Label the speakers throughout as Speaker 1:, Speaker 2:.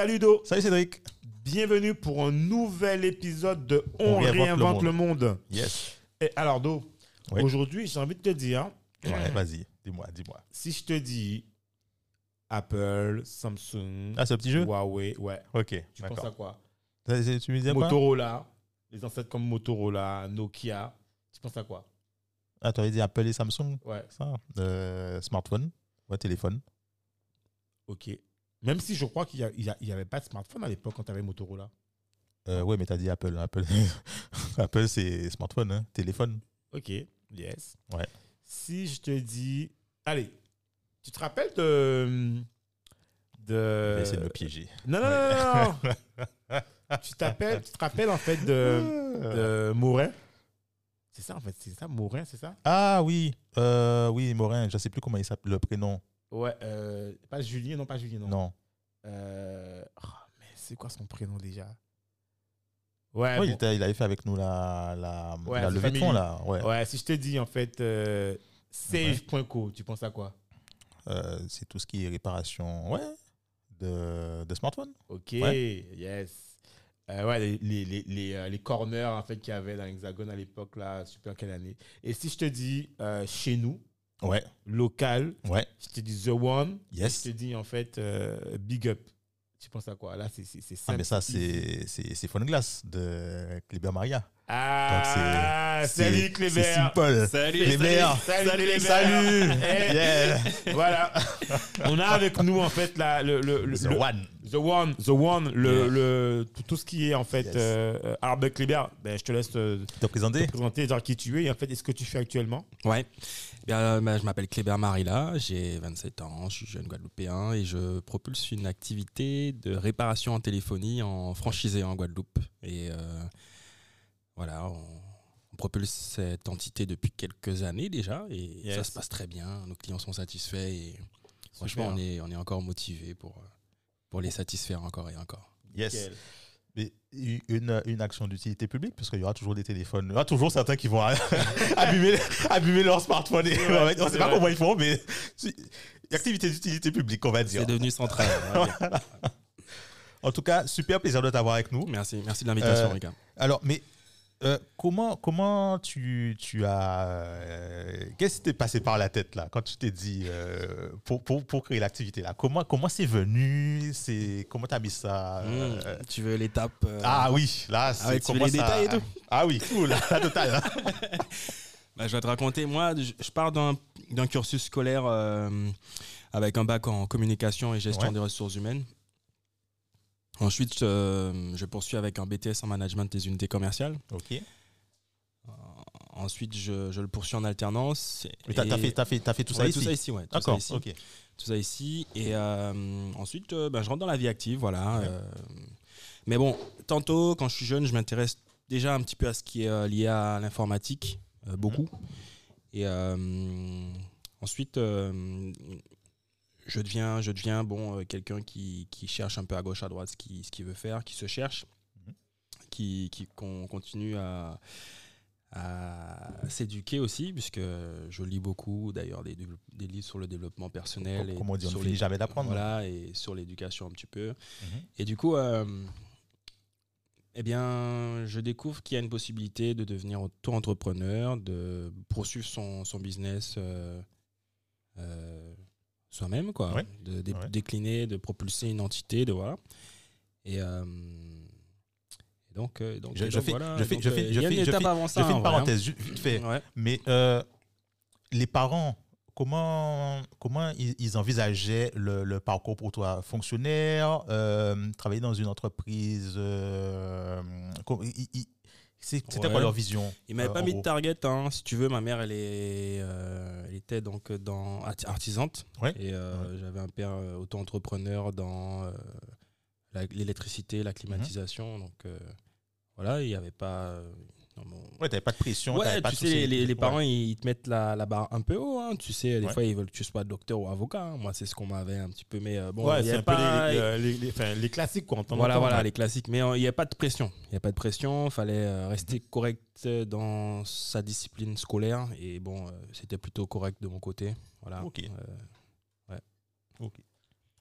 Speaker 1: Salut Do,
Speaker 2: Salut Cédric.
Speaker 1: bienvenue pour un nouvel épisode de On, réinvente, le, monde.
Speaker 2: Yes.
Speaker 1: Et alors Do,
Speaker 2: Oui.
Speaker 1: aujourd'hui j'ai envie de te dire,
Speaker 2: Ouais, vas-y, dis-moi, dis-moi.
Speaker 1: si je te dis Apple, Samsung,
Speaker 2: Ah, un petit jeu?
Speaker 1: Huawei, ouais,
Speaker 2: Ok,
Speaker 1: tu penses à quoi?
Speaker 2: Tu me disais quoi
Speaker 1: Motorola, les ancêtres comme Motorola, Nokia, tu penses à quoi?
Speaker 2: Ah, tu avais dit Apple et Samsung?
Speaker 1: Ouais,
Speaker 2: Ça euh, Smartphone Ouais, téléphone.
Speaker 1: ok. Même si je crois qu'il n'y avait pas de smartphone à l'époque quand tu avais Motorola.
Speaker 2: Euh, ouais, mais t'as dit Apple. Apple, Apple c'est smartphone, hein, téléphone.
Speaker 1: Ok, yes.
Speaker 2: Ouais.
Speaker 1: Si je te dis. Allez, tu te rappelles de. De...
Speaker 2: essayer de me piéger.
Speaker 1: Non, non, non, non, non. tu, t'appelles, tu te rappelles en fait de, de Morin? C'est ça en fait, c'est ça, Morin, c'est ça?
Speaker 2: Ah oui, euh, oui, Morin, je sais plus comment il s'appelle, le prénom.
Speaker 1: Ouais, euh, pas Julien, non, pas Julien, non.
Speaker 2: Non.
Speaker 1: Euh, oh, mais c'est quoi son prénom déjà? Ouais,
Speaker 2: Ouais,
Speaker 1: bon.
Speaker 2: il, était- il avait fait avec nous la, la,
Speaker 1: Ouais,
Speaker 2: la levée de là. Ouais.
Speaker 1: ouais, si je te dis en fait euh, Sage.co, tu penses à quoi?
Speaker 2: Euh, c'est tout ce qui est réparation ouais, de, de smartphone.
Speaker 1: Ok, yes. Euh, ouais, les, les, les, les, les corners en fait qu'il y avait dans l'Hexagone à l'époque, là, super quelle année. Et si je te dis euh, chez nous,
Speaker 2: Ouais,
Speaker 1: local,
Speaker 2: ouais.
Speaker 1: je te dis The One,
Speaker 2: Yes.
Speaker 1: je te dis en fait euh, Big Up. Tu penses à quoi? Là, c'est c'est
Speaker 2: Ah, mais ça, c'est Phone Glass de Kleber Maria.
Speaker 1: Ah,
Speaker 2: c'est-
Speaker 1: salut
Speaker 2: C'est
Speaker 1: Cléber.
Speaker 2: simple.
Speaker 1: Salut
Speaker 2: Kleber.
Speaker 1: Salut, salut Cléber.
Speaker 2: Salut.
Speaker 1: Eh,
Speaker 2: Yeah.
Speaker 1: Voilà. On a avec nous en fait la, le, le, le-
Speaker 2: The
Speaker 1: le-
Speaker 2: One.
Speaker 1: The One, The One, le,
Speaker 2: Yeah.
Speaker 1: le, tout, tout ce qui est en fait.
Speaker 2: Yes.
Speaker 1: Euh, alors, ben, Cléber, ben, je te laisse euh,
Speaker 2: Te présenter
Speaker 1: te présenter, dire qui tu es et en fait, est-ce que tu fais actuellement?
Speaker 3: Ouais. Bien, euh, bah, je m'appelle Kléber Marilla, j'ai 27 ans, je suis jeune Guadeloupéen et je propulse une activité de réparation en téléphonie en franchisé en Guadeloupe. Et euh, voilà, on, on propulse cette entité depuis quelques années déjà et
Speaker 1: Yes.
Speaker 3: ça se passe très bien. Nos clients sont satisfaits et franchement, on est, on est encore motivé pour, pour les satisfaire encore et encore.
Speaker 2: Yes.
Speaker 1: Nickel.
Speaker 2: Mais une, une action d'utilité publique, parce qu'il y aura toujours des téléphones. Il y aura toujours certains qui vont abîmer, abîmer leur smartphone. Et,
Speaker 1: vrai,
Speaker 2: on ne sait pas
Speaker 1: vrai.
Speaker 2: comment ils font, mais activité d'utilité publique, on va dire.
Speaker 3: C'est devenu central.
Speaker 2: En tout cas, super plaisir de t'avoir avec nous.
Speaker 3: Merci, merci de l'invitation,
Speaker 2: Euh,
Speaker 3: Rika.
Speaker 2: Alors, mais euh, comment, comment tu, tu as. euh, Qu'est-ce qui t'est passé par la tête là quand tu t'es dit euh, pour, pour, pour créer l'activité là? Comment comment c'est venu? C'est comment t'as mis ça
Speaker 3: Mmh, tu veux l'étape
Speaker 2: Ah oui, là c'est
Speaker 3: avec tous
Speaker 2: comment
Speaker 3: les
Speaker 2: ça-
Speaker 3: détails et tout?
Speaker 2: Ah oui, cool, la totale. hein.
Speaker 3: Bah, je vais te raconter. Moi, je, pars d'un d'un cursus scolaire avec un bac en communication et gestion
Speaker 2: Ouais.
Speaker 3: des ressources humaines. Ensuite, euh, je poursuis avec un BTS en management des unités commerciales.
Speaker 2: ok.
Speaker 3: Ensuite, je, je le poursuis en alternance.
Speaker 2: Mais t'as
Speaker 3: Et-
Speaker 2: fait, t'as fait, tout ça
Speaker 3: Ouais,
Speaker 2: ici
Speaker 3: Tout ça ici, ouais. Tout ça
Speaker 2: D'accord,
Speaker 3: ici.
Speaker 2: ok.
Speaker 3: Tout ça ici. Et euh, ensuite, euh, ben, je rentre dans la vie active, voilà.
Speaker 2: Ouais.
Speaker 3: euh. mais bon, tantôt, quand je suis jeune, je m'intéresse déjà un petit peu à ce qui est euh, lié à l'informatique, euh, beaucoup. Et euh, ensuite, euh, je deviens, je deviens bon, euh, quelqu'un qui, qui cherche un peu à gauche, à droite ce qu'il ce qu'il veut faire, qui se cherche,
Speaker 2: Mhm.
Speaker 3: qui, qui qu'on continue à, à s'éduquer aussi, puisque je lis beaucoup d'ailleurs des, des livres sur le développement personnel.
Speaker 2: Comme-
Speaker 3: et
Speaker 2: comme on dit, on ne
Speaker 3: sur les-
Speaker 2: jamais d'apprendre.
Speaker 3: Voilà, et sur l'éducation un petit peu.
Speaker 2: Mhm.
Speaker 3: Et du coup, euh, eh bien, je découvre qu'il y a une possibilité de devenir auto-entrepreneur, de poursuivre son, son business euh, euh, soi-même, quoi.
Speaker 2: Ouais.
Speaker 3: De
Speaker 2: Ouais.
Speaker 3: décliner, de propulser une entité, de voilà. Et, euh, et donc, euh, donc,
Speaker 2: Je- je
Speaker 3: donc
Speaker 2: fais-
Speaker 3: voilà.
Speaker 2: je fais-
Speaker 3: Donc,
Speaker 2: je
Speaker 3: euh,
Speaker 2: fais-
Speaker 3: il
Speaker 2: je fais-
Speaker 3: une
Speaker 2: je fais-
Speaker 3: avant
Speaker 2: Je
Speaker 3: ça,
Speaker 2: fais une
Speaker 3: hein.
Speaker 2: parenthèse, ju- vite fait.
Speaker 3: Ouais.
Speaker 2: Mais euh, les parents, comment, comment ils, ils envisageaient le, le parcours pour toi? Fonctionnaire, euh, travailler dans une entreprise, euh, C'était
Speaker 3: Ouais.
Speaker 2: quoi leur vision
Speaker 3: Il m'avait
Speaker 2: euh,
Speaker 3: pas mis de target, hein. si tu veux. Ma mère, elle, est, euh, elle était donc dans arti- artisante.
Speaker 2: Ouais.
Speaker 3: Et euh, j'avais un père euh, auto-entrepreneur dans euh, la- l'électricité, la climatisation.
Speaker 2: Mhm.
Speaker 3: Donc euh, voilà, il n'y avait pas.
Speaker 2: Ouais, t'avais pas de pression.
Speaker 3: Ouais,
Speaker 2: pas
Speaker 3: tu sais, les, les
Speaker 2: Ouais.
Speaker 3: parents, ils, ils te mettent la, la barre un peu haut. hein. Tu sais, des
Speaker 2: Ouais.
Speaker 3: fois, ils veulent que tu sois docteur ou avocat. hein. Moi, c'est ce qu'on m'avait un petit peu. Mais euh, bon,
Speaker 1: ouais, c'est un peu
Speaker 3: pas.
Speaker 1: les, euh, les, les- enfin, les classiques, quoi. en temps
Speaker 3: Voilà, voilà,
Speaker 1: ouais.
Speaker 3: les classiques. Mais euh, il n'y a pas de pression. Il n'y a pas de pression. Il fallait euh, rester correct dans sa discipline scolaire. Et bon, euh, c'était plutôt correct de mon côté. Voilà.
Speaker 2: Ok.
Speaker 3: Euh,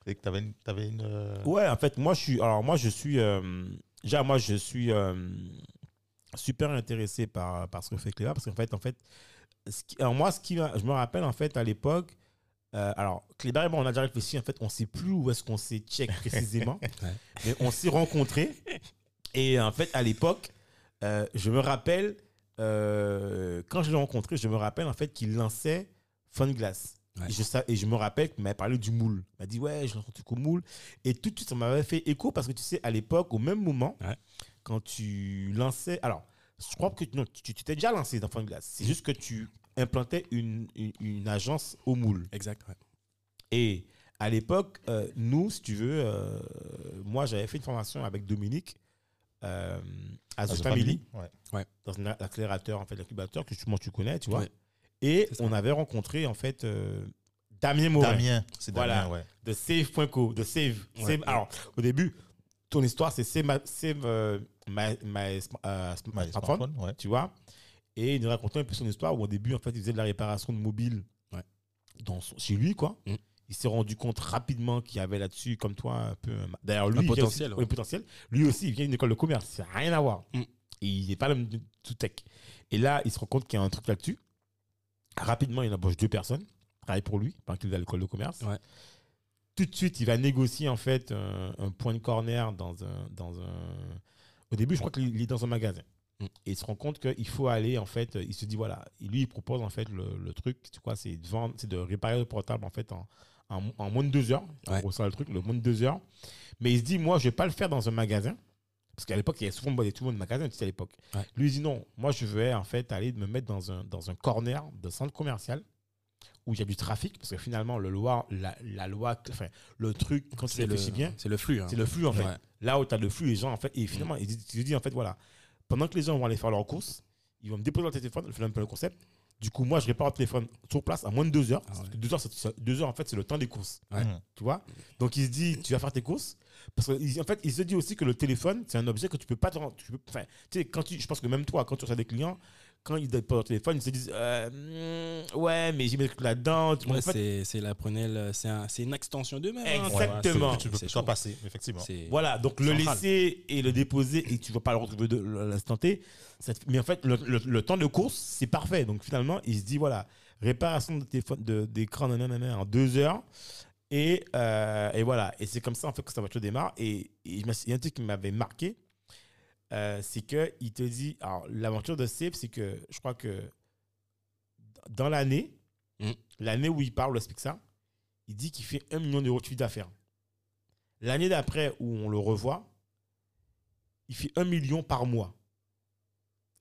Speaker 2: C'est que t'avais une. t'avais une, euh,
Speaker 1: Ouais, en fait, moi, je suis. Alors, moi, je suis. euh, déjà, moi, je suis euh, super intéressé par, par ce que fait Cléa. Parce qu'en fait, en fait ce qui- alors, moi, ce qui, je me rappelle, en fait, à l'époque. euh, alors, Cléber et moi, on a déjà réfléchi. En fait, on ne sait plus où est-ce qu'on s'est check précisément.
Speaker 3: Ouais.
Speaker 1: Mais on s'est rencontrés. Et en fait, à l'époque, euh, je me rappelle. euh, quand je l'ai rencontré, je me rappelle, en fait, qu'il lançait Fun Glass.
Speaker 3: Ouais.
Speaker 1: Et, je, et je me rappelle qu'il m'avait parlé du moule. Il m'a dit, ouais, je rencontre au moule. Et tout de suite, ça m'avait fait écho parce que tu sais, à l'époque, au même moment,
Speaker 3: Ouais.
Speaker 1: Quand tu lançais. Alors, je crois que non, tu t'es déjà lancé dans Fun Glass. C'est juste que tu implantais une, une, une agence au moule.
Speaker 3: exact. ouais.
Speaker 1: Et à l'époque, euh, nous, si tu veux, euh, moi, j'avais fait une formation avec Dominique euh, à The
Speaker 2: As a
Speaker 1: Family,
Speaker 2: Ouais.
Speaker 1: dans un accélérateur, en fait, l'incubateur que moi, tu connais, tu vois.
Speaker 3: Ouais.
Speaker 1: Et on avait rencontré, en fait, Damien Morin
Speaker 2: Damien. C'est
Speaker 1: Voilà.
Speaker 2: Damien, ouais.
Speaker 1: de Save.co, de Save. Alors, au début, ton histoire, c'est Save, ma- save euh, my, my sm- euh, sm-
Speaker 2: Ouais,
Speaker 1: smartphone,
Speaker 2: smartphone, ouais.
Speaker 1: tu vois. Et il nous racontait un peu son histoire où, au début, en fait, il faisait de la réparation de mobile
Speaker 3: Ouais.
Speaker 1: dans son- chez lui, quoi.
Speaker 3: Mm.
Speaker 1: Il s'est rendu compte rapidement qu'il y avait là-dessus, comme toi, un peu. un- D'ailleurs, lui,
Speaker 3: Un potentiel,
Speaker 1: aussi-
Speaker 3: ouais.
Speaker 1: ouais, potentiel. Lui aussi, il vient d'une école de commerce. Ça n'a rien à voir.
Speaker 3: Mm.
Speaker 1: Et il n'est pas le même de- tout tech. Et là, il se rend compte qu'il y a un truc là-dessus. Rapidement, il embauche deux personnes, travaillent pour lui, pendant qu'il est à l'école de commerce.
Speaker 3: Ouais.
Speaker 1: Tout de suite, il va négocier en fait un, un point de corner dans un, dans un. Au début, je crois qu'il est dans un magasin.
Speaker 3: Mm.
Speaker 1: Et il se rend compte qu'il faut aller en fait. Il se dit voilà. Lui, il propose en fait le, le truc. Tu vois, c'est de vendre, c'est de réparer le portable en fait en, en, en moins de deux heures.
Speaker 3: Ouais.
Speaker 1: ça le truc, le moins de deux heures. Mais il se dit moi, je vais pas le faire dans un magasin. Parce qu'à l'époque, il y avait souvent des tout le monde de magasin, tu sais, à l'époque.
Speaker 3: Ouais.
Speaker 1: Lui, il dit non, moi, je vais en fait aller me mettre dans un, dans un corner de centre commercial où il y a du trafic. Parce que finalement, le loi, la, la loi, enfin, le truc, quand tu
Speaker 3: C'est le,
Speaker 1: réfléchis bien,
Speaker 3: c'est le flux. hein.
Speaker 1: c'est le flux en fait.
Speaker 3: Ouais.
Speaker 1: Là où tu as le flux, les gens, en fait, et finalement, il dit, il dit en fait, voilà, pendant que les gens vont aller faire leurs courses, ils vont me déposer leur téléphone, je fais un peu le concept. Du coup, moi, je répare le téléphone sur place à moins de deux heures.
Speaker 3: Ah ouais.
Speaker 1: Deux heures, deux heures, en fait, c'est le temps des courses.
Speaker 3: Ouais.
Speaker 2: Mhm.
Speaker 1: Tu vois? Donc, il se dit, tu vas faire tes courses. Parce qu'en fait, il se dit aussi que le téléphone, c'est un objet que tu peux pas. te rendre- tu peux- Enfin, tu sais, quand tu, je pense que même toi, quand tu reçois des clients, quand ils déposent leur téléphone, ils se disent, euh, ouais, mais j'ai mis le truc là-dedans.
Speaker 3: Ouais,
Speaker 1: en fait,
Speaker 3: c'est c'est la Prunelle, c'est un- c'est une extension d'eux-mêmes. hein.
Speaker 1: Exactement.
Speaker 2: Ouais, c'est- Tu peux
Speaker 3: chaud.
Speaker 2: passer, effectivement.
Speaker 1: Voilà, donc le
Speaker 3: Central.
Speaker 1: laisser et le déposer et tu vas pas le retrouver de à l'instant T. ça te- mais en fait, le, le- le temps de course, c'est parfait. Donc finalement, il se dit voilà, réparation de téléphone, de- d'écran nanana, en deux heures. Et, euh, et voilà, et c'est comme ça en fait que sa voiture démarre. Et, il y a un truc qui m'avait marqué, euh, c'est que il te dit, alors l'aventure de Save, c'est que je crois que dans l'année,
Speaker 3: Mm.
Speaker 1: l'année où il parle, il dit qu'il fait un million d'euros de chiffre d'affaires. L'année d'après, où on le revoit, il fait un million par mois.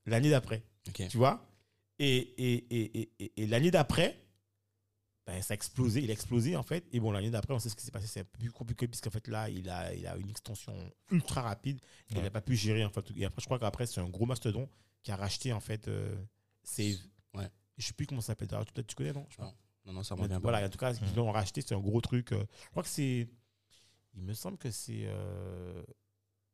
Speaker 1: L'année d'après, tu vois? Et, et, et- et l'année d'après, ben, ça a explosé. Il a explosé, en fait. Et bon, l'année d'après, on sait ce qui s'est passé. C'est un peu plus compliqué, puisqu'en fait, là, il a, il a une extension ultra rapide. Et Il n'a pas pu gérer, en fait. Et après, je crois qu'après, c'est un gros mastodon qui a racheté, en fait, euh, Save.
Speaker 3: Ouais.
Speaker 1: Je sais plus comment ça s'appelle. Peut-être tu connais, non? Je sais pas.
Speaker 3: Non. Non, non, ça me revient pas.
Speaker 1: voilà, en tout cas, ils l'ont racheté, c'est un gros truc. euh, Je crois que c'est. Il me semble que c'est. euh,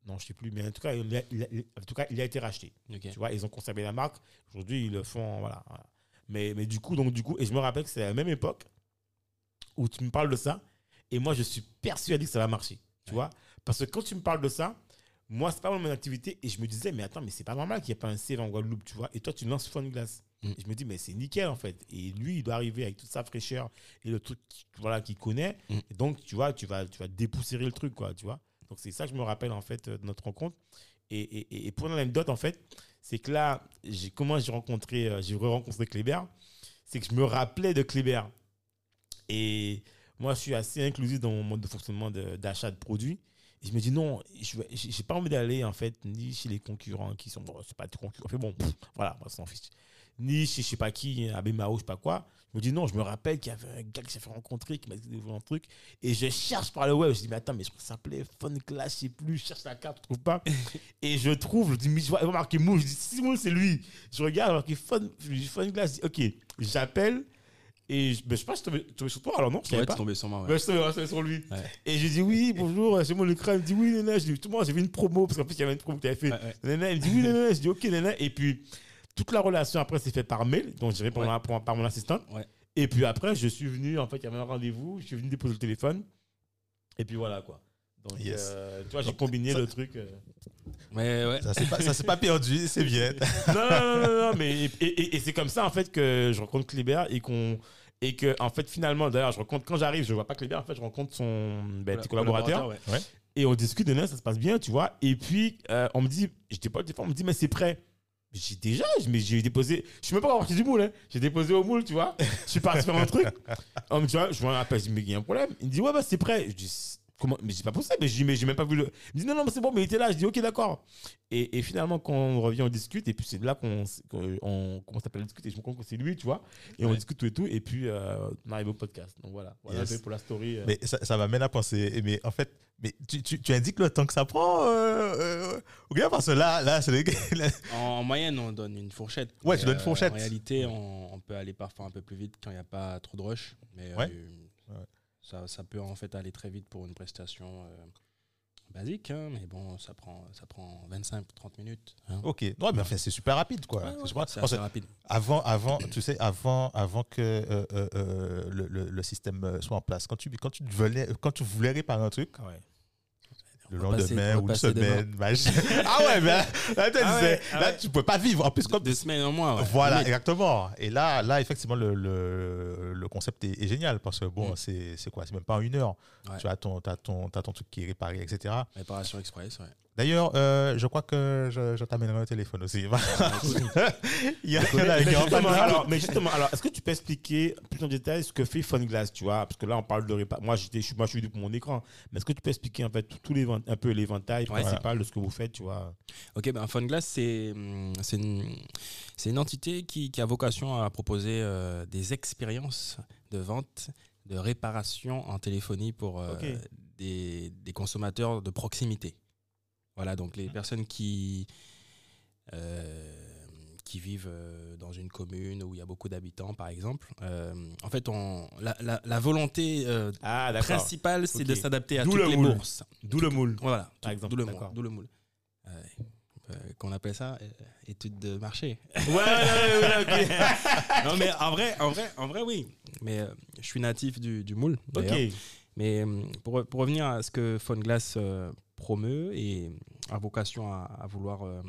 Speaker 1: Non, je sais plus, mais en tout cas, il a, il a- il- en tout cas, il a été racheté. Tu vois, ils ont conservé la marque. Aujourd'hui, ils le font. Voilà. voilà. Mais, mais du coup, donc, du coup, et je me rappelle que c'est à la même époque où tu me parles de ça. Et moi, je suis persuadé que ça va marcher. Tu
Speaker 3: Ouais.
Speaker 1: vois Parce que quand tu me parles de ça, moi, c'est pas mon activité. Et je me disais, mais attends, mais c'est pas normal qu'il n'y ait pas un CV en Guadeloupe, tu vois. Et toi, tu lances Fun Glass.
Speaker 3: Mm.
Speaker 1: Et je me dis, mais c'est nickel, en fait. Et lui, il doit arriver avec toute sa fraîcheur et le truc voilà, qu'il connaît.
Speaker 3: Mm.
Speaker 1: Et donc, tu vois, tu vas, tu vas dépoussiérer le truc, quoi, tu vois. Donc, c'est ça que je me rappelle, en fait, euh, de notre rencontre. Et, et, et- et pour l'anecdote, en fait, c'est que là, comment j'ai rencontré, euh, j'ai re-rencontré Kléber, c'est que je me rappelais de Kléber. Et moi, je suis assez inclusif dans mon mode de fonctionnement d'achat de produits. je me dis non, je j'ai pas envie d'aller en fait ni chez les concurrents qui sont bon, c'est pas des concurrents. Fait bon, voilà, on s'en fiche. Ni chez je sais pas qui, Abemao, je sais pas quoi. Je me dis non, je me rappelle qu'il y avait un gars qui s'est fait rencontrer, qui m'a dit un truc. Et je cherche par le web. Je dis mais attends, mais je crois que ça s'appelait Fun Class, je sais plus. Je cherche la carte, je trouve pas. et je trouve, je dis mais je vois marqué Moule. Je dis si Moule, c'est lui. Je regarde, marqué Fun, je dis, Fun Class. Je dis, ok, j'appelle. Et je, ben, je sais pas, je suis tombé, tombé sur toi alors non, je
Speaker 3: Ouais,
Speaker 1: pas.
Speaker 3: tombé sur moi. ouais.
Speaker 1: Ouais, je je sur lui.
Speaker 3: Ouais.
Speaker 1: Et j'ai dit oui, bonjour, c'est moi le crâne. Il me dit oui, nana. Je dis tout le monde, j'ai vu une promo parce qu'en plus il y avait une promo que tu avais fait.
Speaker 3: Ouais.
Speaker 1: Nana, il me dit oui, nana. Je dis ok, nana. Et puis toute la relation après s'est faite par mail, donc j'ai répondu
Speaker 3: Ouais.
Speaker 1: par, par mon assistante.
Speaker 3: Ouais.
Speaker 1: Et puis après, je suis venu, en fait, il y avait un rendez-vous, je suis venu déposer le téléphone. Et puis voilà quoi. Donc,
Speaker 2: Yes.
Speaker 1: euh, tu vois, j'ai combiné
Speaker 2: ça-
Speaker 1: le truc. euh.
Speaker 3: Ouais, ouais.
Speaker 2: Ça s'est pas, ça s'est pas perdu, c'est bien.
Speaker 1: non, non, non, non, non, mais et, et- et c'est comme ça en fait que je rencontre Kléber et qu'on et que en fait finalement d'ailleurs je rencontre quand j'arrive je vois pas Kléber en fait je rencontre son ben, petit collaborateur
Speaker 3: ouais.
Speaker 1: et on discute de là ça se passe bien tu vois et puis euh, on me dit j'étais pas au téléphone on me dit mais c'est prêt j'ai déjà mais j'ai déposé je suis même pas parti du moule hein. j'ai déposé au moule tu vois. Je suis parti faire un truc. On me dit je vois un appel je dis mais il y a un problème. Il me dit ouais bah c'est prêt. Je dis comment mais c'est pas possible mais je dis mais j'ai même pas vu le il me dit non non mais c'est bon mais il était là je dis ok d'accord et, et finalement, quand on revient, on discute, et puis c'est là qu'on qu'on- on commence à discuter. Je me rends compte que c'est lui, tu vois, et on discute tout et tout, et puis euh, on arrive au podcast. Donc voilà, voilà
Speaker 2: Yes.
Speaker 1: pour la story. euh.
Speaker 2: Mais ça, ça m'amène à penser, mais en fait, mais tu, tu, tu indiques le temps que ça prend euh, euh, parce que là, là c'est
Speaker 3: En, en moyenne, on donne une fourchette.
Speaker 2: Ouais, tu donnes une fourchette.
Speaker 3: En réalité, on, on peut aller parfois un peu plus vite quand il n'y a pas trop de rush. Mais euh,
Speaker 2: Ouais.
Speaker 3: Ça, ça peut en fait aller très vite pour une prestation euh, basique. hein, mais bon, ça prend, ça prend 25-30 minutes. hein.
Speaker 2: Ok, ouais, mais enfin, c'est super rapide, quoi.
Speaker 3: Ouais,
Speaker 2: C'est
Speaker 3: ouais, assez rapide.
Speaker 2: avant, avant, tu sais, avant, avant que euh, euh, le, le, le système soit en place, quand tu, quand tu voulais, quand tu voulais réparer un truc,
Speaker 1: Ouais.
Speaker 2: Le
Speaker 3: passer- va
Speaker 2: ou une semaine, machin. ah ouais, mais là, là, tu
Speaker 3: Ah ouais, ah
Speaker 2: là,
Speaker 3: ouais.
Speaker 2: tu peux pas vivre. En plus, comme
Speaker 3: Deux semaines en mois. ouais.
Speaker 2: Voilà, exactement. Et là, là effectivement, le, le, le concept est, est génial parce que bon,
Speaker 3: Mm.
Speaker 2: c'est quoi? C'est même pas en une heure. Tu as ton, as ton, t'as ton truc qui est réparé, etc.
Speaker 3: Réparation express, ouais.
Speaker 2: D'ailleurs, euh, je crois que je, je t'amènerai un téléphone aussi. Il y a, il y en a qui en
Speaker 1: alors, mais justement, alors, est-ce que tu peux expliquer plus en détail ce que fait Funglass, tu vois? Parce que là, on parle de répa- Moi, j'étais, je suis, moi, je suis depuis mon écran. Mais est-ce que tu peux expliquer en fait tout, tout l'évent- un peu l'éventail
Speaker 3: Ouais.
Speaker 1: principal de ce que vous faites, tu vois?
Speaker 3: Ok, ben Funglass, c'est hum, c'est une, c'est une entité qui, qui a vocation à proposer euh, des expériences de vente, de réparation en téléphonie pour euh, des, des consommateurs de proximité. Voilà, donc les personnes qui, euh, qui vivent euh, dans une commune où il y a beaucoup d'habitants, par exemple. euh, en fait, on, la, la- la volonté euh,
Speaker 1: Ah,
Speaker 3: principale, c'est de s'adapter à toutes
Speaker 1: le
Speaker 3: les
Speaker 1: moule.
Speaker 3: bourses.
Speaker 1: D'où le moule.
Speaker 3: Voilà,
Speaker 1: Par
Speaker 3: tout-
Speaker 1: exemple,
Speaker 3: d'où le moule.
Speaker 1: d'accord.
Speaker 3: D'où le moule. Qu'on appelle ça étude de marché.
Speaker 1: Ouais, ouais, ouais, ouais, ok.
Speaker 3: non mais en vrai, en vrai, en vrai oui. Mais je suis natif du, du moule.
Speaker 1: Ok.
Speaker 3: Mais pour, pour revenir à ce que Phoneglass euh, promeut et a vocation à, à vouloir euh,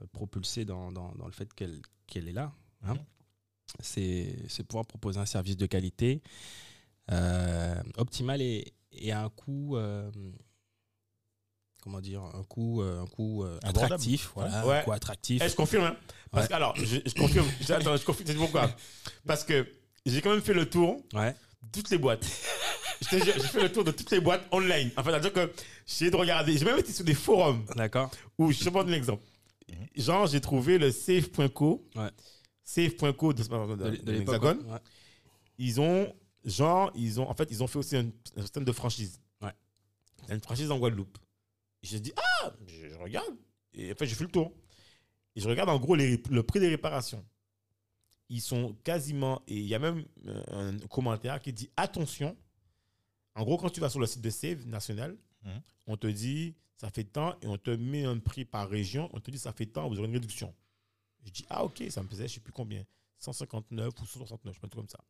Speaker 3: euh, propulser dans, dans- dans le fait qu'elle est là, hein, c'est pouvoir proposer un service de qualité euh, optimal et, et à un coût. euh, Comment dire un coût, euh, un coût euh, attractif, voilà,
Speaker 1: Ouais.
Speaker 3: un coût attractif.
Speaker 1: Eh, je confirme, hein. Parce
Speaker 3: Ouais.
Speaker 1: que, alors, je, je confirme. Attends, je confirme. Pourquoi Parce que j'ai quand même fait le tour
Speaker 3: Ouais.
Speaker 1: de toutes les boîtes. J'ai fait le tour de toutes les boîtes online. En fait, c'est-à-dire que j'ai de regarder. J'ai même été sur des forums
Speaker 3: D'accord.
Speaker 1: où, je te donne un exemple. Genre, j'ai trouvé le save.co.
Speaker 3: Ouais.
Speaker 1: Save.co de, de,
Speaker 3: De,
Speaker 1: de, l'Hexagone.
Speaker 3: ouais.
Speaker 1: Ils ont, genre, ils ont, en fait, ils ont fait aussi un, un système de franchise.
Speaker 3: Ouais.
Speaker 1: Une franchise en Guadeloupe. Je dis, ah, je, je regarde. Et en fait, j'ai fait le tour. Et je regarde en gros les le prix des réparations. Ils sont quasiment, et il y a même euh, un commentaire qui dit, attention, en gros, quand tu vas sur le site de Save National,
Speaker 2: Mhm.
Speaker 1: on te dit, ça fait tant, et on te met un prix par région, on te dit, ça fait tant, vous aurez une réduction. Je dis, ah ok, ça me faisait, je sais plus combien, 159 ou 169, je sais pas, un truc comme ça.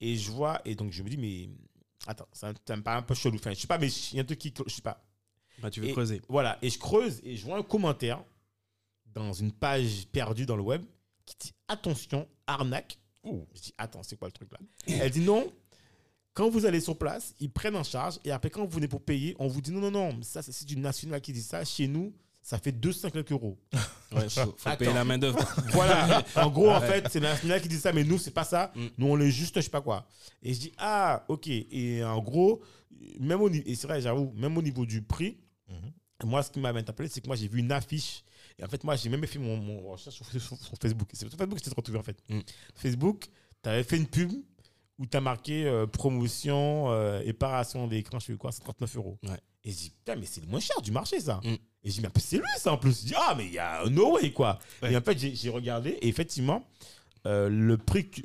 Speaker 1: Et je vois, et donc je me dis, mais attends, ça, ça me paraît un peu chelou. Enfin, je sais pas, mais il y a un truc qui, je sais pas.
Speaker 3: Bah, tu veux
Speaker 1: Et-
Speaker 3: creuser.
Speaker 1: Voilà, et je creuse et je vois un commentaire dans une page perdue dans le web qui dit attention, arnaque. Je dis attends, c'est quoi le truc là? Elle dit non. Quand vous allez sur place, ils prennent en charge et après quand vous venez pour payer, on vous dit non non non, ça c'est du national qui dit ça. Chez nous, ça fait 200 quelques euros.
Speaker 3: Ouais, faut, payer la main d'œuvre.
Speaker 1: Voilà. en gros, en fait, c'est national qui dit ça, mais nous, c'est pas ça.
Speaker 3: Mm.
Speaker 1: Nous, on est juste, je sais pas quoi. Et je dis, ah, ok. Et en gros, même au niveau, et c'est vrai, j'avoue, même au niveau du prix,
Speaker 2: Mhm.
Speaker 1: moi, ce qui m'avait interpellé, c'est que moi, j'ai vu une affiche. Et en fait, moi, j'ai même fait mon, mon recherche sur, sur- sur Facebook. C'est sur Facebook que je t'ai retrouvé, en fait.
Speaker 3: Mm.
Speaker 1: Facebook, tu avais fait une pub où tu as marqué euh, promotion, euh, éparation d'écran, je sais quoi, c'est 39 euros.
Speaker 3: Ouais.
Speaker 1: Et je dis, putain, mais c'est le moins cher du marché, ça.
Speaker 3: Mm.
Speaker 1: Et je dis, mais c'est lui, ça, en plus. Je dis, ah, mais il y a no way, quoi.
Speaker 2: Ouais.
Speaker 1: Et en fait, j'ai regardé, et effectivement, euh, le prix, que-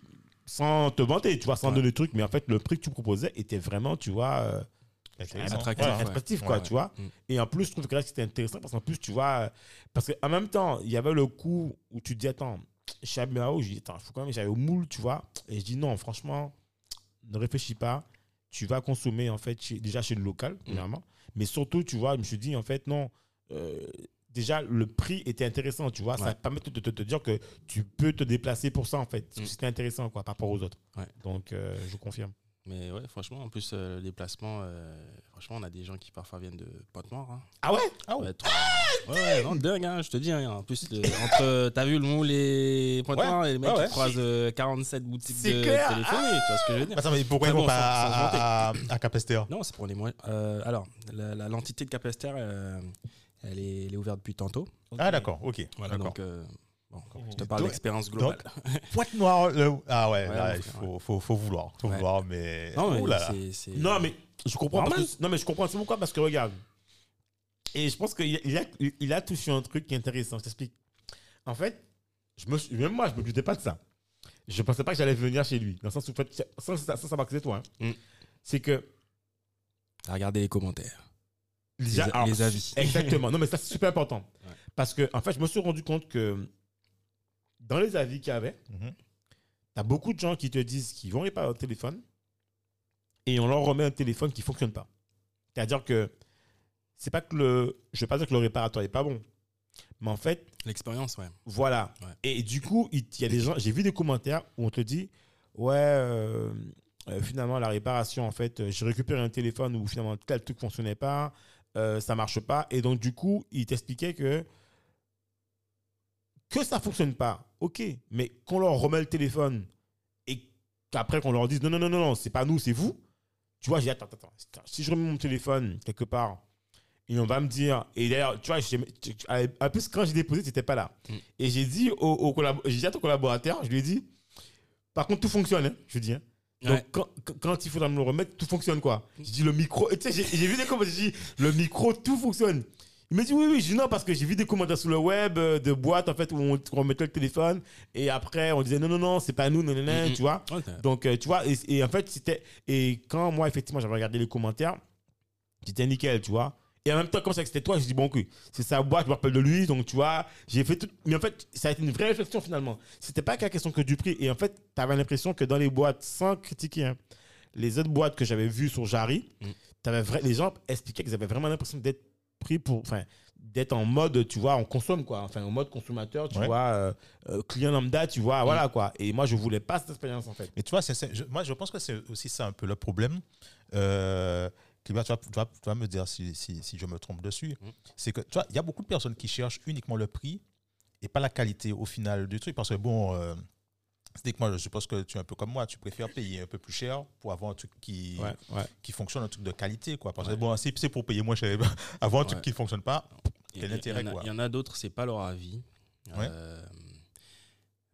Speaker 1: sans te vanter, tu vois, sans
Speaker 3: Ouais.
Speaker 1: donner le truc, mais en fait, le prix que tu proposais était vraiment, tu vois, euh.
Speaker 3: Attractif,
Speaker 1: ouais, quoi,
Speaker 2: Ouais,
Speaker 1: tu vois.
Speaker 3: Mm.
Speaker 1: Et en plus, je trouve que là, c'était intéressant parce qu'en plus, tu vois, parce qu'en même temps, il y avait le coup où tu te dis, attends, chez Abimao, je dis, attends, faut quand même, j'allais au moule, tu vois. Et je dis, non, franchement, ne réfléchis pas. Tu vas consommer, en fait, chez- déjà chez le local, premièrement. Mais surtout, tu vois, je me suis dit, en fait, non, euh, déjà, le prix était intéressant, tu vois. Ça permet de te, dire que tu peux te déplacer pour ça, en fait.
Speaker 3: Mm.
Speaker 1: C'était intéressant, quoi, par rapport aux autres.
Speaker 3: Ouais.
Speaker 1: Donc, euh, je confirme.
Speaker 3: Mais ouais, franchement, en plus, euh, le déplacement, euh, franchement, on a des gens qui parfois viennent de Pointe-Noire. Hein.
Speaker 1: Ah ouais?
Speaker 2: Ah ouais.
Speaker 3: Ouais, trop- ouais, ouais, non, dingue, hein, je te dis. hein. En plus, le- entre, t'as vu le moule et Pointe-Noire, et les mecs
Speaker 2: ouais,
Speaker 3: qui
Speaker 2: ouais.
Speaker 3: croisent euh, 47 boutiques
Speaker 1: C'est
Speaker 3: de
Speaker 1: clair.
Speaker 3: téléphonie, tu vois ce que je veux dire
Speaker 2: Attends, mais pourquoi ils vont pas
Speaker 3: sans- sans
Speaker 2: à, à, à Capesterre
Speaker 3: Non, c'est pour les moyens. Euh, alors, la- la- l'entité de Capesterre, euh, elle, est, elle est ouverte depuis tantôt.
Speaker 2: Ah, d'accord, ok.
Speaker 3: Voilà,
Speaker 2: d'accord.
Speaker 3: donc, euh, bon, je te parle
Speaker 2: Donc-
Speaker 3: d'expérience globale.
Speaker 2: Pointe noire, le- ah ouais,
Speaker 3: Ouais,
Speaker 2: là,
Speaker 3: ouais,
Speaker 2: il faut, faut, faut vouloir. Faut
Speaker 3: Ouais.
Speaker 2: vouloir, mais.
Speaker 3: non, mais c'est.
Speaker 1: Non, mais je comprends. Parce que, non, mais je comprends. C'est pourquoi? Parce que regarde. Et je pense qu'il a, il a, il a touché un truc qui est intéressant. Je t'explique. En fait, je me, suis- même moi, je me doutais pas de ça. Je pensais pas que j'allais venir chez lui. Dans le sens où, en fait, sans, sans, sans savoir que c'est toi. hein.
Speaker 3: Mm.
Speaker 1: C'est que.
Speaker 3: Regardez les commentaires. Les-
Speaker 1: alors,
Speaker 3: les avis.
Speaker 1: Exactement. Non, mais ça, c'est super important.
Speaker 3: Ouais.
Speaker 1: Parce que, en fait, je me suis rendu compte que dans les avis qu'il y avait,
Speaker 2: Mhm.
Speaker 1: tu as beaucoup de gens qui te disent qu'ils vont réparer leur téléphone et on leur remet un téléphone qui ne fonctionne pas. C'est-à-dire que c'est pas que le. Je ne vais pas dire que le réparateur n'est pas bon. Mais en fait,
Speaker 3: L'expérience, ouais.
Speaker 1: voilà.
Speaker 3: Ouais.
Speaker 1: Et du coup, il y a des gens. J'ai vu des commentaires où on te dit Ouais, euh, euh, finalement, la réparation, en fait, euh, j'ai récupéré un téléphone où finalement tel truc ne fonctionnait pas, ça marche pas. Et donc, du coup, il t'expliquait que que ça fonctionne pas, ok, mais qu'on leur remet le téléphone et qu'après qu'on leur dise non, non, non, non, non, c'est pas nous, c'est vous. Tu vois, j'ai dit, attends, attends, attends, si je remets mon téléphone quelque part et on va me dire, et d'ailleurs, tu vois, j'ai- en plus, quand j'ai déposé, tu n'étais pas là.
Speaker 3: Mm.
Speaker 1: Et j'ai dit, au, j'ai dit à ton collaborateur, je lui ai dit, par contre, tout fonctionne, hein, je dis. hein. Donc,
Speaker 3: Ouais.
Speaker 1: quand, il faudra me le remettre, tout fonctionne, quoi. Je dis, le micro, tu sais, j'ai j'ai vu des commentaires, j'ai dit, le micro, tout fonctionne. Il m'a dit, oui, oui, je dis non, parce que j'ai vu des commentaires sur le web euh, de boîtes, en fait, où on remettait le téléphone, et après, on disait, non, non, non, c'est pas nous, non, non, non, tu vois. Donc, euh, tu vois, et, et en fait, c'était. Et quand moi, effectivement, j'avais regardé les commentaires, c'était nickel, tu vois. Et en même temps, comme ça que c'était toi, je dis, bon, ok, c'est sa boîte, je me rappelle de lui, donc tu vois, j'ai fait tout. Mais en fait, ça a été une vraie réflexion finalement. C'était pas qu'à question que du prix. Et en fait, tu avais l'impression que dans les boîtes, sans critiquer, hein, les autres boîtes que j'avais vues sur Jarry,
Speaker 3: Mm.
Speaker 1: t'avais vra- les gens expliquaient qu'ils avaient vraiment l'impression d'être pris pour. Enfin, d'être en mode, tu vois, on consomme, quoi. Enfin, en mode consommateur, tu
Speaker 2: Ouais.
Speaker 1: vois, euh, euh, client lambda, tu vois, voilà, quoi. Et moi, je voulais pas cette expérience, en fait.
Speaker 2: Mais tu vois, c'est- je- moi, je pense que c'est aussi ça un peu le problème. Euh, tu vas, tu vas- tu vas me dire si, si- si je me trompe dessus.
Speaker 3: Mhm.
Speaker 2: C'est que, tu vois, il y a beaucoup de personnes qui cherchent uniquement le prix et pas la qualité au final du truc. Parce que, bon, c'est que moi, je suppose que tu es un peu comme moi. Tu préfères payer un peu plus cher pour avoir un truc qui,
Speaker 1: Ouais, ouais.
Speaker 2: qui fonctionne, un truc de qualité. Quoi. Parce que,
Speaker 3: Ouais.
Speaker 2: bon, si c'est pour payer moins cher, avoir un truc qui ne fonctionne pas,
Speaker 3: Il y
Speaker 2: Quel
Speaker 3: en a-
Speaker 2: intérêt,
Speaker 3: il y en a- a d'autres, c'est pas leur avis. Euh,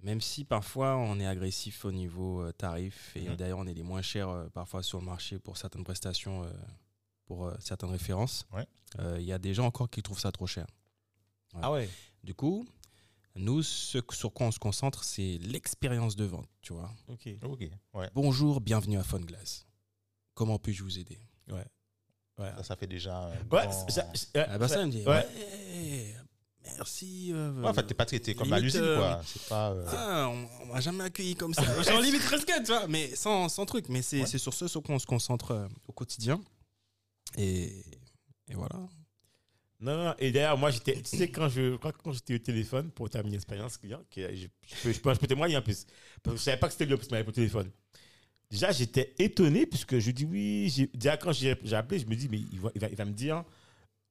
Speaker 3: même si parfois on est agressif au niveau euh, tarif, et
Speaker 2: Mhm.
Speaker 3: d'ailleurs on est les moins chers euh, parfois sur le marché pour certaines prestations, pour certaines références, euh, il y a des gens encore qui trouvent ça trop cher.
Speaker 1: Ah ouais.
Speaker 3: Du coup, nous, ce sur quoi on se concentre, c'est l'expérience de vente, tu vois.
Speaker 1: Ok.
Speaker 2: ok. Ouais.
Speaker 3: Bonjour, bienvenue à Phoneglass. Comment puis-je vous aider?
Speaker 1: Ouais. Ouais.
Speaker 2: Ça, ça fait déjà.
Speaker 1: Ouais,
Speaker 2: grand-
Speaker 3: Ah bah ça, elle me dit,
Speaker 1: ouais.
Speaker 3: ouais, merci. euh,
Speaker 2: Ouais, en fait, t'es pas traité comme à l'usine,
Speaker 3: euh,
Speaker 2: quoi. C'est pas. euh,
Speaker 3: Ah, on, on m'a jamais accueilli comme ça. Genre limite presque, tu vois, mais sans, sans truc. Mais c'est sur ce sur quoi on se concentre euh, au quotidien. Et, et voilà.
Speaker 1: Non, non, non. Et d'ailleurs, moi, j'étais. Tu sais, quand je quand, quand j'étais au téléphone pour terminer l'expérience client, que je, je peux, je, peux, je peux témoigner en plus. Parce que je savais pas que c'était lui qui m'avait au téléphone. Déjà, j'étais étonné puisque je dis oui. Déjà, quand j'ai appelé, je me dis, mais il va, il va, il va me dire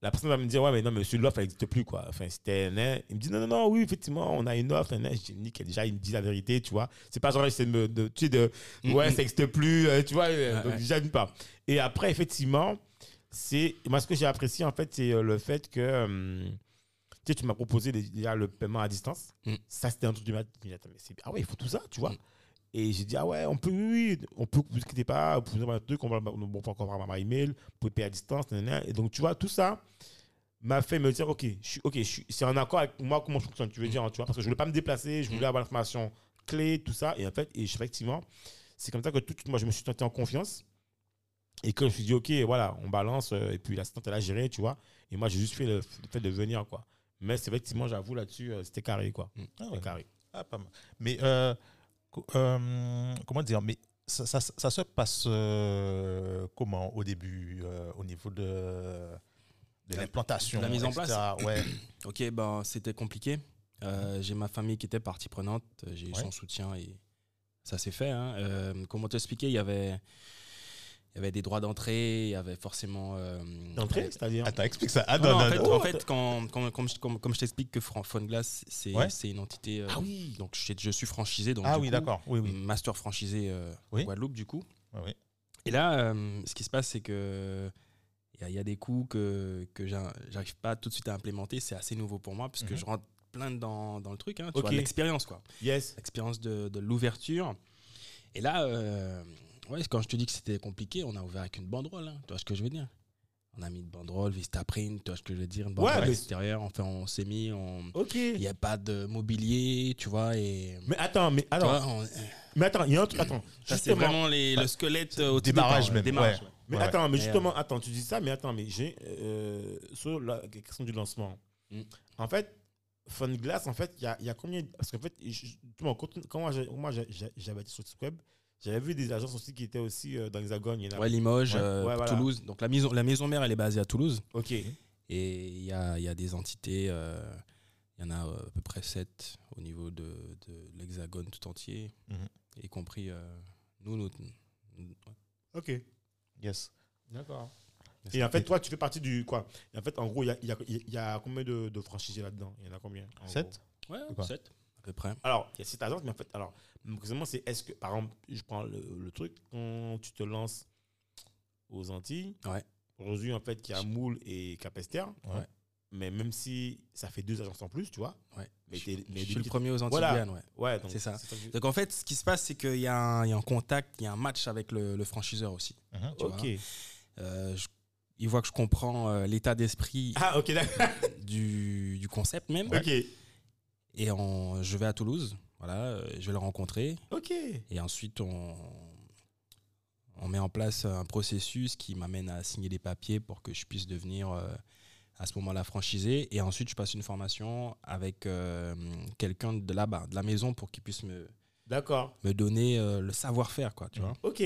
Speaker 1: la personne va me dire, ouais, mais non, mais celui-là, ça n'existe plus, quoi. Enfin, c'était, né. il me dit, non, non, non, oui, effectivement, on a une offre, né. je dis, nickel, déjà, il me dit la vérité, tu vois. C'est pas genre, c'est de me, de, tu sais, de,
Speaker 3: Mm,
Speaker 1: ouais,
Speaker 3: mm.
Speaker 1: ça n'existe plus, euh, tu vois, euh, donc déjà, d'une part. Et après, effectivement, c'est, moi, ce que j'ai apprécié, en fait, c'est euh, le fait que, hum, tu sais, tu m'as proposé déjà le paiement à distance.
Speaker 3: Mm.
Speaker 1: Ça, c'était un truc du matin. Ah ouais, il faut tout ça, tu vois.
Speaker 3: Mm.
Speaker 1: Et j'ai dit, ah ouais, on peut, oui, on peut, vous inquiétez pas, vous pouvez avoir un truc, on va, on va encore avoir ma email, vous pouvez payer à distance, nanana. Et donc, tu vois, tout ça m'a fait me dire, ok, je suis, ok, c'est en accord avec moi comment je fonctionne, tu veux dire, hein, tu vois, parce que je voulais pas me déplacer, je voulais avoir l'information clé, tout ça. Et en fait, et effectivement, c'est comme ça que tout de suite, moi, je me suis senti en confiance. Et que je me suis dit, ok, voilà, on balance, euh, et puis l'assistante, elle a géré, tu vois. Et moi, j'ai juste fait le, le fait de venir, quoi. Mais c'est effectivement, j'avoue, là-dessus, euh, c'était carré, quoi.
Speaker 3: Mm.
Speaker 2: Ah ouais.
Speaker 1: carré.
Speaker 2: Ah, pas mal. Mais euh, co- euh, comment dire Mais ça, ça- ça se passe euh, comment au début euh, au niveau de, de
Speaker 3: La-
Speaker 2: l'implantation
Speaker 3: de la mise en
Speaker 2: etc. Ouais.
Speaker 3: Ok, ben c'était compliqué. Euh, j'ai ma famille qui était partie prenante, j'ai eu
Speaker 2: Ouais.
Speaker 3: son soutien et ça s'est fait. hein. Euh, comment t'expliquer? Il y avait, il y avait des droits d'entrée, il y avait forcément. euh,
Speaker 1: D'entrée,
Speaker 3: euh,
Speaker 1: c'est-à-dire
Speaker 2: Attends, explique ça. Ah,
Speaker 3: non,
Speaker 2: non,
Speaker 3: non, en fait,
Speaker 2: non.
Speaker 3: en fait, quand, quand- comme, je- comme- comme je t'explique que Fran- Phoneglass, c'est
Speaker 2: Ouais.
Speaker 3: c'est une entité. euh,
Speaker 1: Ah oui
Speaker 3: Donc je, je suis franchisé. Donc,
Speaker 2: Ah oui, d'accord. Oui, oui.
Speaker 3: Master franchisé euh,
Speaker 2: Oui.
Speaker 3: Guadeloupe, du coup.
Speaker 2: Oui, oui.
Speaker 3: Et là, euh, ce qui se passe, c'est que il y, a- il y a des coups que, que j'a- j'arrive pas tout de suite à implémenter. C'est assez nouveau pour moi, parce que
Speaker 2: Mhm.
Speaker 3: je rentre plein dans, dans le truc. Hein, tu
Speaker 1: Ok.
Speaker 3: vois, l'expérience, quoi.
Speaker 1: Yes.
Speaker 3: L'expérience de, de l'ouverture. Et là, ouais, quand je te dis que c'était compliqué, on a ouvert avec une banderole. hein, tu vois ce que je veux dire? On a mis une banderole, Vistaprint, tu vois ce que je veux dire Une banderole
Speaker 1: Ouais, mais-
Speaker 3: extérieure. Enfin, on s'est mis. on-
Speaker 1: Ok.
Speaker 3: Il n'y a pas de mobilier, tu vois. Et.
Speaker 1: Mais attends, mais alors,
Speaker 3: vois, on-
Speaker 1: mais attends, il y a un truc, attends.
Speaker 3: ça, c'est vraiment les- le squelette euh, au
Speaker 2: Démarrage
Speaker 3: départ,
Speaker 2: même,
Speaker 3: démarrage,
Speaker 2: ouais.
Speaker 3: ouais.
Speaker 1: Mais attends, mais justement, attends, tu dis ça, mais attends, mais j'ai euh, sur la question du lancement.
Speaker 3: Mm.
Speaker 1: En fait, Fun Glass, en fait, il y a, y a combien Parce qu'en fait, je- quand, moi, j'avais été sur le site web, j'avais vu des agences aussi qui étaient aussi euh, dans l'Hexagone. Il y en a-
Speaker 3: Ouais, Limoges,
Speaker 1: Ouais,
Speaker 3: euh,
Speaker 1: ouais, voilà.
Speaker 3: Toulouse. Donc la maison, la maison mère, elle est basée à Toulouse.
Speaker 1: Ok.
Speaker 3: Et il y a, il y a des entités, euh, il y en a euh, à peu près sept au niveau de, de l'hexagone tout entier,
Speaker 2: Mhm.
Speaker 3: y compris euh, nous. nous- nous-
Speaker 1: Ok.
Speaker 2: Yes.
Speaker 1: D'accord. Et en fait, toi, tu fais partie du quoi? Et en fait, en gros, il y a, il y a- y a combien de, de franchisés là-dedans? Il y en a combien en
Speaker 2: Sept?
Speaker 1: gros?
Speaker 3: Ouais,
Speaker 2: C'est quoi
Speaker 3: sept à peu près.
Speaker 1: Alors, il y a sept agences, mais en fait, alors, précisément, c'est est-ce que, par exemple, je prends le, le truc, quand tu te lances aux Antilles,
Speaker 3: Ouais.
Speaker 1: aujourd'hui, en fait, il y a Moule et Capester,
Speaker 2: Ouais.
Speaker 1: mais même si ça fait deux agences en plus, tu vois,
Speaker 3: Ouais.
Speaker 1: mais,
Speaker 3: Je-
Speaker 1: mais
Speaker 3: je suis
Speaker 1: depuis-
Speaker 3: le premier aux Antilles.
Speaker 1: Voilà.
Speaker 3: ouais.
Speaker 1: Ouais, donc
Speaker 3: C'est ça.
Speaker 1: je-
Speaker 3: Donc en fait, ce qui se passe, c'est qu'il y, a un- il y a un contact, il y a un match avec le, le franchiseur aussi.
Speaker 2: Mhm.
Speaker 3: tu
Speaker 1: Ok.
Speaker 3: Euh, je- il voit que je comprends euh, l'état d'esprit
Speaker 1: Ah, ok, d'accord.
Speaker 3: du, du concept même.
Speaker 1: Ok.
Speaker 3: Et en- je vais à Toulouse, voilà, euh, je vais le rencontrer.
Speaker 1: Ok.
Speaker 3: Et ensuite, on, on met en place un processus qui m'amène à signer des papiers pour que je puisse devenir euh, à ce moment-là franchisé. Et ensuite, je passe une formation avec euh, quelqu'un de là-bas, de la maison, pour qu'il puisse me,
Speaker 1: D'accord.
Speaker 3: me donner euh, le savoir-faire, quoi, tu
Speaker 2: Mhm.
Speaker 3: vois.
Speaker 1: Ok.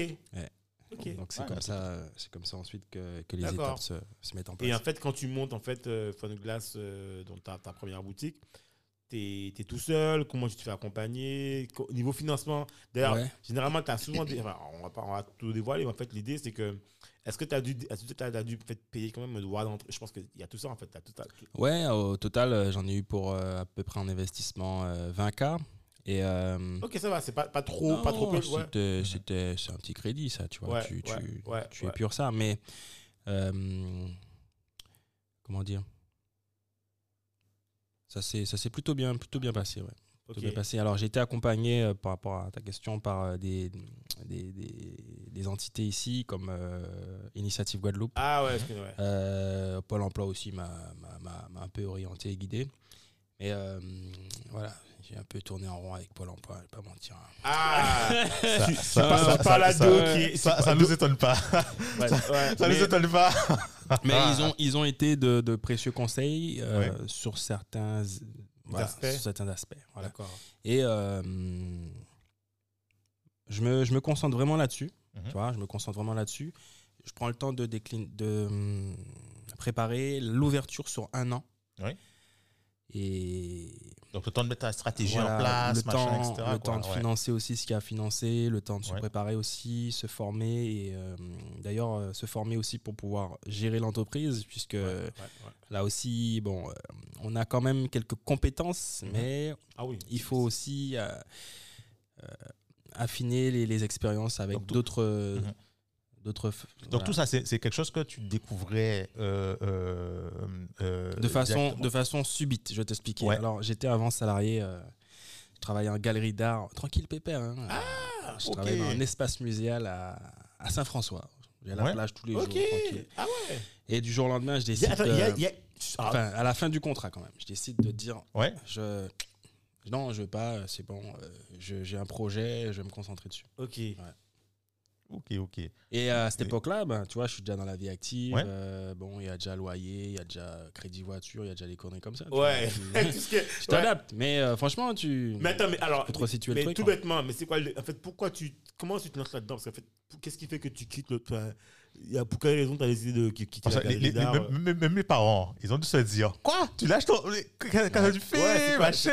Speaker 3: Donc c'est
Speaker 2: Ouais,
Speaker 3: comme
Speaker 2: mais
Speaker 3: ça, c'est comme ça ensuite que, que les étapes se, se mettent en place.
Speaker 1: Et en fait, quand tu montes en fait euh, Fun Glass, euh, dans ta, ta première boutique, tu es, tout seul. Comment tu te fais accompagner Co- Niveau financement, d'ailleurs,
Speaker 3: Ouais.
Speaker 1: généralement, tu as souvent. Des, enfin, on, va pas, on va tout dévoiler, mais en fait, l'idée, c'est que. Est-ce que tu as dû, que t'as dû fait, payer quand même le droit d'entrée? Je pense qu'il y a tout ça en fait. t'as tout,
Speaker 3: Ouais, au total, euh, j'en ai eu pour euh, à peu près en investissement euh, 20K. Et euh,
Speaker 1: Ok, ça va, c'est pas, pas trop.
Speaker 3: Non,
Speaker 1: pas trop peu, ouais.
Speaker 3: c'était, c'est un petit crédit, ça, tu vois.
Speaker 1: Ouais,
Speaker 3: tu, tu,
Speaker 1: ouais, ouais,
Speaker 3: tu
Speaker 1: ouais.
Speaker 3: épures ça. Mais, comment dire? Ça s'est, plutôt bien, plutôt bien passé, ouais. Bien passé. Alors, j'ai été accompagné, euh, par rapport à ta question, par euh, des, des, des- des entités ici, comme euh, Initiative Guadeloupe.
Speaker 1: Ah ouais, que- ouais.
Speaker 3: Pôle emploi aussi m'a un peu orienté et guidé. Mais euh, voilà, j'ai un peu tourné en rond avec Pôle emploi, je vais pas mentir. hein.
Speaker 1: Ah
Speaker 2: Ça, ça- ça- ça-
Speaker 1: la
Speaker 2: ça-
Speaker 1: dos qui
Speaker 2: ça- ça
Speaker 1: pas
Speaker 2: nous étonne pas.
Speaker 1: Ouais, ouais,
Speaker 2: Ça
Speaker 1: mais-
Speaker 2: nous étonne pas.
Speaker 3: Mais
Speaker 2: Ah.
Speaker 3: ils, ont, ils ont été de, de précieux conseils euh,
Speaker 2: Ouais.
Speaker 3: sur certains, voilà,
Speaker 1: Aspects.
Speaker 3: sur certains aspects. Voilà.
Speaker 1: D'accord.
Speaker 3: Et euh, je, me, je me concentre vraiment là-dessus.
Speaker 2: Mhm.
Speaker 3: Tu vois, je me concentre vraiment là-dessus. Je prends le temps de, déclin- de hum, préparer l'ouverture sur un an.
Speaker 2: Oui.
Speaker 3: Et
Speaker 2: Donc, le temps de mettre ta stratégie
Speaker 3: voilà,
Speaker 2: en place,
Speaker 3: le
Speaker 2: machin,
Speaker 3: temps,
Speaker 2: etc.
Speaker 3: le
Speaker 2: quoi.
Speaker 3: temps de
Speaker 2: Ouais.
Speaker 3: financer aussi ce qu'il y a à financer, le temps de se
Speaker 2: Ouais.
Speaker 3: préparer aussi, se former et euh, d'ailleurs euh, se former aussi pour pouvoir gérer l'entreprise puisque
Speaker 1: Ouais,
Speaker 3: là aussi bon euh, on a quand même quelques compétences
Speaker 2: Mhm.
Speaker 3: mais
Speaker 1: Ah oui.
Speaker 3: il faut aussi affiner les, les expériences avec d'autres
Speaker 2: Mhm.
Speaker 3: D'autres
Speaker 2: Donc,
Speaker 3: voilà.
Speaker 2: tout ça, c'est quelque chose que tu découvrais euh, euh, euh,
Speaker 3: de façon de subite je vais t'expliquer
Speaker 2: Ouais.
Speaker 3: alors j'étais avant salarié euh, je travaillais en galerie d'art tranquille pépère hein.
Speaker 2: Ah,
Speaker 3: je travaillais dans un espace muséal à, à Saint-François j'ai à la
Speaker 2: Ouais.
Speaker 3: plage tous les jours tranquille.
Speaker 1: Ah ouais.
Speaker 3: et du jour au lendemain je décide
Speaker 1: a- attends, il y a-
Speaker 3: de-
Speaker 1: y a- ah,
Speaker 3: enfin à la fin du contrat quand même je décide de dire
Speaker 2: Ouais.
Speaker 3: je non je veux pas c'est bon euh, je- j'ai un projet je vais me concentrer dessus
Speaker 1: ok.
Speaker 2: Ok, ok.
Speaker 3: Et à cette
Speaker 2: Et-
Speaker 3: époque-là, ben, tu vois, je suis déjà dans la vie active.
Speaker 2: Ouais.
Speaker 3: euh, bon, il y a déjà loyer, il y a déjà crédit voiture, il y a déjà des conneries comme ça. tu
Speaker 1: Ouais.
Speaker 3: Tu
Speaker 1: ouais.
Speaker 3: t'adaptes. Mais euh, franchement, tu.
Speaker 1: Mais attends, mais alors.
Speaker 3: Situer le
Speaker 1: mais
Speaker 3: truc,
Speaker 1: tout
Speaker 3: quoi.
Speaker 1: bêtement, mais c'est quoi le- En fait, pourquoi tu. Comment tu te lances là-dedans? Parce qu'en fait, qu'est-ce qui fait que tu quittes le. Y a, pour quelle raison tu as décidé de qui- quitter
Speaker 2: Parce
Speaker 1: la
Speaker 2: que les- même,
Speaker 1: euh?
Speaker 2: même- mes parents, ils ont dû se dire Quoi? Tu lâches ton. Qu'est-ce que tu fais machin?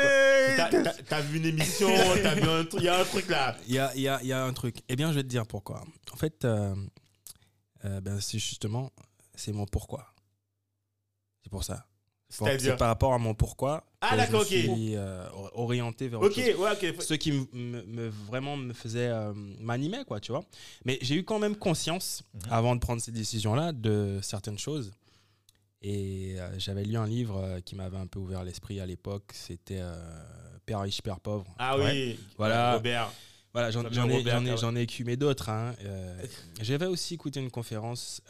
Speaker 1: T'as- vu une émission, t'as vu un truc, il y a un truc là.
Speaker 3: Il y a, il y, a, il y a un truc. Eh bien, je vais te dire pourquoi. En fait, euh, euh, ben, c'est justement, c'est mon pourquoi. C'est pour ça. C'est par rapport à mon pourquoi.
Speaker 1: Ah, d'accord, ok.
Speaker 3: Je suis euh, orienté vers
Speaker 1: Ok, ouais, ok.
Speaker 3: ce qui me, me- me- vraiment me faisait euh, m'animer quoi tu vois mais j'ai eu quand même conscience
Speaker 2: Mhm.
Speaker 3: avant de prendre ces décisions là de certaines choses et euh, j'avais lu un livre euh, qui m'avait un peu ouvert l'esprit à l'époque c'était Père riche Père pauvre
Speaker 1: Ah oui,
Speaker 3: Voilà.
Speaker 1: Robert.
Speaker 3: voilà j'en ai, ai, ai écumé d'autres hein. J'avais aussi écouté une conférence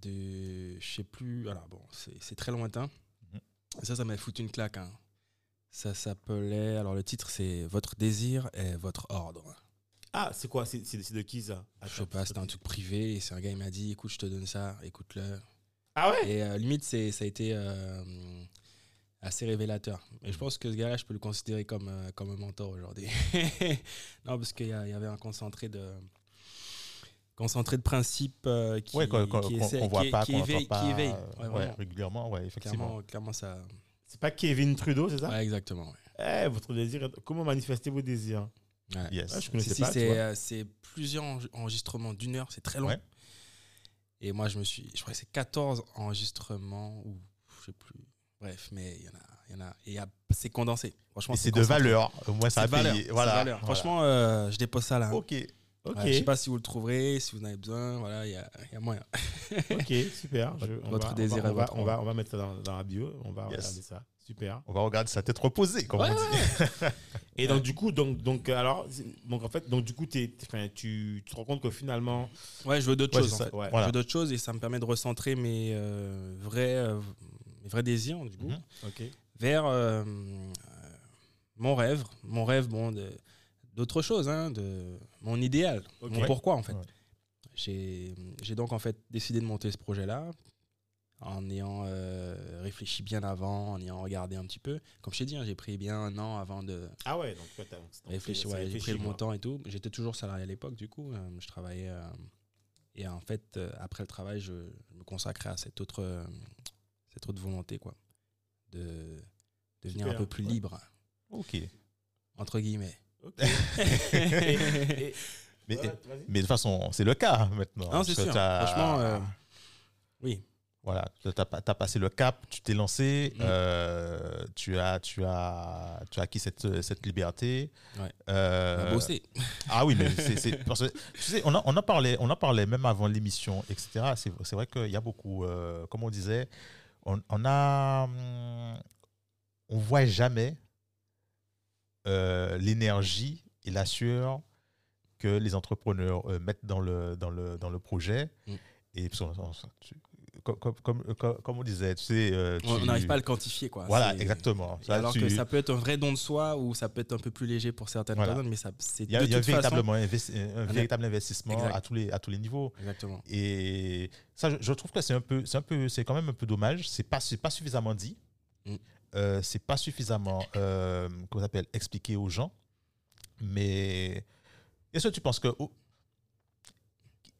Speaker 3: de je sais plus alors bon c'est très lointain
Speaker 2: Mhm.
Speaker 3: ça ça m'a foutu une claque hein. ça s'appelait alors le titre c'est votre désir et votre ordre
Speaker 1: Ah, c'est quoi? C'est de qui ça?
Speaker 3: Je sais pas, c'était un truc privé et c'est un gars il m'a dit écoute, je te donne ça, écoute-le.
Speaker 1: Ah ouais?
Speaker 3: Et euh, limite, c'est, ça a été euh, assez révélateur. Et je pense que ce gars-là, je peux le considérer comme, euh, comme un mentor aujourd'hui. non, parce qu'il y avait un concentré de concentré de principes euh, qui,
Speaker 2: Ouais, qu'on qu'on-
Speaker 3: qui essaie-
Speaker 2: qu'on voit
Speaker 3: qui-
Speaker 2: pas,
Speaker 3: qui
Speaker 2: qu'on
Speaker 3: éveille,
Speaker 2: pas.
Speaker 3: qui éveille.
Speaker 2: euh,
Speaker 3: Ouais,
Speaker 2: ouais,
Speaker 3: vraiment.
Speaker 2: régulièrement, ouais, effectivement.
Speaker 3: Clairement, clairement, ça.
Speaker 1: C'est pas Kevin Trudeau, c'est ça?
Speaker 3: Ouais, exactement. ouais.
Speaker 1: Eh, votre désir. Comment manifester vos désirs?
Speaker 3: Ouais.
Speaker 2: Yes.
Speaker 1: Ah, je
Speaker 3: Si,
Speaker 1: connaissais
Speaker 3: si,
Speaker 1: pas.
Speaker 3: c'est,
Speaker 1: vois.
Speaker 3: euh, c'est plusieurs enre- enregistrements d'une heure, c'est très long.
Speaker 2: Ouais.
Speaker 3: Et moi, je me suis. Je crois que c'est 14 enregistrements, ou je sais plus. Bref, mais il y en a. Il y en a, et c'est condensé. Franchement,
Speaker 2: Et c'est de valeur. Moins, ça
Speaker 3: C'est
Speaker 2: a
Speaker 3: de valeur.
Speaker 2: payé.
Speaker 3: c'est de
Speaker 2: Voilà.
Speaker 3: valeur. Franchement, euh, je dépose ça là. hein.
Speaker 2: Ok.
Speaker 1: Ok,
Speaker 3: Ouais, je sais pas si vous le trouverez, si vous en avez besoin. Voilà, il y a, il y a moyen.
Speaker 1: ok, super. Je- on
Speaker 3: Votre
Speaker 1: va-
Speaker 3: désir
Speaker 1: on va,
Speaker 3: votre
Speaker 1: on va, on va mettre ça dans, dans la bio. On va
Speaker 2: Yes.
Speaker 1: regarder ça. Super.
Speaker 2: On va regarder sa tête reposée, comme
Speaker 3: Ouais,
Speaker 2: on dit.
Speaker 1: Et donc du coup, donc, donc euh, alors, donc en fait, donc du coup, t'es- enfin, tu, tu te rends compte que finalement,
Speaker 3: Ouais, je veux d'autres
Speaker 2: Ouais,
Speaker 3: choses.
Speaker 2: c'est
Speaker 3: en
Speaker 2: ça.
Speaker 3: fait.
Speaker 1: Ouais.
Speaker 3: Je veux d'autres choses et ça me permet de recentrer mes euh, vrais, euh, mes vrais désirs, du coup,
Speaker 2: Mhm.
Speaker 1: ok,
Speaker 3: vers euh, euh, mon rêve. Mon rêve, bon, de- d'autres choses, hein, de mon idéal, mon pourquoi, en fait.
Speaker 2: Ouais.
Speaker 3: J'ai donc, en fait, décidé de monter ce projet-là en ayant euh, réfléchi bien avant, en ayant regardé un petit peu. Comme je t'ai dit, hein, j'ai pris bien un an avant de
Speaker 1: ah ouais, donc toi,
Speaker 3: réfléchir. Ouais, j'ai pris le montant et tout. J'étais toujours salarié à l'époque, du coup. euh, je travaillais. euh, et en fait, après le travail, je, je me consacrais à cette autre, cette autre volonté, quoi. De devenir un peu plus
Speaker 1: ouais.
Speaker 3: libre,
Speaker 2: Ok.
Speaker 3: entre guillemets.
Speaker 1: Ok. Et- et-
Speaker 2: Mais,
Speaker 1: ouais, vas-y.
Speaker 2: mais de toute façon, c'est le cas maintenant.
Speaker 3: Non, c'est sûr. Franchement, euh, oui.
Speaker 2: Voilà, tu as, passé le cap, tu t'es lancé,
Speaker 3: Mhm.
Speaker 2: euh, tu, as, tu, as, tu as acquis cette, cette liberté.
Speaker 3: Ouais.
Speaker 2: Euh,
Speaker 3: On a bossé.
Speaker 2: Ah oui, mais c'est. c'est- parce que, Tu sais, on en, on en parlait, on en parlait même avant l'émission, etc. C'est c'est vrai qu'il y a beaucoup, euh, comme on disait, on, on a. hum, On voit jamais euh, l'énergie et la sueur que les entrepreneurs euh, mettent dans le, dans le, dans le projet.
Speaker 3: Mm.
Speaker 2: Et on- tu- comme, comme, comme, comme- comme on disait, tu sais. euh,
Speaker 3: On n'arrive pas à le quantifier, quoi.
Speaker 2: Voilà, exactement. Ça,
Speaker 3: alors
Speaker 2: tu-
Speaker 3: que ça peut être un vrai don de soi ou ça peut être un peu plus léger pour certaines
Speaker 2: Voilà.
Speaker 3: personnes, mais ça, c'est
Speaker 2: il y a,
Speaker 3: de
Speaker 2: y a
Speaker 3: toute façon-
Speaker 2: véritablement un, un
Speaker 3: Un-
Speaker 2: véritable investissement
Speaker 3: Exact.
Speaker 2: à tous, les, à tous les niveaux.
Speaker 3: Exactement.
Speaker 2: Et ça, je, je trouve que c'est un peu, c'est un peu, c'est quand même un peu dommage. C'est pas, c'est pas suffisamment dit.
Speaker 3: Mm.
Speaker 2: Euh, c'est pas suffisamment, euh, comment on appelle, expliqué aux gens. Mais est-ce que tu penses que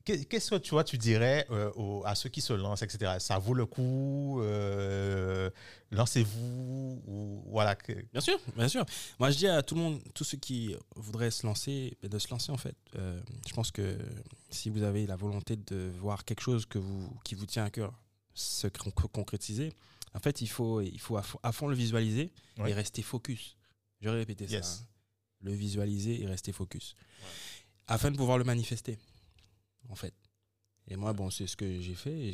Speaker 2: qu'est- qu'est-ce que tu vois, tu dirais euh, à ceux qui se lancent, etc. Ça vaut le coup euh, Lancez-vous ou voilà.
Speaker 3: Bien sûr, bien sûr. Moi, je dis à tout le monde, tous ceux qui voudraient se lancer, ben, de se lancer en fait. Je pense que si vous avez la volonté de voir quelque chose que vous, qui vous tient à cœur se con- concrétiser, en fait, il faut, il faut à fond, à fond le visualiser
Speaker 2: Ouais.
Speaker 3: et rester focus. Je vais répéter
Speaker 2: Yes.
Speaker 3: ça. hein. Le visualiser et rester focus. Afin de pouvoir le manifester, en fait. Et moi, bon, c'est ce que j'ai fait.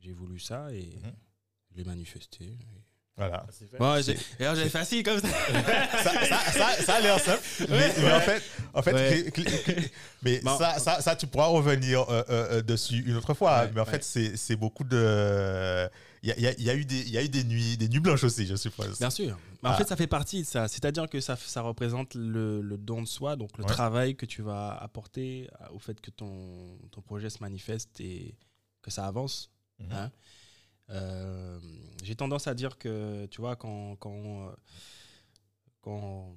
Speaker 3: J'ai, voulu ça et
Speaker 2: Mhm.
Speaker 3: je l'ai manifesté.
Speaker 2: Voilà.
Speaker 3: Bon, j'ai, d'ailleurs, j'ai facile comme ça.
Speaker 2: ça, ça, ça, ça a l'air simple, mais, mais en fait, en fait
Speaker 3: Ouais.
Speaker 2: clé- clé- clé- mais
Speaker 3: Bon.
Speaker 2: ça, ça, ça, tu pourras revenir euh, euh, euh, dessus une autre fois.
Speaker 3: Ouais,
Speaker 2: mais en
Speaker 3: ouais.
Speaker 2: fait, c'est c'est beaucoup de. Il y a, il y a- y a eu des, il y a eu des nuits, des nuits blanches aussi, je suppose.
Speaker 3: Bien sûr. Mais en
Speaker 2: Ah.
Speaker 3: fait, ça fait partie de ça. C'est-à-dire que ça, ça représente le, le don de soi, donc le
Speaker 2: Ouais.
Speaker 3: travail que tu vas apporter au fait que ton, ton projet se manifeste et que ça avance.
Speaker 2: Mhm.
Speaker 3: hein. Euh, J'ai tendance à dire que, tu vois, quand, quand, euh, quand,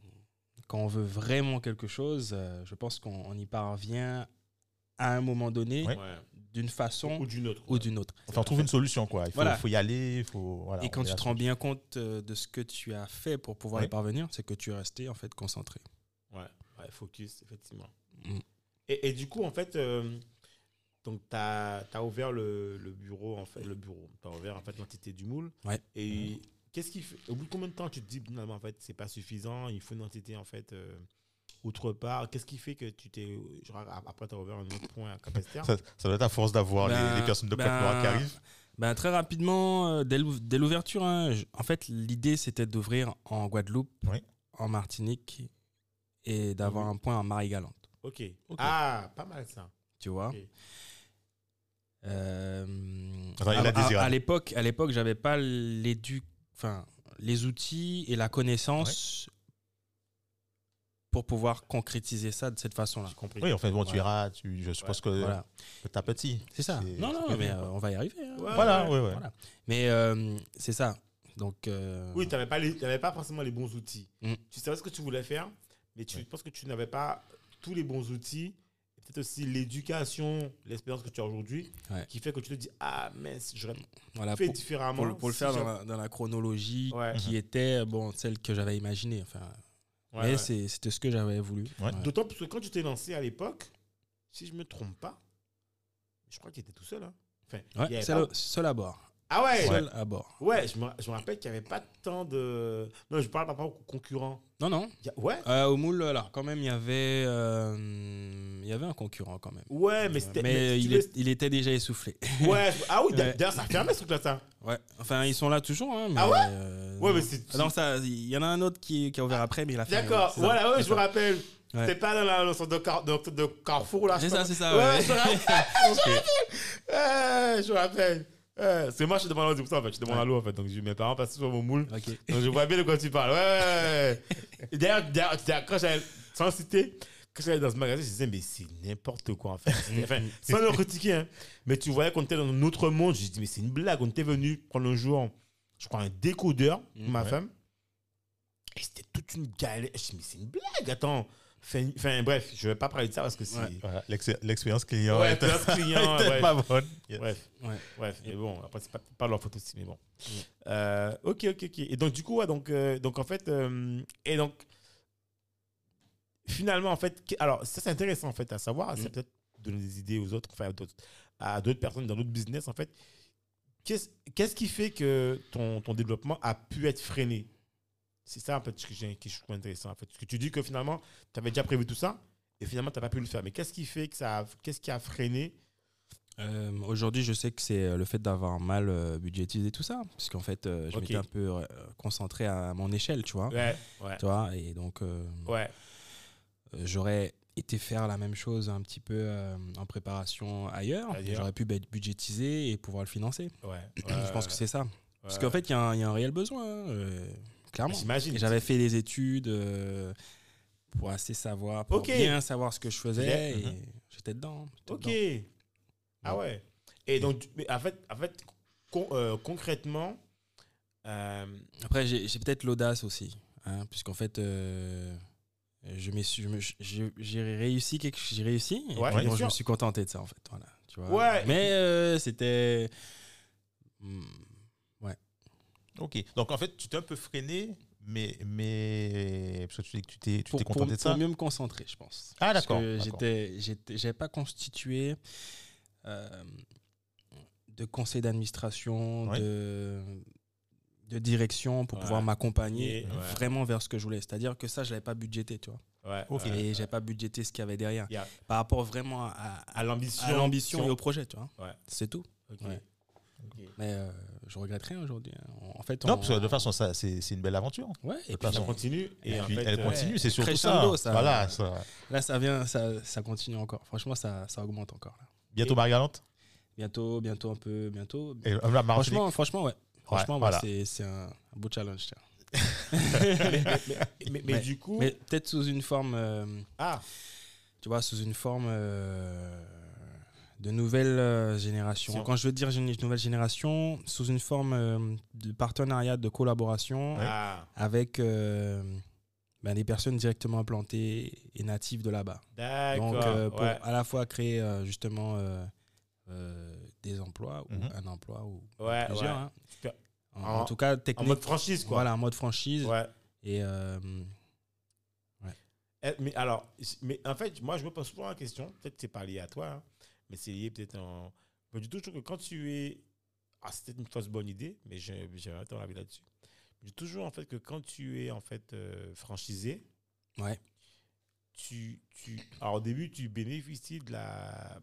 Speaker 3: quand on veut vraiment quelque chose, euh, je pense qu'on on y parvient à un moment donné,
Speaker 2: Ouais.
Speaker 1: Ouais.
Speaker 3: d'une façon
Speaker 1: Ou d'une autre.
Speaker 3: ou d'une autre.
Speaker 2: Enfin, on trouve une solution, quoi. Il faut,
Speaker 3: Voilà.
Speaker 2: faut y aller. il Faut, voilà,
Speaker 3: Et quand tu te rends bien compte de ce que tu as fait pour pouvoir y parvenir, c'est que tu es resté en fait concentré.
Speaker 1: Ouais, ouais, focus, effectivement.
Speaker 3: Mm.
Speaker 1: Et, et du coup, en fait, euh, donc tu as, ouvert le, le bureau, en fait, le bureau. Tu as ouvert en fait l'entité du moule.
Speaker 3: Ouais.
Speaker 1: Et qu'est-ce qui fait Au bout de combien de temps tu te dis finalement en fait c'est pas suffisant, il faut une entité en fait euh, autre part? Qu'est-ce qui fait que tu t'es genre après tu as ouvert un autre point à Capesterre?
Speaker 2: Ça, ça doit être à force d'avoir les-
Speaker 3: Ben,
Speaker 2: les, personnes de
Speaker 3: ben,
Speaker 2: qui arrivent.
Speaker 3: Ben, très rapidement, euh, dès l'ou- dès l'ouverture, hein, en fait, l'idée c'était d'ouvrir en Guadeloupe,
Speaker 2: Oui.
Speaker 3: en Martinique et d'avoir
Speaker 1: Mhm.
Speaker 3: un point en Marie-Galante.
Speaker 1: Ok. Ah, pas mal ça.
Speaker 3: Tu vois? Euh,
Speaker 2: il a
Speaker 3: à- à-
Speaker 2: désiré.
Speaker 3: à l'époque, à l'époque, j'avais pas l'édu, enfin, les outils et la connaissance pour pouvoir concrétiser ça de cette façon-là.
Speaker 2: Oui, en fait, bon, tu
Speaker 3: Ouais.
Speaker 2: iras. Tu, je suppose que
Speaker 3: Voilà,
Speaker 2: petit à petit.
Speaker 3: c'est ça. Non, non, mais euh, on va y arriver. hein.
Speaker 1: Ouais,
Speaker 2: Voilà,
Speaker 1: ouais.
Speaker 2: oui, oui.
Speaker 3: Voilà. Mais euh, c'est ça. Donc, euh,
Speaker 1: Oui, tu n'avais pas, les- pas forcément les bons outils.
Speaker 3: Mm.
Speaker 1: Tu savais ce que tu voulais faire, mais tu
Speaker 2: Ouais.
Speaker 1: penses que tu n'avais pas tous les bons outils. Peut-être aussi l'éducation, l'expérience que tu as aujourd'hui,
Speaker 3: Ouais.
Speaker 1: qui fait que tu te dis Ah, mince, j'aurais
Speaker 3: voilà,
Speaker 1: fait
Speaker 3: pour,
Speaker 1: différemment.
Speaker 3: pour le, pour le
Speaker 1: si
Speaker 3: faire dans la, dans la chronologie
Speaker 1: Ouais.
Speaker 3: qui était bon, celle que j'avais imaginée. Enfin,
Speaker 1: Ouais,
Speaker 3: mais
Speaker 1: ouais.
Speaker 3: c'est- c'était ce que j'avais voulu.
Speaker 2: Ouais.
Speaker 1: D'autant plus que quand tu t'es lancé à l'époque, si je me trompe pas, je crois que tu étais tout seul. Hein. Enfin,
Speaker 3: Ouais,
Speaker 1: pas-
Speaker 3: seul à bord.
Speaker 1: Ah ouais,
Speaker 3: Seul à bord.
Speaker 1: Ouais, je me, je me rappelle qu'il n'y avait pas tant de. Non, je parle par rapport aux concurrents.
Speaker 3: Non, non.
Speaker 1: Il y a- Ouais,
Speaker 3: Euh, au moule, alors, quand même, il y avait, euh, il y avait un concurrent quand même.
Speaker 1: ouais, mais c'était.
Speaker 3: Mais
Speaker 1: si
Speaker 3: il,
Speaker 1: tu veux-
Speaker 3: est- il était déjà essoufflé.
Speaker 1: Ouais, ah oui,
Speaker 3: Ouais.
Speaker 1: d'ailleurs, ça a fermé ce truc-là, ça.
Speaker 3: Ouais. Enfin, ils sont là toujours. Hein, mais,
Speaker 1: Ah ouais?
Speaker 3: euh,
Speaker 1: Ouais, mais c'est-
Speaker 3: Non, ça, il y en a un autre qui, qui a ouvert après, mais il a fait.
Speaker 1: D'accord,
Speaker 3: c'est ça.
Speaker 1: voilà, ouais,
Speaker 3: C'est
Speaker 1: je me
Speaker 3: ça.
Speaker 1: rappelle.
Speaker 3: Ouais.
Speaker 1: C'était pas dans la dans le centre de, car, de, de Carrefour, là. je
Speaker 3: C'est
Speaker 1: sais
Speaker 3: ça,
Speaker 1: pas.
Speaker 3: c'est ça,
Speaker 1: Ouais,
Speaker 3: ouais.
Speaker 1: je me rappelle. Ouais, je me rappelle. Ouais, c'est moi, je demande à l'eau, c'est pour ça, en fait. Je demande à l'eau, en fait. Donc, je- mes parents passent sur mon moule. Donc, je vois bien de quoi tu parles. Ouais, ouais, D'ailleurs, quand j'allais, sans citer, quand j'allais dans ce magasin, je disais, mais c'est n'importe quoi, en fait. Enfin, sans le critiquer, hein. Mais tu voyais qu'on était dans un autre monde. Je dis, mais c'est une blague. On était venu prendre un jour, je crois, un décodeur pour ma
Speaker 2: Ouais.
Speaker 1: femme. Et c'était toute une galère. Je dis, mais c'est une blague, attends. Enfin, bref, je vais pas parler de ça parce que c'est.
Speaker 3: Ouais.
Speaker 2: L'expérience client
Speaker 1: Ouais, expérience client, bref.
Speaker 2: pas bonne. Yes.
Speaker 1: Bref,
Speaker 3: Ouais.
Speaker 1: bref, mais bon, après, c'est pas, pas leur faute aussi, mais bon. Euh, ok, ok, ok. Et donc, du coup, donc, euh, donc en fait, euh, et donc, finalement, en fait, alors, ça, c'est intéressant, en fait, à savoir, c'est
Speaker 3: Mm.
Speaker 1: peut-être donner des idées aux autres, enfin, à d'autres- personnes dans d'autres business, en fait. Qu'est-ce qu'est-ce qui fait que ton, ton développement a pu être freiné? C'est ça, en fait, ce que que je trouve intéressant, en fait. Parce que tu dis que finalement, tu avais déjà prévu tout ça, et finalement, tu n'as pas pu le faire. Mais qu'est-ce qui fait que ça a- qu'est-ce qui a freiné?
Speaker 3: Euh, Aujourd'hui, je sais que c'est euh, le fait d'avoir mal euh, budgétisé tout ça. Parce qu'en fait, euh, je
Speaker 1: Ok.
Speaker 3: m'étais un peu concentré à mon échelle, tu vois.
Speaker 1: Ouais, ouais,
Speaker 3: Tu vois, et donc,
Speaker 1: ouais.
Speaker 3: j'aurais été faire la même chose un petit peu en préparation ailleurs. J'aurais pu être budgétisé et pouvoir le financer.
Speaker 1: Ouais,
Speaker 3: je pense que c'est ça. Parce qu'en fait, il y, a un- il y a un réel besoin, hein, clairement.
Speaker 1: J'imagine.
Speaker 3: J'avais fait des études euh, pour assez savoir, pour bien savoir ce que je faisais. Et j'étais dedans.
Speaker 1: Ok.
Speaker 3: dedans.
Speaker 1: Ah ouais. Et donc, mais en fait, en fait con- euh, concrètement, euh,
Speaker 3: Après, j'ai peut-être l'audace aussi. Hein, Puisqu'en fait, je j'ai réussi quelque j'ai réussi et
Speaker 1: Ouais,
Speaker 3: bon, je me suis contenté de ça en fait voilà tu vois
Speaker 1: Ouais.
Speaker 3: mais euh, c'était hmm,
Speaker 2: Ok. Donc en fait, tu t'es un peu freiné, mais, mais parce que tu dis que tu t'es, tu
Speaker 3: pour,
Speaker 2: t'es
Speaker 3: pour,
Speaker 2: contenté de ça.
Speaker 3: pour mieux me concentrer je pense
Speaker 2: Ah
Speaker 3: Parce
Speaker 2: d'accord.
Speaker 3: j'étais j'étais j'avais pas constitué euh, de conseil d'administration
Speaker 2: Ouais.
Speaker 3: de de direction pour
Speaker 1: Ouais.
Speaker 3: pouvoir m'accompagner
Speaker 1: ouais.
Speaker 3: vraiment vers ce que je voulais c'est à dire que ça je l'avais pas budgété tu vois
Speaker 1: Ouais,
Speaker 2: Ok.
Speaker 1: ouais.
Speaker 3: et j'avais pas budgété ce qu'il y avait derrière par rapport vraiment à,
Speaker 1: à l'ambition.
Speaker 3: à l'ambition
Speaker 1: si
Speaker 3: et au projet tu vois
Speaker 1: Ouais.
Speaker 3: c'est tout
Speaker 1: Ok.
Speaker 3: Mais euh, je regrette rien aujourd'hui hein. En fait
Speaker 2: Non,
Speaker 3: on-
Speaker 2: parce que de toute façon, ça, c'est, c'est une belle aventure.
Speaker 3: ouais et
Speaker 2: de
Speaker 3: puis
Speaker 1: Ça continue. Et,
Speaker 2: Et
Speaker 1: en
Speaker 2: puis,
Speaker 1: fait,
Speaker 2: elle
Speaker 1: euh,
Speaker 2: continue, c'est surtout ça.
Speaker 3: ça.
Speaker 2: Voilà. ça.
Speaker 3: là ça vient ça, ça continue encore franchement ça, ça augmente encore là.
Speaker 2: Bientôt Marie-Galante.
Speaker 3: bientôt bientôt un peu bientôt
Speaker 2: Et euh.
Speaker 3: Franchement, franchement, ouais. Franchement, ouais,
Speaker 2: voilà.
Speaker 3: c'est, c'est un, beau challenge. tiens.
Speaker 1: mais, mais- mais
Speaker 3: Ouais.
Speaker 1: du coup.
Speaker 3: Mais peut-être sous une forme, euh,
Speaker 1: Ah,
Speaker 3: tu vois, sous une forme euh, de nouvelle euh, génération.
Speaker 1: Si on-
Speaker 3: Quand je veux dire gén- nouvelle génération, sous une forme euh, de partenariat, de collaboration
Speaker 1: ah,
Speaker 3: avec euh, ben, des personnes directement implantées et natives de là-bas.
Speaker 1: d'accord.
Speaker 3: Donc, euh, pour
Speaker 1: ouais.
Speaker 3: à la fois créer euh, justement euh, euh, des emplois ou
Speaker 2: Mhm.
Speaker 3: un emploi ou
Speaker 1: Ouais,
Speaker 3: plusieurs.
Speaker 1: ouais.
Speaker 3: hein. En,
Speaker 1: En-
Speaker 3: en tout cas,
Speaker 1: En
Speaker 3: technique.
Speaker 1: mode franchise, quoi.
Speaker 3: Voilà, en mode franchise.
Speaker 1: Ouais.
Speaker 3: Et euh,
Speaker 1: Eh, Mais alors, mais en fait, moi, je me pose souvent la question, peut-être que c'est pas lié à toi, hein, mais c'est lié peut-être en. Mais du tout, je trouve que quand tu es. Ah, peut-être une fausse bonne idée, mais j'ai un avis là-dessus. Je dis toujours, en fait, que quand tu es, en fait, euh, franchisé,
Speaker 3: ouais.
Speaker 1: tu, tu. Alors, au début, tu bénéficies de la.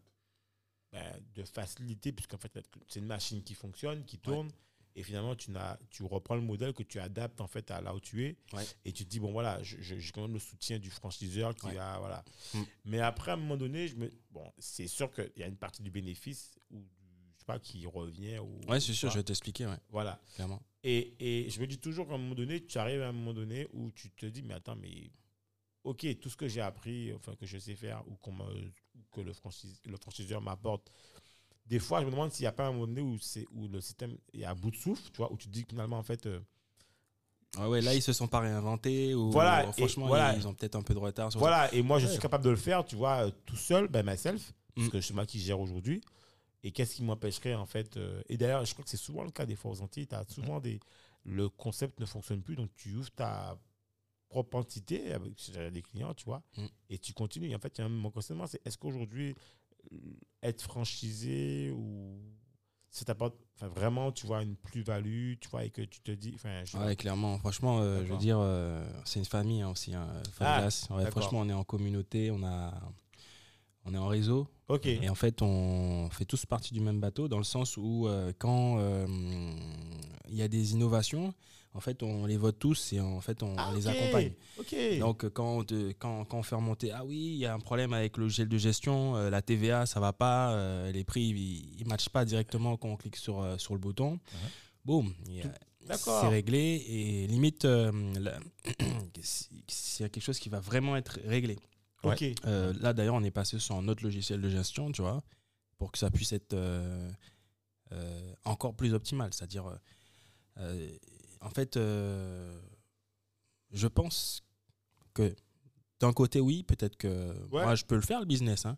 Speaker 1: ben, de facilité, puisqu'en fait, c'est une machine qui fonctionne, qui tourne. Et finalement, tu, n'as, tu reprends le modèle que tu adaptes en fait à là où tu es.
Speaker 3: Ouais.
Speaker 1: Et tu te dis, bon, voilà, j'ai quand même le soutien du franchiseur qui
Speaker 3: Ouais.
Speaker 1: va. Voilà.
Speaker 3: Mm.
Speaker 1: Mais après, à un moment donné, je me, bon, c'est sûr qu'il y a une partie du bénéfice ou je sais pas, qui revient. Ou,
Speaker 3: Ouais, c'est sûr, je vais t'expliquer, ouais,
Speaker 1: Voilà.
Speaker 3: clairement.
Speaker 1: Et, et je me dis toujours qu'à un moment donné, tu arrives à un moment donné où tu te dis, mais attends, mais ok, tout ce que j'ai appris, enfin que je sais faire, ou, qu'on me- ou que le, franchise, le franchiseur m'apporte, des fois, je me demande s'il n'y a pas un moment donné où, où le système est à bout de souffle, tu vois, où tu te dis que finalement, en fait, euh,
Speaker 3: Ah ouais, là, ils se sont pas réinventés ou
Speaker 1: Voilà, et
Speaker 3: franchement,
Speaker 1: voilà.
Speaker 3: ils ont peut-être un peu de retard. sur
Speaker 1: voilà, et moi, je
Speaker 3: Ouais.
Speaker 1: suis capable de le faire, tu vois, euh, tout seul, by myself, parce
Speaker 3: Mm.
Speaker 1: que c'est moi qui gère aujourd'hui. Et qu'est-ce qui m'empêcherait, en fait euh, Et d'ailleurs, je crois que c'est souvent le cas des fois aux Antilles, tu as souvent des. Le concept ne fonctionne plus, donc tu ouvres ta propre entité avec des clients, tu vois,
Speaker 3: Mm.
Speaker 1: et tu continues. Et en fait, il y a un mon questionnement c'est est-ce qu'aujourd'hui, être franchisé ou. Ça t'apporte enfin, vraiment, tu vois, une plus-value, tu vois, et que tu te dis. Enfin, je-.
Speaker 3: Ouais, clairement. Franchement, euh, je veux dire, euh, c'est une famille hein, aussi. Hein, Favelas. Ouais, franchement, on est en communauté, on, a, on est en réseau.
Speaker 1: Ok.
Speaker 3: Et en fait, on fait tous partie du même bateau dans le sens où euh, quand il y a des innovations, en fait, on les vote tous et en fait, on,
Speaker 1: Ah,
Speaker 3: les accompagne. Donc, quand on, te- quand, quand on fait remonter, ah oui, il y a un problème avec le gel de gestion, euh, la TVA, ça va pas, euh, les prix, ils ne matchent pas directement quand on clique sur, euh, sur le bouton. Boum, a-
Speaker 1: D'accord.
Speaker 3: c'est réglé et limite, euh, s'il y a quelque chose qui va vraiment être réglé. Euh, là, d'ailleurs, on est passé sur un autre logiciel de gestion, tu vois, pour que ça puisse être euh, euh, encore plus optimal. C'est-à-dire, euh, euh, en fait, euh, je pense que d'un côté, oui, peut-être que
Speaker 1: Ouais.
Speaker 3: moi, je peux le faire, le business. Hein.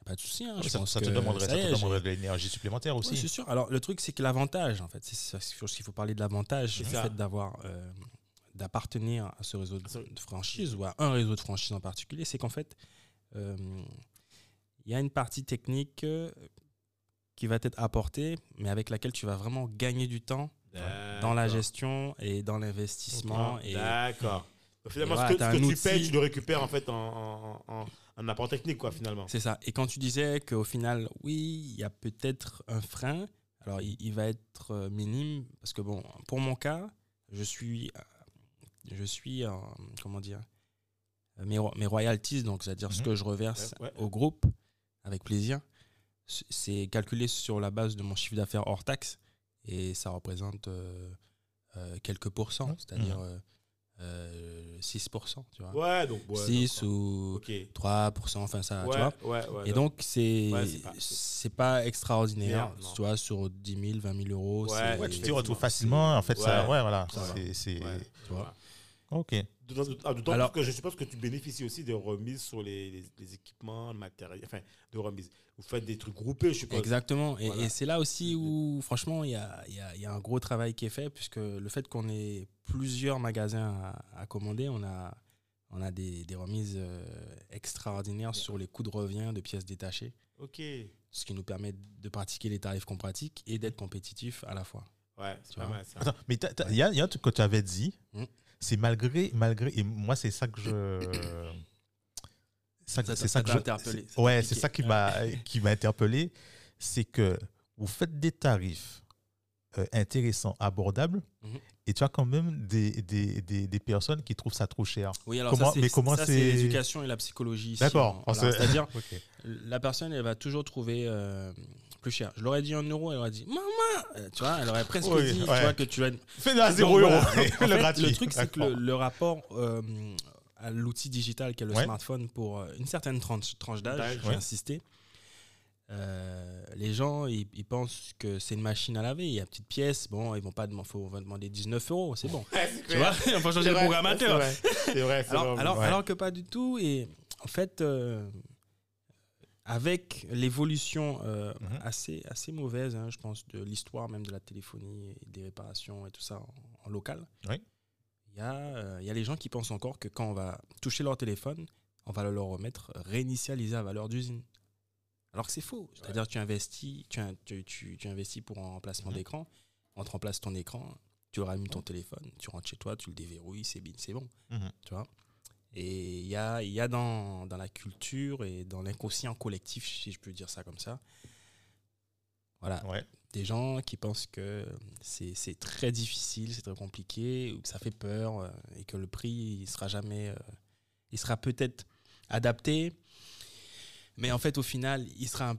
Speaker 3: Y a pas de souci. hein.
Speaker 2: Ça, te demanderait,
Speaker 3: ça
Speaker 2: te demanderait de l'énergie supplémentaire
Speaker 3: oui,
Speaker 2: aussi.
Speaker 3: c'est sûr. Alors, le truc, c'est que l'avantage, en fait, c'est qu'il faut parler de l'avantage
Speaker 1: C'est
Speaker 3: du
Speaker 1: ça.
Speaker 3: fait d'avoir, euh, d'appartenir à ce réseau de, franchise ou à un réseau de franchise en particulier, c'est qu'en fait, euh, il y a une partie technique qui va être apportée, mais avec laquelle tu vas vraiment gagner du temps dans la gestion et dans l'investissement. Et,
Speaker 1: D'accord. Finalement,
Speaker 3: et
Speaker 1: ce que, ce tu payes, tu le récupères en fait en, en, en, en apport technique, quoi, finalement.
Speaker 3: C'est ça. Et quand tu disais qu'au final, oui, il y a peut-être un frein, alors il, il va être euh, minime, parce que bon, pour mon cas, je suis, euh, je suis, comment dire, mes, ro- mes royalties, donc c'est-à-dire ce
Speaker 2: Mhm.
Speaker 3: que je reverse
Speaker 1: Ouais, ouais.
Speaker 3: au groupe, avec plaisir, c'est calculé sur la base de mon chiffre d'affaires hors taxe, et ça représente euh, euh, quelques pourcents, c'est-à-dire euh, euh, 6%, tu vois.
Speaker 1: Ouais, donc. Ouais,
Speaker 3: 6
Speaker 1: d'accord.
Speaker 3: ou
Speaker 1: Ok.
Speaker 3: 3%, enfin ça, tu
Speaker 1: ouais,
Speaker 3: vois.
Speaker 1: ouais, ouais.
Speaker 3: Et donc, c'est
Speaker 1: pas-
Speaker 3: pas extraordinaire.
Speaker 1: Non.
Speaker 3: Tu vois, sur 10 000, 20 000 euros.
Speaker 1: Ouais,
Speaker 2: tu t'y retrouves facilement. En fait, ça,
Speaker 1: Ouais.
Speaker 2: voilà.
Speaker 1: Ça Ouais,
Speaker 3: tu vois.
Speaker 2: Ok.
Speaker 1: D'autant ah, que je suppose que tu bénéficies aussi de remises sur les, les- les équipements, le matériel, enfin, de remises. Vous faites des trucs groupés, je suppose.
Speaker 3: Exactement. Et,
Speaker 1: Voilà.
Speaker 3: et c'est là aussi où, franchement, il y a, il y a- il y a un gros travail qui est fait, puisque le fait qu'on ait plusieurs magasins à, à commander, on a, on a des, des remises euh, extraordinaires sur les coûts de revient de pièces détachées,
Speaker 1: Ok.
Speaker 3: ce qui nous permet de pratiquer les tarifs qu'on pratique et d'être compétitif à la fois.
Speaker 1: Ouais, c'est pas mal ça.
Speaker 2: Attends, mais t'as- t'as- il y, a il y a un truc que tu avais dit.
Speaker 3: Hmm.
Speaker 2: C'est malgré, malgré, et moi c'est ça que je, c'est
Speaker 3: ça
Speaker 2: ça que je,
Speaker 3: interpellé,
Speaker 2: ouais, c'est ça qui m'a, qui m'a interpellé, c'est que vous faites des tarifs euh, intéressants, abordables,
Speaker 3: Mhm.
Speaker 2: et tu as quand même des, des, des, des personnes qui trouvent ça trop cher.
Speaker 3: Oui, alors
Speaker 2: Comment-
Speaker 3: ça, c'est,
Speaker 2: mais comment
Speaker 3: ça,
Speaker 2: c'est-
Speaker 3: c'est l'éducation et la psychologie.
Speaker 2: D'accord.
Speaker 3: Voilà, C'est-à-dire,
Speaker 2: Ok.
Speaker 3: la personne, elle va toujours trouver euh, plus cher. Je leur ai dit un euro, elle aurait dit maman, Euh, tu vois, elle aurait presque
Speaker 2: Oui,
Speaker 3: dit, tu
Speaker 2: ouais.
Speaker 3: vois, que tu vas.
Speaker 2: Fais-le à
Speaker 3: Donc,
Speaker 2: 0
Speaker 3: voilà.
Speaker 2: euros.
Speaker 3: En
Speaker 2: le
Speaker 3: truc, c'est que le, rapport euh, à l'outil digital qu'est le
Speaker 2: Ouais.
Speaker 3: smartphone pour euh, une certaine tranche, tranche d'âge, j'ai
Speaker 2: ouais.
Speaker 3: insisté. euh, les gens, ils, ils pensent que c'est une machine à laver. Il y a une petite pièce. Bon, ils vont pas demander, faut, on va demander 19 euros, c'est bon.
Speaker 1: Ouais, c'est
Speaker 3: tu vois, faut
Speaker 1: C'est
Speaker 3: changer
Speaker 1: vrai,
Speaker 3: programmateur.
Speaker 1: C'est vrai, c'est vrai. c'est
Speaker 3: Alors,
Speaker 1: vrai.
Speaker 3: alors,
Speaker 2: ouais.
Speaker 3: alors que pas du tout. Et en fait, euh, avec l'évolution euh,
Speaker 2: Mhm.
Speaker 3: assez, assez mauvaise, hein, je pense, de l'histoire même de la téléphonie et des réparations et tout ça en, en local,
Speaker 2: Oui.
Speaker 3: il y, a, euh, y a les gens qui pensent encore que quand on va toucher leur téléphone, on va le leur remettre réinitialisé à valeur d'usine. Alors que c'est faux. C'est-à-dire que tu investis, tu, tu, tu- tu investis pour un remplacement
Speaker 2: Mhm.
Speaker 3: d'écran, on te remplace ton écran, tu rallumes ton téléphone, tu rentres chez toi, tu le déverrouilles, c'est bien, c'est bon.
Speaker 2: Mhm.
Speaker 3: Tu vois? Et il y a, il y a dans, dans la culture et dans l'inconscient collectif, si je peux dire ça comme ça, voilà,
Speaker 2: Ouais.
Speaker 3: des gens qui pensent que c'est c'est très difficile, c'est très compliqué, ou que ça fait peur, euh, et que le prix, il sera jamais. euh, il sera peut-être adapté, mais en fait, au final, il sera,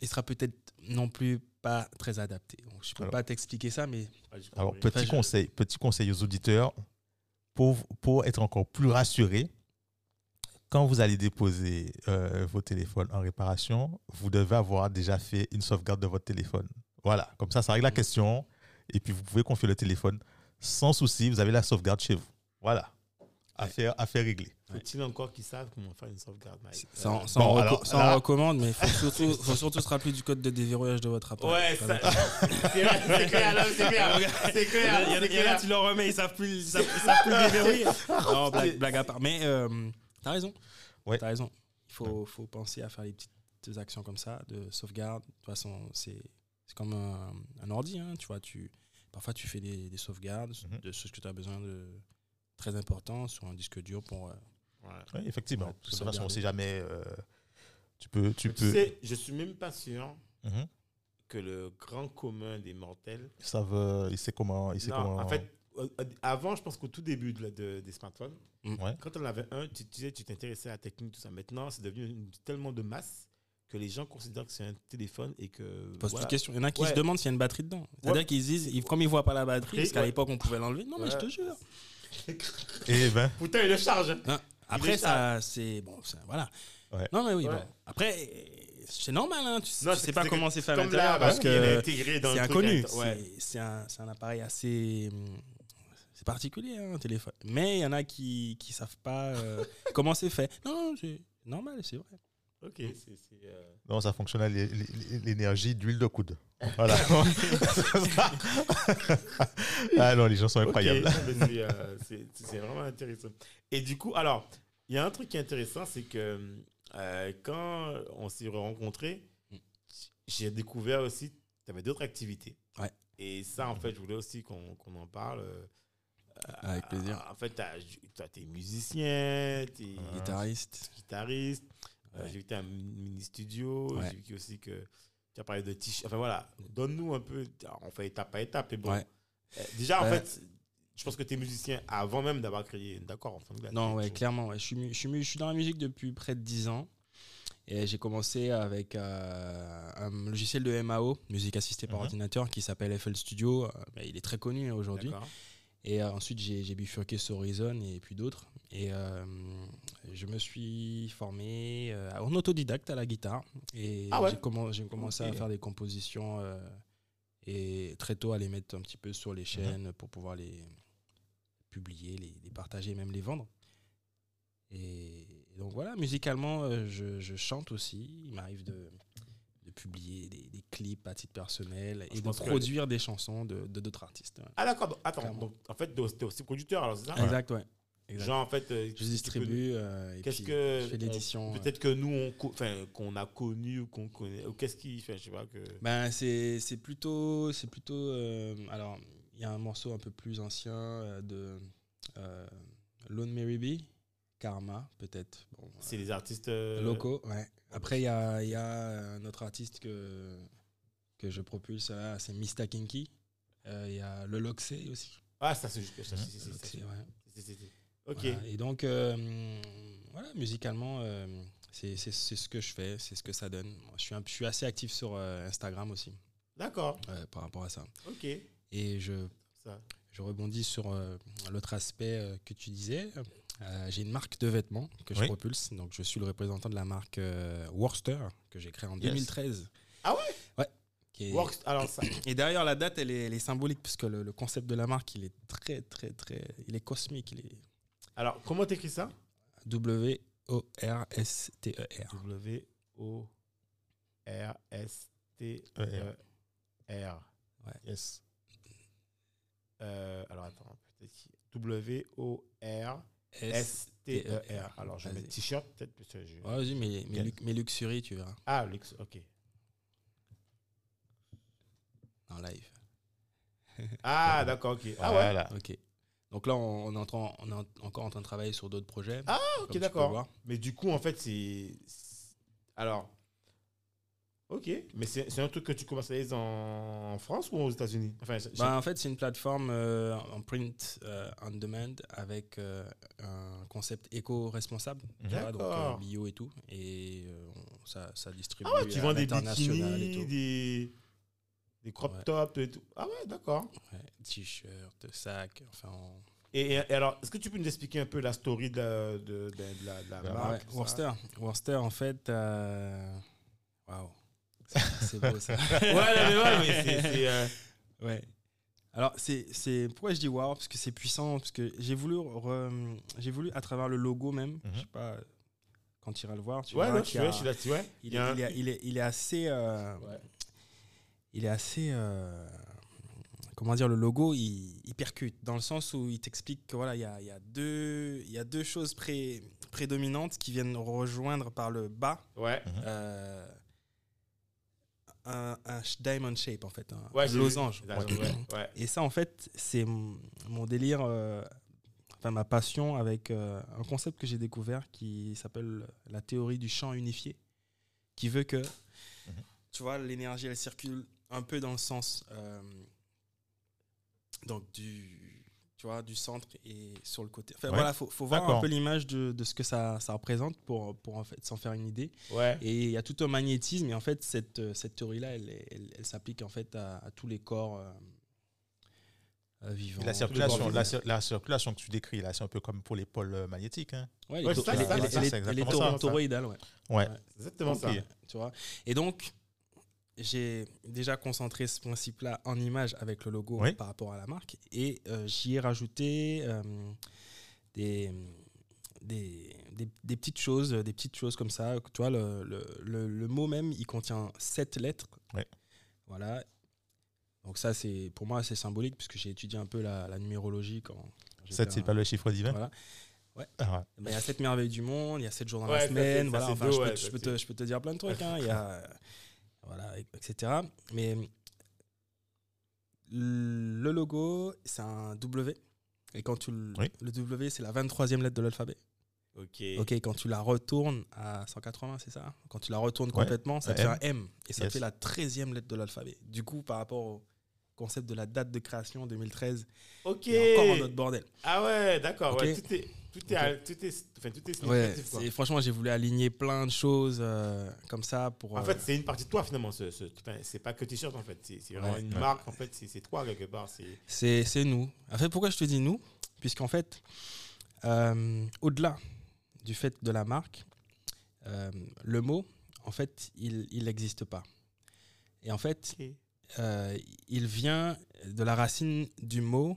Speaker 3: il sera peut-être non plus pas très adapté. Donc, je peux
Speaker 2: Alors-
Speaker 3: pas t'expliquer ça, mais
Speaker 2: Alors, petit
Speaker 3: Enfin, je-
Speaker 2: conseil, petit conseil aux auditeurs, pour, pour être encore plus rassurés, quand vous allez déposer euh, vos téléphones en réparation, vous devez avoir déjà fait une sauvegarde de votre téléphone. Voilà, comme ça, ça règle la question. Et puis, vous pouvez confier le téléphone sans souci. Vous avez la sauvegarde chez vous. Voilà, affaire, affaire réglée.
Speaker 1: Faut-il encore qu'ils savent comment faire une sauvegarde, Mike
Speaker 3: Ça, ça
Speaker 2: bon, alors, là-
Speaker 3: recommande, mais il faut surtout, faut surtout se rappeler du code de déverrouillage de votre appareil.
Speaker 1: Ouais, c'est vrai, c'est clair, là, c'est clair. C'est clair,
Speaker 3: Il y en a- a,
Speaker 1: clair.
Speaker 3: tu leur remets, ils savent plus, ils savent, ils savent plus le déverrouiller. Non, blague, blague à part. Mais euh, t'as raison.
Speaker 2: Ouais.
Speaker 3: T'as raison. Il faut, faut penser à faire les petites actions comme ça, de sauvegarde. De toute façon, c'est c'est comme un, un ordi. Hein, tu vois, tu, parfois, tu fais des, des sauvegardes
Speaker 2: Mhm.
Speaker 3: de ce que tu as besoin de très important sur un disque dur pour. euh,
Speaker 1: Ouais.
Speaker 2: Oui, effectivement.
Speaker 3: Ouais,
Speaker 2: de toute façon, on ne sait jamais. euh, tu peux. Tu
Speaker 1: Tu
Speaker 2: peux
Speaker 1: sais, je suis même pas sûr
Speaker 2: Mhm.
Speaker 1: que le grand commun des mortels.
Speaker 2: Ils savent, euh, il sait comment.
Speaker 1: Non,
Speaker 2: comment...
Speaker 1: en fait, euh, avant, je pense qu'au tout début de la- de- des smartphones,
Speaker 2: Ouais.
Speaker 1: quand on avait un, tu, tu sais, tu t'intéressais à la technique, tout ça. Maintenant, c'est devenu une- tellement de masse que les gens considèrent que c'est un téléphone et que.
Speaker 3: pose
Speaker 1: voilà.
Speaker 3: plus de questions. Il y en a qui
Speaker 1: Ouais.
Speaker 3: se demandent s'il y a une batterie dedans. C'est-à-dire
Speaker 1: Ouais.
Speaker 3: qu'ils disent, ils- comme ils voient pas la batterie,
Speaker 1: Et-
Speaker 3: parce qu'à
Speaker 1: ouais.
Speaker 3: l'époque on pouvait l'enlever. Non, mais je te jure.
Speaker 2: Eh ben,
Speaker 1: Putain, il le charge. hein.
Speaker 3: Hein, Après, ça, c'est. Bon, ça- voilà.
Speaker 2: Ouais.
Speaker 3: Non, mais oui,
Speaker 1: Ouais.
Speaker 3: bon. Après, c'est normal, hein. Tu,
Speaker 1: Non,
Speaker 3: tu
Speaker 1: c'est-
Speaker 3: sais pas comment c'est fait à l'intérieur parce
Speaker 1: parce qu'il est
Speaker 3: que
Speaker 1: intégré dans
Speaker 3: c'est inconnu. C'est
Speaker 1: Ouais.
Speaker 3: c'est un, c'est un appareil assez. C'est particulier, hein, un téléphone. Mais il y en a qui qui savent pas euh, comment c'est fait. Non, c'est normal, c'est vrai.
Speaker 1: Ok, c'est. c'est, euh,
Speaker 2: non, ça fonctionne à l'é- l'é- l'énergie d'huile de coude. Voilà. ah non, les gens sont incroyables.
Speaker 1: c'est, euh, c'est- vraiment intéressant. Et du coup, alors, il y a un truc qui est intéressant, c'est que euh, quand on s'est rencontrés,
Speaker 3: Mm.
Speaker 1: j'ai découvert aussi, tu avais d'autres activités.
Speaker 3: Ouais.
Speaker 1: Et ça, en fait, je voulais aussi qu'on en parle.
Speaker 3: Avec plaisir.
Speaker 1: En fait, tu es musicien, tu es
Speaker 3: Guitariste.
Speaker 1: guitariste. Euh,
Speaker 3: Ouais.
Speaker 1: j'ai vu que t'as un mini studio.
Speaker 3: Ouais.
Speaker 1: J'ai vu aussi que tu as parlé de t-shirt. Enfin voilà, donne-nous un peu. On fait étape par étape. Et bon,
Speaker 3: Ouais.
Speaker 1: Euh, déjà, en
Speaker 3: Ouais.
Speaker 1: fait, je pense que tu es musicien avant même d'avoir créé. D'accord, enfin,
Speaker 3: Non, ouais, clairement. ouais. Je, suis, je, suis, je suis dans la musique depuis près de 10 ans. Et j'ai commencé avec euh, un logiciel de MAO, musique assistée par
Speaker 2: Mhm.
Speaker 3: ordinateur, qui s'appelle FL Studio. Euh, bah, il est très connu aujourd'hui. Et euh, ensuite, j'ai bifurqué sur Horizon et puis d'autres. Et euh, je me suis formé euh, en autodidacte à la guitare. Et
Speaker 1: Ah ouais
Speaker 3: j'ai commen- j'ai commencé à faire des compositions et très tôt à les mettre un petit peu sur les chaînes pour pouvoir les publier, les, les partager, même les vendre. Et donc voilà, musicalement, je, je chante aussi. Il m'arrive de publier des, des clips à titre personnel et de
Speaker 1: que-
Speaker 3: produire des chansons de d'autres artistes. ouais.
Speaker 1: Ah d'accord, donc, attends,
Speaker 3: Clairement.
Speaker 1: donc en fait t'es aussi producteur alors c'est ça?
Speaker 3: Exact, ouais. Exact.
Speaker 1: Genre en fait euh,
Speaker 3: je distribue euh, et
Speaker 1: Qu'est-ce
Speaker 3: puis
Speaker 1: que
Speaker 3: je fais
Speaker 1: on-
Speaker 3: l'édition. euh.
Speaker 1: Peut-être que nous on co- enfin qu'on a connu ou qu'on connaît ou qu'est-ce qui fait je sais pas que
Speaker 3: Ben, c'est c'est plutôt. C'est plutôt euh, alors, il y a un morceau un peu plus ancien euh, de euh, Lone Mary B, Karma, peut-être. Bon,
Speaker 1: c'est les artistes euh,
Speaker 3: euh, locaux, ouais. Après, il y a, y a un autre artiste que, que je propulse là, c'est Mista Kinky. Euh, Il y a Le Loxé aussi.
Speaker 1: Ah ça c'est juste
Speaker 3: ouais.
Speaker 1: OK.
Speaker 3: Voilà. Et donc, euh, voilà, musicalement, euh, c'est c'est- c'est ce que je fais, c'est ce que ça donne. Moi, je, suis un- je suis assez actif sur euh, Instagram aussi
Speaker 1: D'accord.
Speaker 3: euh, par rapport à ça.
Speaker 1: OK.
Speaker 3: Et je,
Speaker 1: Ça.
Speaker 3: je rebondis sur euh, l'autre aspect euh, que tu disais. Euh, j'ai une marque de vêtements que je
Speaker 2: Oui.
Speaker 3: propulse. Donc, je suis le représentant de la marque euh, Worcester que j'ai créée en
Speaker 2: Yes.
Speaker 3: 2013.
Speaker 1: Ah
Speaker 3: ouais? Ouais. Qui est-
Speaker 1: alors ça
Speaker 3: Et d'ailleurs, la date, elle est, elle est symbolique puisque le, le concept de la marque, il est très, très, très. Il est cosmique. Il est
Speaker 1: Alors comment t'écris ça?
Speaker 3: W-O-R-S-T-E-R.
Speaker 1: W O R S T
Speaker 2: E
Speaker 1: R.
Speaker 2: Yes.
Speaker 1: Euh, alors attends, peut-être qu'il- W O R S T E R. Alors je mettre t-shirt peut-être parce que je-
Speaker 3: Ouais, Vas-y, mais, mais,
Speaker 2: Yes.
Speaker 3: Lu- mais Luxury, tu verras.
Speaker 1: Ah luxe, OK.
Speaker 3: En live.
Speaker 1: Ah d'accord, OK. Ah ouais.
Speaker 2: Voilà.
Speaker 3: Ok. Donc là, on, on est, en train- on est en- encore en train de travailler sur d'autres projets.
Speaker 1: Ah, OK, d'accord. Mais du coup en fait c'est- alors OK, mais c'est un truc que tu commercialises en, en France ou aux États-Unis? Enfin,
Speaker 3: Bah, en fait, c'est une plateforme euh, en print euh, on demand avec euh, un concept éco-responsable, donc bio et tout. Et ça, ça distribue
Speaker 1: ah ouais, tu
Speaker 3: à
Speaker 1: vends des
Speaker 3: et
Speaker 1: bikinis,
Speaker 3: tout.
Speaker 1: des des crop
Speaker 3: Ouais.
Speaker 1: tops et tout. Ah ouais, d'accord.
Speaker 3: Ouais, T-shirt, sac, enfin. on-
Speaker 1: Et, et- et alors, est-ce que tu peux nous expliquer un peu la story de, la- de, de- de la, de la
Speaker 2: Ouais,
Speaker 1: marque
Speaker 3: Worcester. Worcester, en fait. Waouh. C'est- beau ça.
Speaker 1: Ouais, mais, ouais, mais c'est- euh,
Speaker 3: Ouais. Alors, c'est, c'est, pourquoi je dis wow Parce que c'est puissant. Parce que j'ai voulu, re- j'ai voulu, à travers le logo même, je sais pas, quand tu iras le voir, tu
Speaker 1: Ouais, vois, je suis là, tu vois.
Speaker 3: il, est,
Speaker 1: un-
Speaker 3: il, est, il, est, il est assez. euh,
Speaker 1: Ouais.
Speaker 3: Il est assez. euh, comment dire, le logo, il, il percute, dans le sens où il t'explique que voilà, il y a, il y a deux, il y a deux choses pré- prédominantes qui viennent rejoindre par le bas.
Speaker 1: Ouais.
Speaker 3: euh, un, diamond shape en fait, un
Speaker 1: Ouais,
Speaker 3: losange.
Speaker 1: Ouais.
Speaker 3: Et ça, en fait, c'est mon délire, euh, enfin ma passion avec euh, un concept que j'ai découvert qui s'appelle la théorie du champ unifié, qui veut que, tu vois, l'énergie, elle circule un peu dans le sens, euh, donc du, tu vois, du centre et sur le côté. Enfin
Speaker 2: Ouais.
Speaker 3: voilà, faut, faut voir un peu l'image de, de ce que ça, ça représente pour, pour en fait s'en faire une idée.
Speaker 1: Ouais.
Speaker 3: Et il y a tout un magnétisme, et en fait, cette, euh, cette théorie-là, elle, elle, elle s'applique en fait à, à tous les corps euh, euh, vivants.
Speaker 2: La circulation,
Speaker 1: bords
Speaker 2: la,
Speaker 1: vivants.
Speaker 2: cir- la circulation que tu décris là, c'est un peu comme pour les pôles magnétiques. Hein.
Speaker 3: Ouais, elle
Speaker 1: Ouais,
Speaker 3: est toroïdale, ouais.
Speaker 2: Ouais.
Speaker 1: Exactement
Speaker 2: Ok.
Speaker 1: ça.
Speaker 3: Tu vois Et donc, j'ai déjà concentré ce principe-là en image avec le logo
Speaker 2: Oui.
Speaker 3: par rapport à la marque, et euh, j'y ai rajouté euh, des, des, des, des petites choses, des petites choses comme ça. Tu vois, le, le, le, le mot même, il contient sept lettres.
Speaker 2: Ouais.
Speaker 3: Voilà. Donc ça, c'est pour moi, c'est symbolique puisque j'ai étudié un peu la, la numérologie quand. j'étais
Speaker 2: 7, c'est pas le chiffre divin.
Speaker 3: Voilà.
Speaker 2: Ah,
Speaker 3: Il y a sept merveilles du monde, il y a sept jours dans
Speaker 1: Ouais,
Speaker 3: la semaine, voilà. Enfin,
Speaker 1: beau,
Speaker 3: je, peux,
Speaker 1: ouais,
Speaker 3: je
Speaker 1: ça,
Speaker 3: peux
Speaker 1: c'est-
Speaker 3: te, je peux te dire plein de trucs, hein. Il y a, voilà, etc. Mais le logo, c'est un W. Et quand tu le,
Speaker 2: Oui.
Speaker 3: le W, c'est la 23e lettre de l'alphabet.
Speaker 1: Ok.
Speaker 3: Ok, quand tu la retournes à 180, c'est ça? Quand tu la retournes
Speaker 2: Ouais.
Speaker 3: complètement, ça te fait un M. Et ça
Speaker 2: Yes.
Speaker 3: fait la 13e lettre de l'alphabet. Du coup, par rapport au concept de la date de création 2013,
Speaker 1: Ok.
Speaker 3: il a encore un autre bordel.
Speaker 1: Ah ouais, d'accord.
Speaker 3: Ok.
Speaker 1: Ouais, tout est, tout est, tout est, enfin, tout est
Speaker 3: Ouais,
Speaker 1: quoi.
Speaker 3: c'est- franchement, j'ai voulu aligner plein de choses euh, comme ça pour.
Speaker 1: En
Speaker 3: euh,
Speaker 1: fait, c'est une partie de toi finalement. Ce, ce, pas que t-shirt en fait. C'est vraiment
Speaker 3: Ouais.
Speaker 1: une
Speaker 2: Ouais.
Speaker 1: marque en fait. C'est toi quelque part. C'est
Speaker 3: nous. En fait, pourquoi je te dis nous? Puisqu'en fait, euh, au-delà du fait de la marque, euh, le mot, en fait, il n'existe pas. Et en fait, euh, il vient de la racine du mot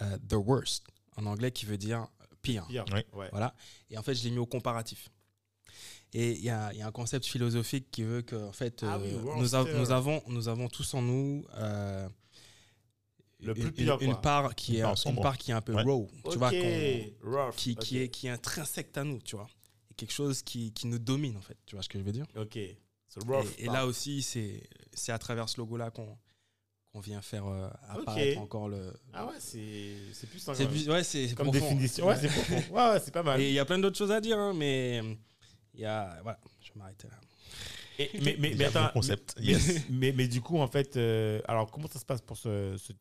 Speaker 3: euh, the worst. en anglais qui veut dire pire.
Speaker 1: Pire.
Speaker 2: Oui.
Speaker 1: Ouais.
Speaker 3: Voilà. Et en fait, je l'ai mis au comparatif. Et il y a, il y a un concept philosophique qui veut que, en fait,
Speaker 1: Ah oui,
Speaker 3: euh, nous, av-
Speaker 1: Worcester.
Speaker 3: nous avons, nous avons tous en nous euh,
Speaker 1: Le
Speaker 3: une,
Speaker 1: plus pire,
Speaker 3: une- une
Speaker 1: quoi.
Speaker 3: part qui
Speaker 2: Une
Speaker 3: est,
Speaker 2: part
Speaker 3: une part qui est un peu
Speaker 2: Ouais.
Speaker 3: raw, tu vois,
Speaker 1: rough.
Speaker 3: qui, qui est, qui est intrinsèque à nous, tu vois. Et quelque chose qui, qui nous domine, en fait. Tu vois ce que je veux dire?
Speaker 1: Ok. Rough.
Speaker 3: Et, et là aussi, c'est à travers ce logo-là qu'on qu'on vient faire euh, apparaître encore le.
Speaker 1: Ah ouais, c'est plus.
Speaker 3: C'est plus- ouais, c'est
Speaker 1: Comme
Speaker 3: profond.
Speaker 1: définition. Ouais, c'est. Ouais, ouais, c'est pas mal.
Speaker 3: Et il y a plein d'autres choses à dire, hein, mais il y a. Voilà, je vais m'arrêter là.
Speaker 1: Et- mais, mais, mais attends,
Speaker 2: concept.
Speaker 1: Mais,
Speaker 2: Yes.
Speaker 1: mais, mais du coup, en fait, euh, alors comment ça se passe pour ce. ce-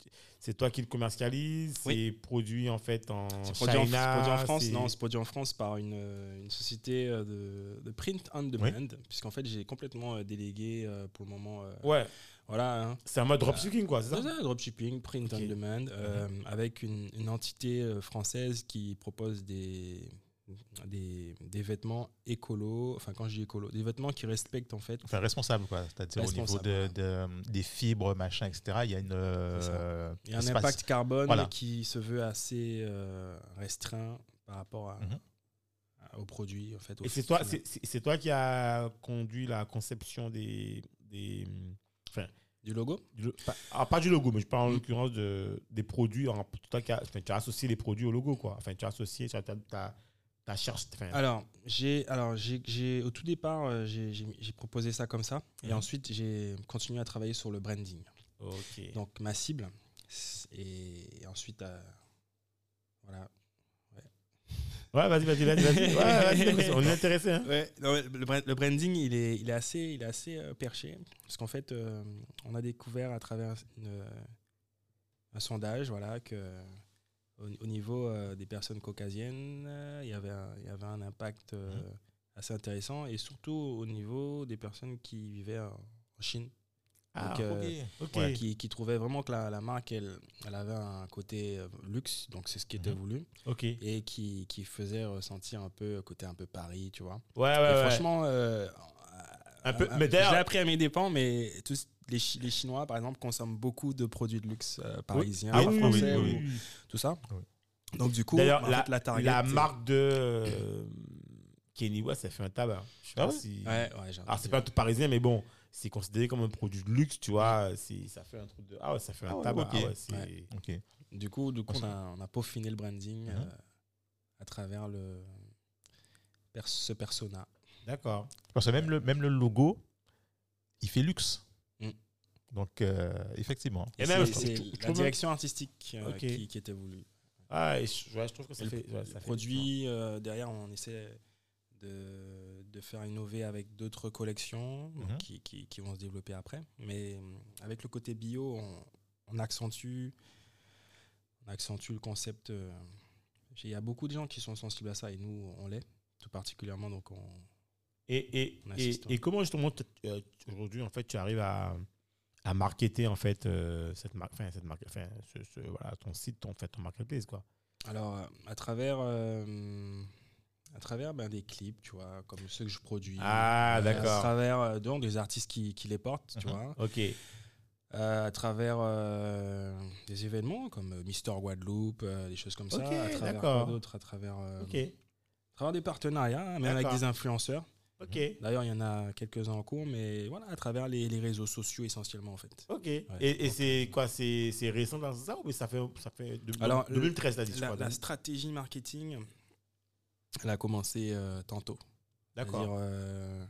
Speaker 1: c'est toi qui le commercialise
Speaker 3: Oui.
Speaker 1: C'est produit en fait en
Speaker 3: C'est produit, en- produit France, non, c'est produit en France par une, euh, une société euh, de, de print on demand, puisqu'en fait j'ai complètement euh, délégué euh, pour le moment. euh,
Speaker 1: Ouais,
Speaker 3: Voilà, hein.
Speaker 1: c'est un mode dropshipping, quoi, c'est
Speaker 3: C'est
Speaker 1: ça
Speaker 3: ça, dropshipping, print
Speaker 1: Ok.
Speaker 3: on demand, euh, avec une, une entité française qui propose des, des, des vêtements écolos, enfin quand je dis écolo, des vêtements qui respectent en fait.
Speaker 2: Enfin, responsable, quoi. C'est-à-dire au niveau de, des fibres, machin, etc. Il y a une. euh,
Speaker 3: Il y a un
Speaker 2: espace.
Speaker 3: impact carbone
Speaker 2: Voilà.
Speaker 3: qui se veut assez euh, restreint par rapport à,
Speaker 2: Mhm.
Speaker 3: à- aux produits en fait.
Speaker 1: Et c'est toi, c'est- toi qui a conduit la conception des. des
Speaker 3: du logo.
Speaker 1: du- pas, ah, pas du logo, mais je parle en l'occurrence de, des produits. En, toi qui enfin, tu as associé les produits au logo, quoi. Enfin, tu as associé, tu as, enfin,
Speaker 3: Alors, j'ai, alors j'ai, au tout départ, euh, j'ai, proposé ça comme ça, et ensuite j'ai continué à travailler sur le branding.
Speaker 1: ok.
Speaker 3: Donc ma cible, et, ensuite, euh, voilà.
Speaker 1: Ouais, vas-y, vas-y, vas-y. vas-y. Ouais, on est intéressé. Hein.
Speaker 3: Ouais, non, le, le branding, il est, il est assez, il est assez euh, perché, parce qu'en fait, euh, on a découvert à travers une, un sondage, voilà, que au, au niveau euh, des personnes caucasiennes, euh, il y avait un, il y avait un impact euh,
Speaker 2: Mhm.
Speaker 3: assez intéressant, et surtout au niveau des personnes qui vivaient en, en Chine,
Speaker 1: Ah,
Speaker 3: Donc,
Speaker 1: ok.
Speaker 2: Ouais.
Speaker 3: qui, qui trouvaient vraiment que la, la marque, elle, elle avait un côté luxe, donc c'est ce qui était
Speaker 2: Mhm.
Speaker 3: voulu,
Speaker 1: Ok. Ouais,
Speaker 3: et qui, qui faisait ressentir un peu côté un peu Paris, tu vois.
Speaker 1: ouais,
Speaker 3: Et franchement,
Speaker 1: Un peu- mais
Speaker 3: l'ai appris à mes dépens, mais tous les, Chi- les Chinois, par exemple, consomment beaucoup de produits de luxe euh, parisiens,
Speaker 1: Ah oui, oui,
Speaker 3: français,
Speaker 1: oui,
Speaker 3: ou
Speaker 1: oui, oui.
Speaker 3: tout ça. Donc du coup,
Speaker 1: D'ailleurs,
Speaker 3: en
Speaker 1: la,
Speaker 3: fait, la target,
Speaker 1: la
Speaker 3: c'est-
Speaker 1: marque de euh, Kenny West, ça fait un tabac. Je sais
Speaker 2: Ah
Speaker 1: pas
Speaker 2: ouais?
Speaker 1: si.
Speaker 3: Ouais, ouais, j'ai
Speaker 1: Alors, c'est
Speaker 3: entendu.
Speaker 1: pas tout parisien, mais bon, c'est considéré comme un produit de luxe, tu vois. c'est- Ça fait un truc de. Ah ouais, ça fait un
Speaker 2: Ah ouais,
Speaker 1: tabac.
Speaker 2: ok.
Speaker 1: Ah ouais, c'est-
Speaker 3: Ouais.
Speaker 2: Ok.
Speaker 3: Du coup, du coup on, a, on a peaufiné le branding
Speaker 2: Mhm.
Speaker 3: euh, à travers le pers- ce persona.
Speaker 1: D'accord.
Speaker 2: Parce que même le, même le logo, il fait luxe. Donc, euh, effectivement.
Speaker 1: Et
Speaker 3: C'est-
Speaker 1: même, je-
Speaker 3: c'est
Speaker 1: je- je
Speaker 3: la
Speaker 1: trouve-
Speaker 3: direction artistique euh, qui, qui était voulue.
Speaker 1: Ah, et je, ouais, je trouve que ça
Speaker 3: Et le,
Speaker 1: fait. ouais,
Speaker 3: le
Speaker 1: ça fait
Speaker 3: produit, euh, derrière, on essaie de, de faire innover avec d'autres collections donc,
Speaker 2: Mhm.
Speaker 3: qui, qui- qui vont se développer après. Mais avec le côté bio, on, on accentue, on accentue le concept. euh, Il y a beaucoup de gens qui sont sensibles à ça et nous, on l'est, tout particulièrement. Donc, on,
Speaker 1: Et, et,
Speaker 3: On
Speaker 1: et,
Speaker 3: ouais.
Speaker 1: comment justement aujourd'hui en fait tu arrives à, à marketer en fait euh, cette marque, enfin cette marque, enfin ce, ce- voilà ton site, ton fait ton marketplace quoi.
Speaker 3: Alors, euh, à travers, euh, à travers ben, des clips, tu vois, comme ceux que je produis.
Speaker 1: Ah,
Speaker 3: Euh, À
Speaker 1: d'accord.
Speaker 3: travers euh, donc, des artistes qui, qui les portent, tu
Speaker 2: Mhm.
Speaker 3: vois.
Speaker 1: Ok.
Speaker 3: Euh, à travers des événements comme Mister Guadeloupe, des choses comme ça.
Speaker 1: Ok,
Speaker 3: À travers quoi d'autre À travers, euh,
Speaker 1: Ok.
Speaker 3: à travers des partenariats, même avec des influenceurs.
Speaker 1: Ok.
Speaker 3: D'ailleurs, il y en a quelques-uns en cours, mais voilà, à travers les, les réseaux sociaux essentiellement, en fait.
Speaker 1: Ok. Et, et c'est quoi C'est récent dans ça ou ça fait ça fait de,
Speaker 3: Alors,
Speaker 1: 2013 t'as dit je
Speaker 3: La, stratégie marketing, elle a commencé euh, tantôt.
Speaker 1: D'accord.
Speaker 3: Euh,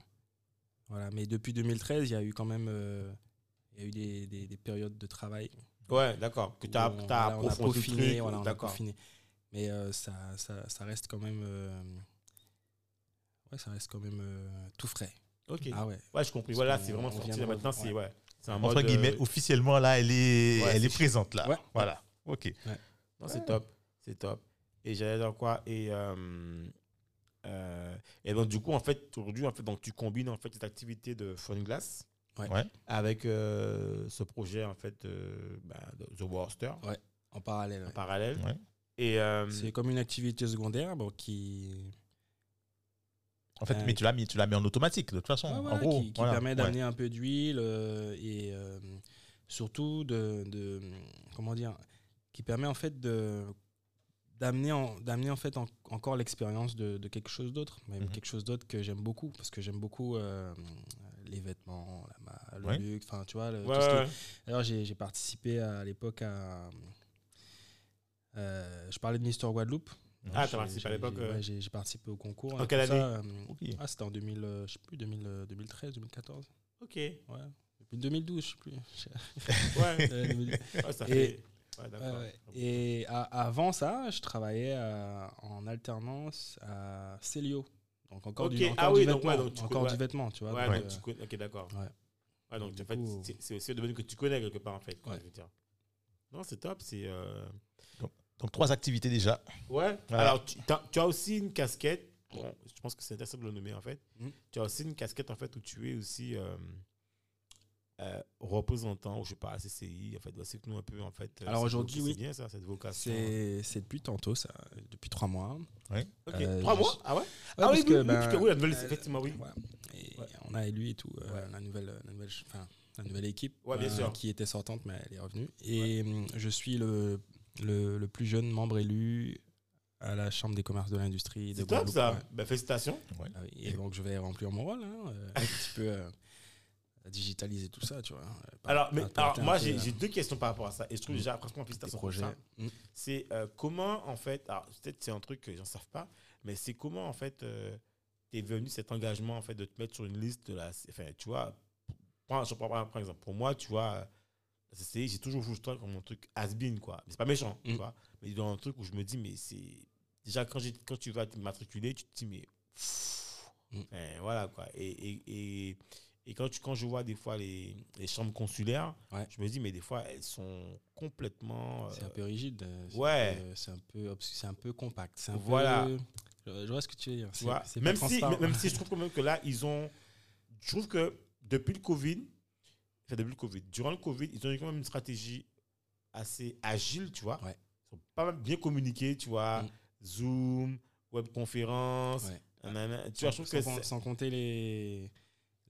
Speaker 3: voilà, mais depuis 2013, il y a eu quand même euh, y a eu des, des- des périodes de travail.
Speaker 1: Ouais, d'accord. Que tu as,
Speaker 3: on-
Speaker 1: as
Speaker 3: voilà, on a
Speaker 1: approfondi le
Speaker 3: peaufiné,
Speaker 1: truc.
Speaker 3: voilà, on a
Speaker 1: d'accord.
Speaker 3: peaufiné. Mais euh, ça, ça, ça reste quand même. Ouais, ça reste quand même euh, tout frais.
Speaker 1: Ok.
Speaker 3: Ah ouais.
Speaker 1: Ouais, je compris. Voilà, c'est vraiment sorti là maintenant. C'est ouais. C'est un
Speaker 2: Entre
Speaker 1: mode.
Speaker 2: guillemets,
Speaker 1: euh,
Speaker 2: officiellement, là, elle est,
Speaker 1: Ouais,
Speaker 2: elle est présente, là.
Speaker 3: Ouais.
Speaker 2: Voilà. OK.
Speaker 1: Non, c'est top. C'est top. Et j'allais dire quoi? Et, euh, euh, et donc, du coup, en fait, aujourd'hui, en fait, donc, tu combines en fait cette activité de Phone Glass
Speaker 3: Ouais.
Speaker 2: Ouais.
Speaker 1: avec euh, ce projet en fait euh, bah, de The Worcester
Speaker 3: En parallèle.
Speaker 1: en
Speaker 3: ouais.
Speaker 1: parallèle.
Speaker 2: Ouais.
Speaker 1: Et euh,
Speaker 3: C'est comme une activité secondaire bon, qui,
Speaker 2: En fait,
Speaker 3: Euh,
Speaker 2: mais tu l'as mis, tu l'as mis en automatique, de toute façon.
Speaker 3: Ouais,
Speaker 2: en gros.
Speaker 3: qui, qui
Speaker 2: voilà.
Speaker 3: permet
Speaker 2: Ouais.
Speaker 3: d'amener un peu d'huile euh, et euh, surtout de, de- comment dire qui permet en fait de d'amener en, d'amener en fait en- encore l'expérience de, de quelque chose d'autre, mais
Speaker 2: Mhm.
Speaker 3: quelque chose d'autre que j'aime beaucoup, parce que j'aime beaucoup euh, les vêtements, la ma- le
Speaker 2: Ouais.
Speaker 3: luxe, enfin tu vois. le-
Speaker 1: Ouais,
Speaker 3: tout ce qui est-
Speaker 1: ouais.
Speaker 3: D'ailleurs, j'ai participé à, à l'époque à. euh, je parlais de Mister Guadeloupe.
Speaker 1: Ah,
Speaker 3: J'ai-
Speaker 1: t'as participé à l'époque,
Speaker 3: j'ai-
Speaker 1: euh,
Speaker 3: ouais, J'ai participé au concours.
Speaker 1: En
Speaker 3: et
Speaker 1: quelle
Speaker 3: tout ça,
Speaker 1: année
Speaker 3: euh,
Speaker 2: Ok.
Speaker 3: Ah, c'était en 2000, euh, je sais plus, 2000, euh, 2013, 2014.
Speaker 1: Ok.
Speaker 3: Ouais. Depuis 2012, je sais plus.
Speaker 1: Ouais.
Speaker 3: 2012.
Speaker 1: Ouais, ça
Speaker 3: Et-
Speaker 1: fait. Ouais, d'accord.
Speaker 3: Ouais, ouais. Et a- avant ça, je travaillais à- en alternance à Célio. Donc encore
Speaker 1: Ok,
Speaker 3: du, encore
Speaker 1: ah
Speaker 3: du
Speaker 1: oui, donc,
Speaker 3: vêtement.
Speaker 1: ouais, donc tu
Speaker 3: encore du vêtement, tu vois.
Speaker 1: Ouais,
Speaker 3: donc,
Speaker 1: donc tu. Ok, d'accord.
Speaker 3: ouais.
Speaker 1: Ouais, donc
Speaker 3: Du coup-
Speaker 1: c'est- aussi un domaine que tu connais quelque part, en fait. quoi,
Speaker 3: Ouais.
Speaker 1: je veux dire. Non, c'est top. C'est. euh,
Speaker 2: Donc, trois activités déjà.
Speaker 1: Ouais.
Speaker 2: Ouais.
Speaker 1: Alors, tu, as aussi une casquette. Bon, je pense que c'est intéressant de le nommer, en fait.
Speaker 3: Mhm.
Speaker 1: Tu as aussi une casquette, en fait, où tu es aussi euh, euh, représentant, ou je sais pas, CCI. En fait, explique-nous un peu, en fait. euh,
Speaker 3: Alors aujourd'hui, oui.
Speaker 1: C'est bien, ça, cette vocation.
Speaker 3: C'est depuis tantôt, ça, depuis trois mois.
Speaker 1: Ok.
Speaker 3: Euh,
Speaker 1: Trois
Speaker 3: je-
Speaker 1: mois? Ah ouais?
Speaker 3: Ouais,
Speaker 1: Ah
Speaker 3: parce
Speaker 1: oui,
Speaker 3: que,
Speaker 1: oui, oui,
Speaker 3: ben,
Speaker 1: parce que oui, la nouvelle, effectivement, oui.
Speaker 3: voilà. Et
Speaker 1: Ouais.
Speaker 3: on a élu et tout, euh,
Speaker 1: Ouais.
Speaker 3: la, nouvelle, la, nouvelle, enfin, la nouvelle équipe
Speaker 1: Ouais, bien
Speaker 3: euh,
Speaker 1: sûr.
Speaker 3: qui était sortante, mais elle est revenue. Et hum, je suis le, le, le plus jeune membre élu à la Chambre des commerces de l'industrie de
Speaker 1: C'est top, ça.
Speaker 3: Ouais.
Speaker 1: Ben, félicitations.
Speaker 2: Ouais.
Speaker 3: Ah oui, et donc je vais remplir mon rôle, hein, euh, un petit peu euh, digitaliser tout ça, tu vois. euh, par-
Speaker 1: Alors, mais, moi, j'ai
Speaker 3: euh,
Speaker 1: j'ai deux questions par rapport à ça. Et je trouve
Speaker 3: Mm.
Speaker 1: déjà, franchement, félicitations pour ça.
Speaker 3: Mm.
Speaker 1: C'est euh, comment, en fait, alors peut-être c'est un truc que les gens ne savent pas, mais c'est comment, en fait, tu es venu cet engagement, en fait, de te mettre sur une liste de la. Enfin, tu vois, prends- je prends par par exemple, pour moi, tu vois, CCI, j'ai toujours vu ça comme un truc has-been, quoi. Mais c'est pas méchant, tu
Speaker 3: Mm.
Speaker 1: vois. Mais dans un truc où je me dis, mais c'est. Déjà, quand, j'ai- quand tu vas te matriculer, tu te dis, mais. pff,
Speaker 3: Mm.
Speaker 1: enfin, voilà, quoi. Et, et, et, et quand, tu, quand je vois des fois les, les chambres consulaires,
Speaker 3: Ouais.
Speaker 1: je me dis, mais des fois, elles sont complètement.
Speaker 3: C'est
Speaker 1: euh,
Speaker 3: un peu rigide. euh, c'est
Speaker 1: ouais.
Speaker 3: C'est un peu, c'est un peu compact. C'est
Speaker 1: Voilà.
Speaker 3: peu. Je, vois ce que tu veux dire.
Speaker 1: Tu
Speaker 3: C'est- c'est
Speaker 1: même, si, même si je trouve quand même que là, ils ont. Je trouve que depuis le Covid, enfin depuis le Covid, durant le Covid, ils ont eu quand même une stratégie assez agile, tu vois.
Speaker 3: Ouais.
Speaker 1: Ils sont pas mal bien communiqués, tu vois.
Speaker 3: Mm.
Speaker 1: Zoom, webconférence.
Speaker 3: Ouais.
Speaker 1: nanana. Tu vois, je
Speaker 3: sans,
Speaker 1: trouve que
Speaker 3: sans-
Speaker 1: c'est-
Speaker 3: sans compter les,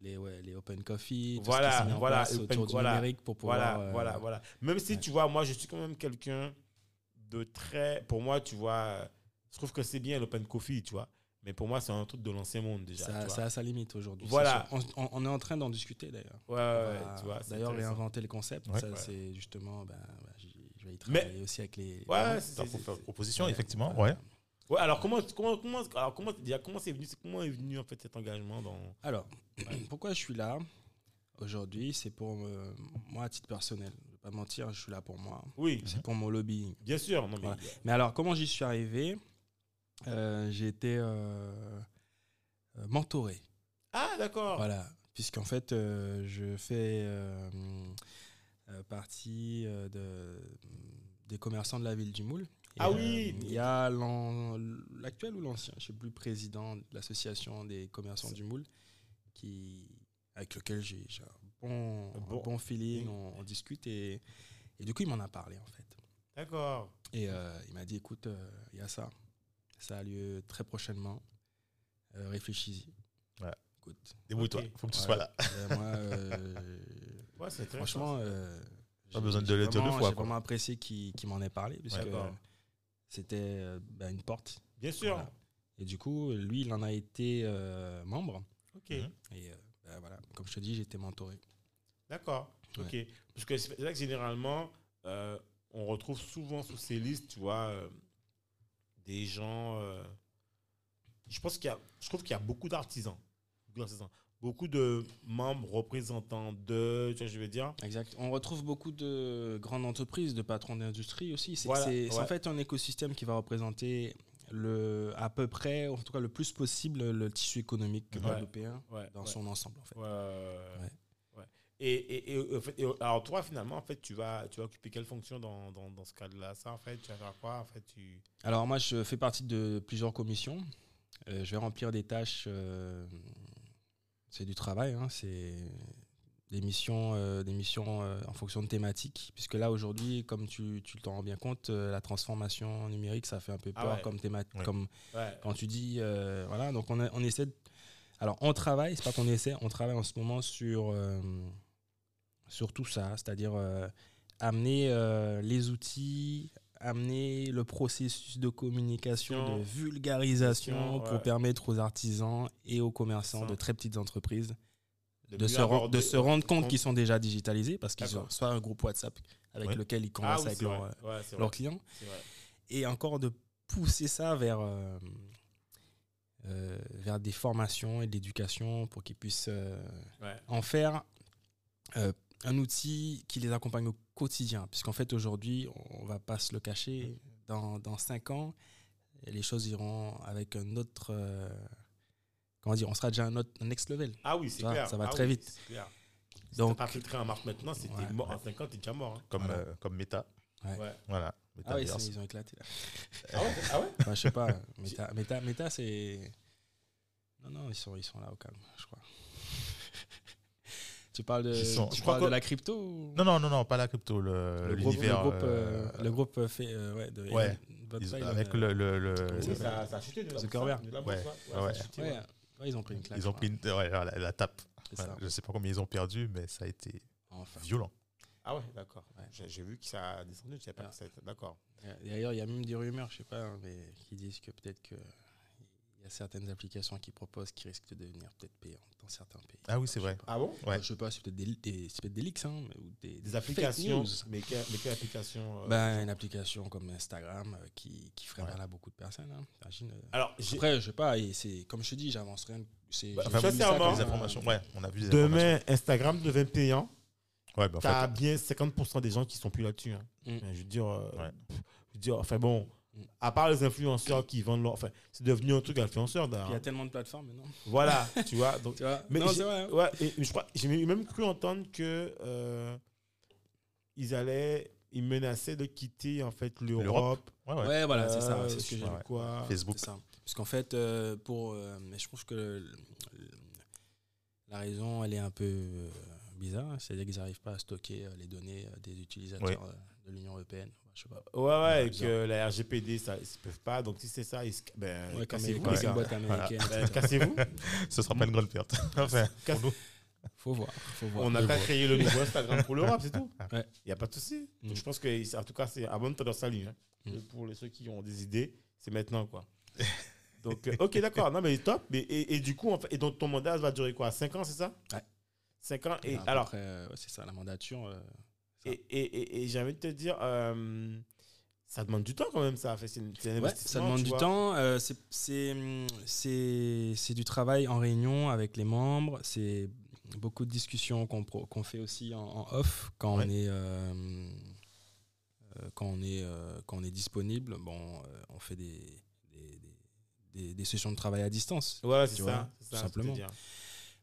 Speaker 3: les, ouais, les open coffee, tout
Speaker 1: Voilà,
Speaker 3: ce qui
Speaker 1: voilà,
Speaker 3: place
Speaker 1: open-
Speaker 3: autour du
Speaker 1: voilà,
Speaker 3: numérique pour pouvoir.
Speaker 1: Voilà,
Speaker 3: euh,
Speaker 1: voilà, voilà. Même si
Speaker 3: ouais.
Speaker 1: tu vois, moi, je suis quand même quelqu'un de très. Pour moi, tu vois, je trouve que c'est bien l'open coffee, tu vois. Mais pour moi, c'est un truc de l'ancien monde déjà.
Speaker 3: Ça, a sa limite aujourd'hui.
Speaker 1: Voilà.
Speaker 3: On, on- on est en train d'en discuter d'ailleurs.
Speaker 1: Ouais, ouais, tu vois.
Speaker 3: D'ailleurs, réinventer le concept,
Speaker 2: Ouais.
Speaker 3: ça,
Speaker 1: Ouais.
Speaker 3: c'est justement, ben, ben, j'y- je vais y
Speaker 1: Mais-
Speaker 3: travailler aussi avec les.
Speaker 1: Ouais, c'est-
Speaker 2: pour faire proposition,
Speaker 3: Ouais.
Speaker 2: effectivement. Ouais.
Speaker 1: Ouais, alors comment, comment, comment, alors comment, déjà, comment c'est venu, comment est venu en fait cet engagement dans.
Speaker 3: Alors, pourquoi je suis là aujourd'hui C'est pour me- moi, à titre personnel. Je vais pas mentir, je suis là pour moi.
Speaker 1: Oui,
Speaker 3: C'est pour mon lobbying.
Speaker 1: bien sûr. Non, mais
Speaker 3: Voilà. Mais alors, comment j'y suis arrivé? J'ai été euh, euh, mentoré.
Speaker 1: Ah, d'accord.
Speaker 3: Voilà. Puisqu'en fait, euh, je fais euh, euh, partie euh, de, des commerçants de la ville du Moule. Et,
Speaker 1: Ah
Speaker 3: euh,
Speaker 1: oui.
Speaker 3: Il y a l'actuel ou l'ancien, je ne sais plus, président de l'association des commerçants du Moule, qui, avec lequel j'ai un bon,
Speaker 1: un bon-
Speaker 3: feeling, on, on discute. Et, et du coup, il m'en a parlé, en fait.
Speaker 1: D'accord.
Speaker 3: Et euh, il m'a dit, écoute, euh, il y a ça. Ça a lieu très prochainement. Euh, Réfléchis-y.
Speaker 2: Ouais.
Speaker 3: Écoute.
Speaker 2: Débrouille-toi.
Speaker 1: Ok.
Speaker 2: Faut que tu
Speaker 3: Ouais.
Speaker 2: sois là.
Speaker 3: Euh, moi, euh,
Speaker 1: Ouais, c'est intéressant.
Speaker 3: franchement, euh,
Speaker 2: Pas
Speaker 3: j'ai-
Speaker 2: besoin de le dire deux
Speaker 3: vraiment-
Speaker 2: fois,
Speaker 3: J'ai vraiment apprécié qu'il m'en ait parlé, parce que c'était bah, une porte.
Speaker 1: Bien sûr.
Speaker 3: Voilà. Et du coup, lui, il en a été euh, membre.
Speaker 1: Ok.
Speaker 3: Et euh, bah, voilà, comme je te dis, j'ai été mentoré.
Speaker 1: D'accord. Ok. Parce que c'est là que généralement, euh, on retrouve souvent sous ces listes, tu vois, euh, des gens. euh, je pense qu'il y a, je trouve qu'il y a beaucoup d'artisans, beaucoup de membres représentants de, tu vois, je veux dire?
Speaker 3: Exact. On retrouve beaucoup de grandes entreprises, de patrons d'industrie aussi. C'est
Speaker 1: Voilà,
Speaker 3: en fait un écosystème qui va représenter le, à peu près, en tout cas le plus possible, le tissu économique
Speaker 1: Ouais. Ouais.
Speaker 3: dans son ensemble. En fait.
Speaker 1: Ouais, ouais, ouais. Ouais. Et, et, et, en fait, et, alors toi, finalement, en fait, tu vas, tu vas occuper quelle fonction dans, dans, dans ce cadre-là? Ça, en fait, tu vas faire quoi? En fait, tu...
Speaker 3: Alors moi, je fais partie de plusieurs commissions. Euh, je vais remplir des tâches. euh, c'est du travail. hein, c'est des missions, euh, des missions en fonction de thématiques. Puisque là, aujourd'hui, comme tu tu t'en rends bien compte, la transformation numérique, ça fait un peu
Speaker 1: Ah
Speaker 3: peur
Speaker 1: ouais.
Speaker 3: comme thématique.
Speaker 2: Ouais.
Speaker 3: Comme
Speaker 1: Ouais.
Speaker 3: quand tu dis, voilà, donc on, a- on essaie. de- alors, on travaille, c'est pas qu'on essaie, on travaille en ce moment sur, euh, sur tout ça, c'est-à-dire euh, amener euh, les outils amener le processus de communication, de vulgarisation
Speaker 1: Ouais.
Speaker 3: pour permettre aux artisans et aux commerçants
Speaker 1: Ça.
Speaker 3: de très petites entreprises de, se,
Speaker 1: aborder-
Speaker 3: de se rendre compte qu'ils sont déjà digitalisés parce qu'ils ont soit un groupe WhatsApp avec
Speaker 2: Ouais.
Speaker 3: lequel ils
Speaker 1: Ah
Speaker 3: conversent
Speaker 1: oui,
Speaker 3: avec leurs, euh,
Speaker 1: Ouais,
Speaker 3: leurs clients. Et encore de pousser ça vers, euh, euh, vers des formations et de l'éducation pour qu'ils puissent euh, en faire un outil qui les accompagne au quotidien. Puisqu'en fait, aujourd'hui, on va pas se le cacher, dans, dans cinq ans, les choses iront avec un autre. euh, comment dire On sera déjà un, autre, un next level.
Speaker 1: Ah oui, c'est clair.
Speaker 3: ça va
Speaker 1: Ah
Speaker 3: très
Speaker 1: oui,
Speaker 3: vite.
Speaker 1: clair. Si
Speaker 3: Donc-
Speaker 1: t'as pas train en marche maintenant, c'était
Speaker 3: Ouais.
Speaker 1: mort. En 5 ans, t'es déjà mort. hein.
Speaker 2: Comme,
Speaker 3: Voilà.
Speaker 2: euh, comme Meta.
Speaker 1: Ouais.
Speaker 2: Voilà. Meta
Speaker 3: Ah oui, ils ont éclaté là.
Speaker 1: Ah ouais, ah ouais?
Speaker 3: Enfin, je sais pas. Meta, Meta, Meta, c'est. Non, non, ils sont, ils sont là au calme, je crois. Tu parles de,
Speaker 2: sont-
Speaker 3: tu
Speaker 2: je crois
Speaker 3: parles de
Speaker 2: que-
Speaker 3: la crypto ou-
Speaker 2: Non, non, non, non, pas la crypto, le,
Speaker 3: le groupe, le
Speaker 2: l'univers.
Speaker 3: groupe,
Speaker 2: euh,
Speaker 3: euh, le groupe fait. euh, ouais, de,
Speaker 2: Ouais. Ils- avec
Speaker 3: euh,
Speaker 2: le. le, le-
Speaker 3: ça
Speaker 1: a chuté de la
Speaker 3: Zuckerberg.
Speaker 1: bourse, de la
Speaker 2: Ouais,
Speaker 1: bourse,
Speaker 2: ouais,
Speaker 1: ça a
Speaker 2: ouais.
Speaker 1: chuté,
Speaker 3: Ouais,
Speaker 1: ouais.
Speaker 3: ouais, ils ont pris une claque.
Speaker 2: Ils ont
Speaker 3: je
Speaker 2: pris une- ouais, la, la tape. je sais pas combien ils ont perdu, mais ça a été
Speaker 3: Enfin.
Speaker 2: violent.
Speaker 1: Ah ouais, d'accord.
Speaker 3: Ouais.
Speaker 1: J'ai vu que ça a descendu, je pas a été- D'accord.
Speaker 3: D'ailleurs, il y a même des rumeurs, je sais pas, hein, mais qui disent que peut-être que il y a certaines applications qui proposent qui risquent de devenir peut-être payantes dans certains pays.
Speaker 2: Ah oui, c'est vrai.
Speaker 1: Ah bon?
Speaker 2: Ouais.
Speaker 3: Je sais pas, c'est peut-être des, des, c'est peut-être des leaks, hein, ou des,
Speaker 1: Des
Speaker 3: fake
Speaker 1: applications.
Speaker 3: news.
Speaker 1: Mais quelle, mais quelle application euh,
Speaker 3: Ben, une application comme Instagram euh, qui, qui ferait
Speaker 2: Ouais.
Speaker 3: mal à beaucoup de personnes. hein. Imagine, euh.
Speaker 1: Alors,
Speaker 3: Après, je sais pas, et c'est comme je te dis, j'avance rien. C'est,
Speaker 1: Bah,
Speaker 2: informations. Ouais, on a vu
Speaker 1: demain, Instagram devient payant.
Speaker 2: Ouais, bah, en
Speaker 1: T'as
Speaker 2: fait,
Speaker 1: bien 50% des gens qui sont plus là-dessus. hein.
Speaker 3: Mm.
Speaker 1: Je veux dire, euh,
Speaker 2: Ouais.
Speaker 1: je veux dire, enfin bon. À part les influenceurs qui vendent leur. Enfin, c'est devenu un truc influenceur.
Speaker 3: Puis Il y a
Speaker 1: d'ailleurs.
Speaker 3: tellement de plateformes maintenant.
Speaker 1: Voilà, tu vois. Donc,
Speaker 3: Tu vois?
Speaker 1: Mais
Speaker 3: non,
Speaker 1: j'ai-
Speaker 3: c'est vrai. hein.
Speaker 1: Ouais, et je crois, j'ai même cru entendre que euh, ils allaient, ils menaçaient de quitter en fait l'Europe.
Speaker 2: L'Europe. ouais, ouais.
Speaker 3: Ouais, voilà, c'est ça.
Speaker 1: Euh,
Speaker 3: C'est ce que
Speaker 1: je
Speaker 3: j'ai
Speaker 1: sais
Speaker 3: vu.
Speaker 1: pas quoi.
Speaker 2: Facebook.
Speaker 3: C'est ça. Parce qu'en fait, euh, pour, euh, mais je trouve que le- le- la raison, elle est un peu euh, bizarre. C'est-à-dire qu'ils n'arrivent pas à stocker euh, les données euh, des utilisateurs
Speaker 2: Oui.
Speaker 3: euh, de l'Union européenne. Je sais pas.
Speaker 1: Ouais, ouais, et que la RGPD, ça, ils ne peuvent pas. Donc si c'est ça, ils se- ben,
Speaker 3: Ouais,
Speaker 1: cassez-vous,
Speaker 3: comme
Speaker 1: les. Ben, cassez-vous.
Speaker 2: Ce sera pas une grande perte. enfin,
Speaker 1: Casse-
Speaker 2: pour nous.
Speaker 3: Faut voir. Faut voir.
Speaker 1: On n'a qu'à créer le nouveau Instagram pour l'Europe, c'est tout. Il
Speaker 3: Ouais.
Speaker 1: n'y a pas de souci. Donc,
Speaker 3: Mm.
Speaker 1: je pense que, en tout cas, c'est abonne toi dans salut. Hein.
Speaker 3: Mm.
Speaker 1: Pour les ceux qui ont des idées, c'est maintenant, quoi. Donc, ok, d'accord. Non, mais top. Mais, et, et du coup, en fait, et donc ton mandat va durer quoi? 5 ans, c'est ça?
Speaker 3: Ouais.
Speaker 1: 5 ans. Et
Speaker 3: À peu
Speaker 1: alors,
Speaker 3: près, euh, ouais, c'est ça, la mandature. euh, ça.
Speaker 1: et, et, et, et j'ai envie de te dire, euh, ça demande du temps quand même, ça. Fait, c'est, c'est
Speaker 3: Ouais, ça demande du
Speaker 1: vois.
Speaker 3: temps. euh, c'est- c'est hum, c'est c'est du travail en réunion avec les membres. C'est beaucoup de discussions qu'on qu'on fait aussi en, en off quand
Speaker 2: Ouais.
Speaker 3: on est euh, euh, quand on est quand on est disponible. Bon, on fait des des, des- des- des sessions de travail à distance.
Speaker 1: Ouais, c'est ça. c'est
Speaker 3: tout
Speaker 1: ça,
Speaker 3: simplement.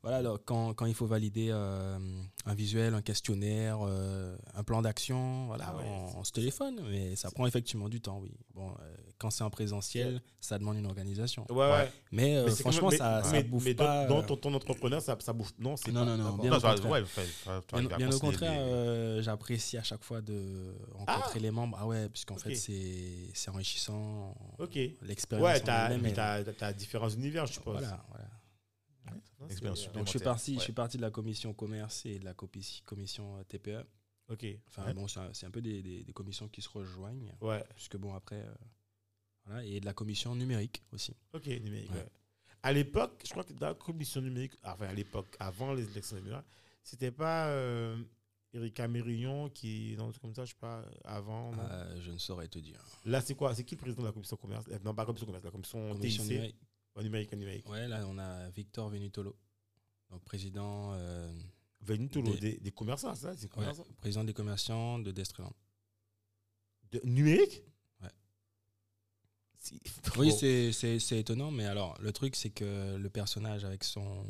Speaker 3: Voilà, alors, quand, quand il faut valider euh, un visuel, un questionnaire, euh, un plan d'action, voilà,
Speaker 1: Ah ouais,
Speaker 3: on, se téléphone, mais ça prend effectivement du temps, oui. Bon, euh, quand c'est en présentiel, ça demande une organisation.
Speaker 1: Ouais, ouais.
Speaker 3: Mais, franchement,
Speaker 1: même-
Speaker 3: ça,
Speaker 1: mais,
Speaker 3: ça
Speaker 1: mais-
Speaker 3: bouffe
Speaker 1: mais dans-
Speaker 3: pas.
Speaker 1: dans, ton, ton entrepreneur, ça, ça bouffe. Non, c'est
Speaker 3: Non, non, non, bien
Speaker 2: Non,
Speaker 3: au contraire. Bien, au contraire, j'apprécie à chaque fois de rencontrer les membres. Ah ouais, puisqu'en
Speaker 1: Ok.
Speaker 3: fait, c'est c'est enrichissant.
Speaker 1: Ok.
Speaker 3: L'expérience.
Speaker 1: Ouais, t'as différents univers, je suppose.
Speaker 3: Voilà, voilà.
Speaker 1: Non, c'est-
Speaker 2: Expérience
Speaker 1: euh,
Speaker 3: Donc, je suis, parti, je
Speaker 2: Ouais.
Speaker 3: suis parti de la commission commerce et de la commission euh, TPE.
Speaker 1: Ok.
Speaker 3: Enfin,
Speaker 2: Ouais.
Speaker 3: bon, c'est un, c'est un peu des, des- des commissions qui se rejoignent,
Speaker 1: Ouais.
Speaker 3: puisque bon, après, euh, voilà, et de la commission numérique aussi.
Speaker 1: Ok, numérique.
Speaker 3: Ouais.
Speaker 1: ouais. À l'époque, je crois que dans la commission numérique, enfin à l'époque, avant les élections numériques, c'était pas euh, Erika Mérillon qui, dans comme ça, je sais pas, avant.
Speaker 3: Euh, je ne saurais te dire.
Speaker 1: Là, c'est quoi? C'est qui le président de la commission commerce? Euh, Non, pas la commission commerce, la commission,
Speaker 3: Commission
Speaker 1: TIC.
Speaker 3: Numérique.
Speaker 1: Ouais, numérique, numérique.
Speaker 3: Ouais, là, on a Victor Venutolo, donc président, euh,
Speaker 1: Venutolo,
Speaker 3: Des-
Speaker 1: des, des commerçants, ça C'est des
Speaker 3: ouais,
Speaker 1: commerçants
Speaker 3: président des commerçants de Destreland.
Speaker 1: De- Numérique
Speaker 3: Ouais.
Speaker 1: Si-
Speaker 3: Oui, c'est- étonnant, mais alors, le truc, c'est que le personnage, avec son,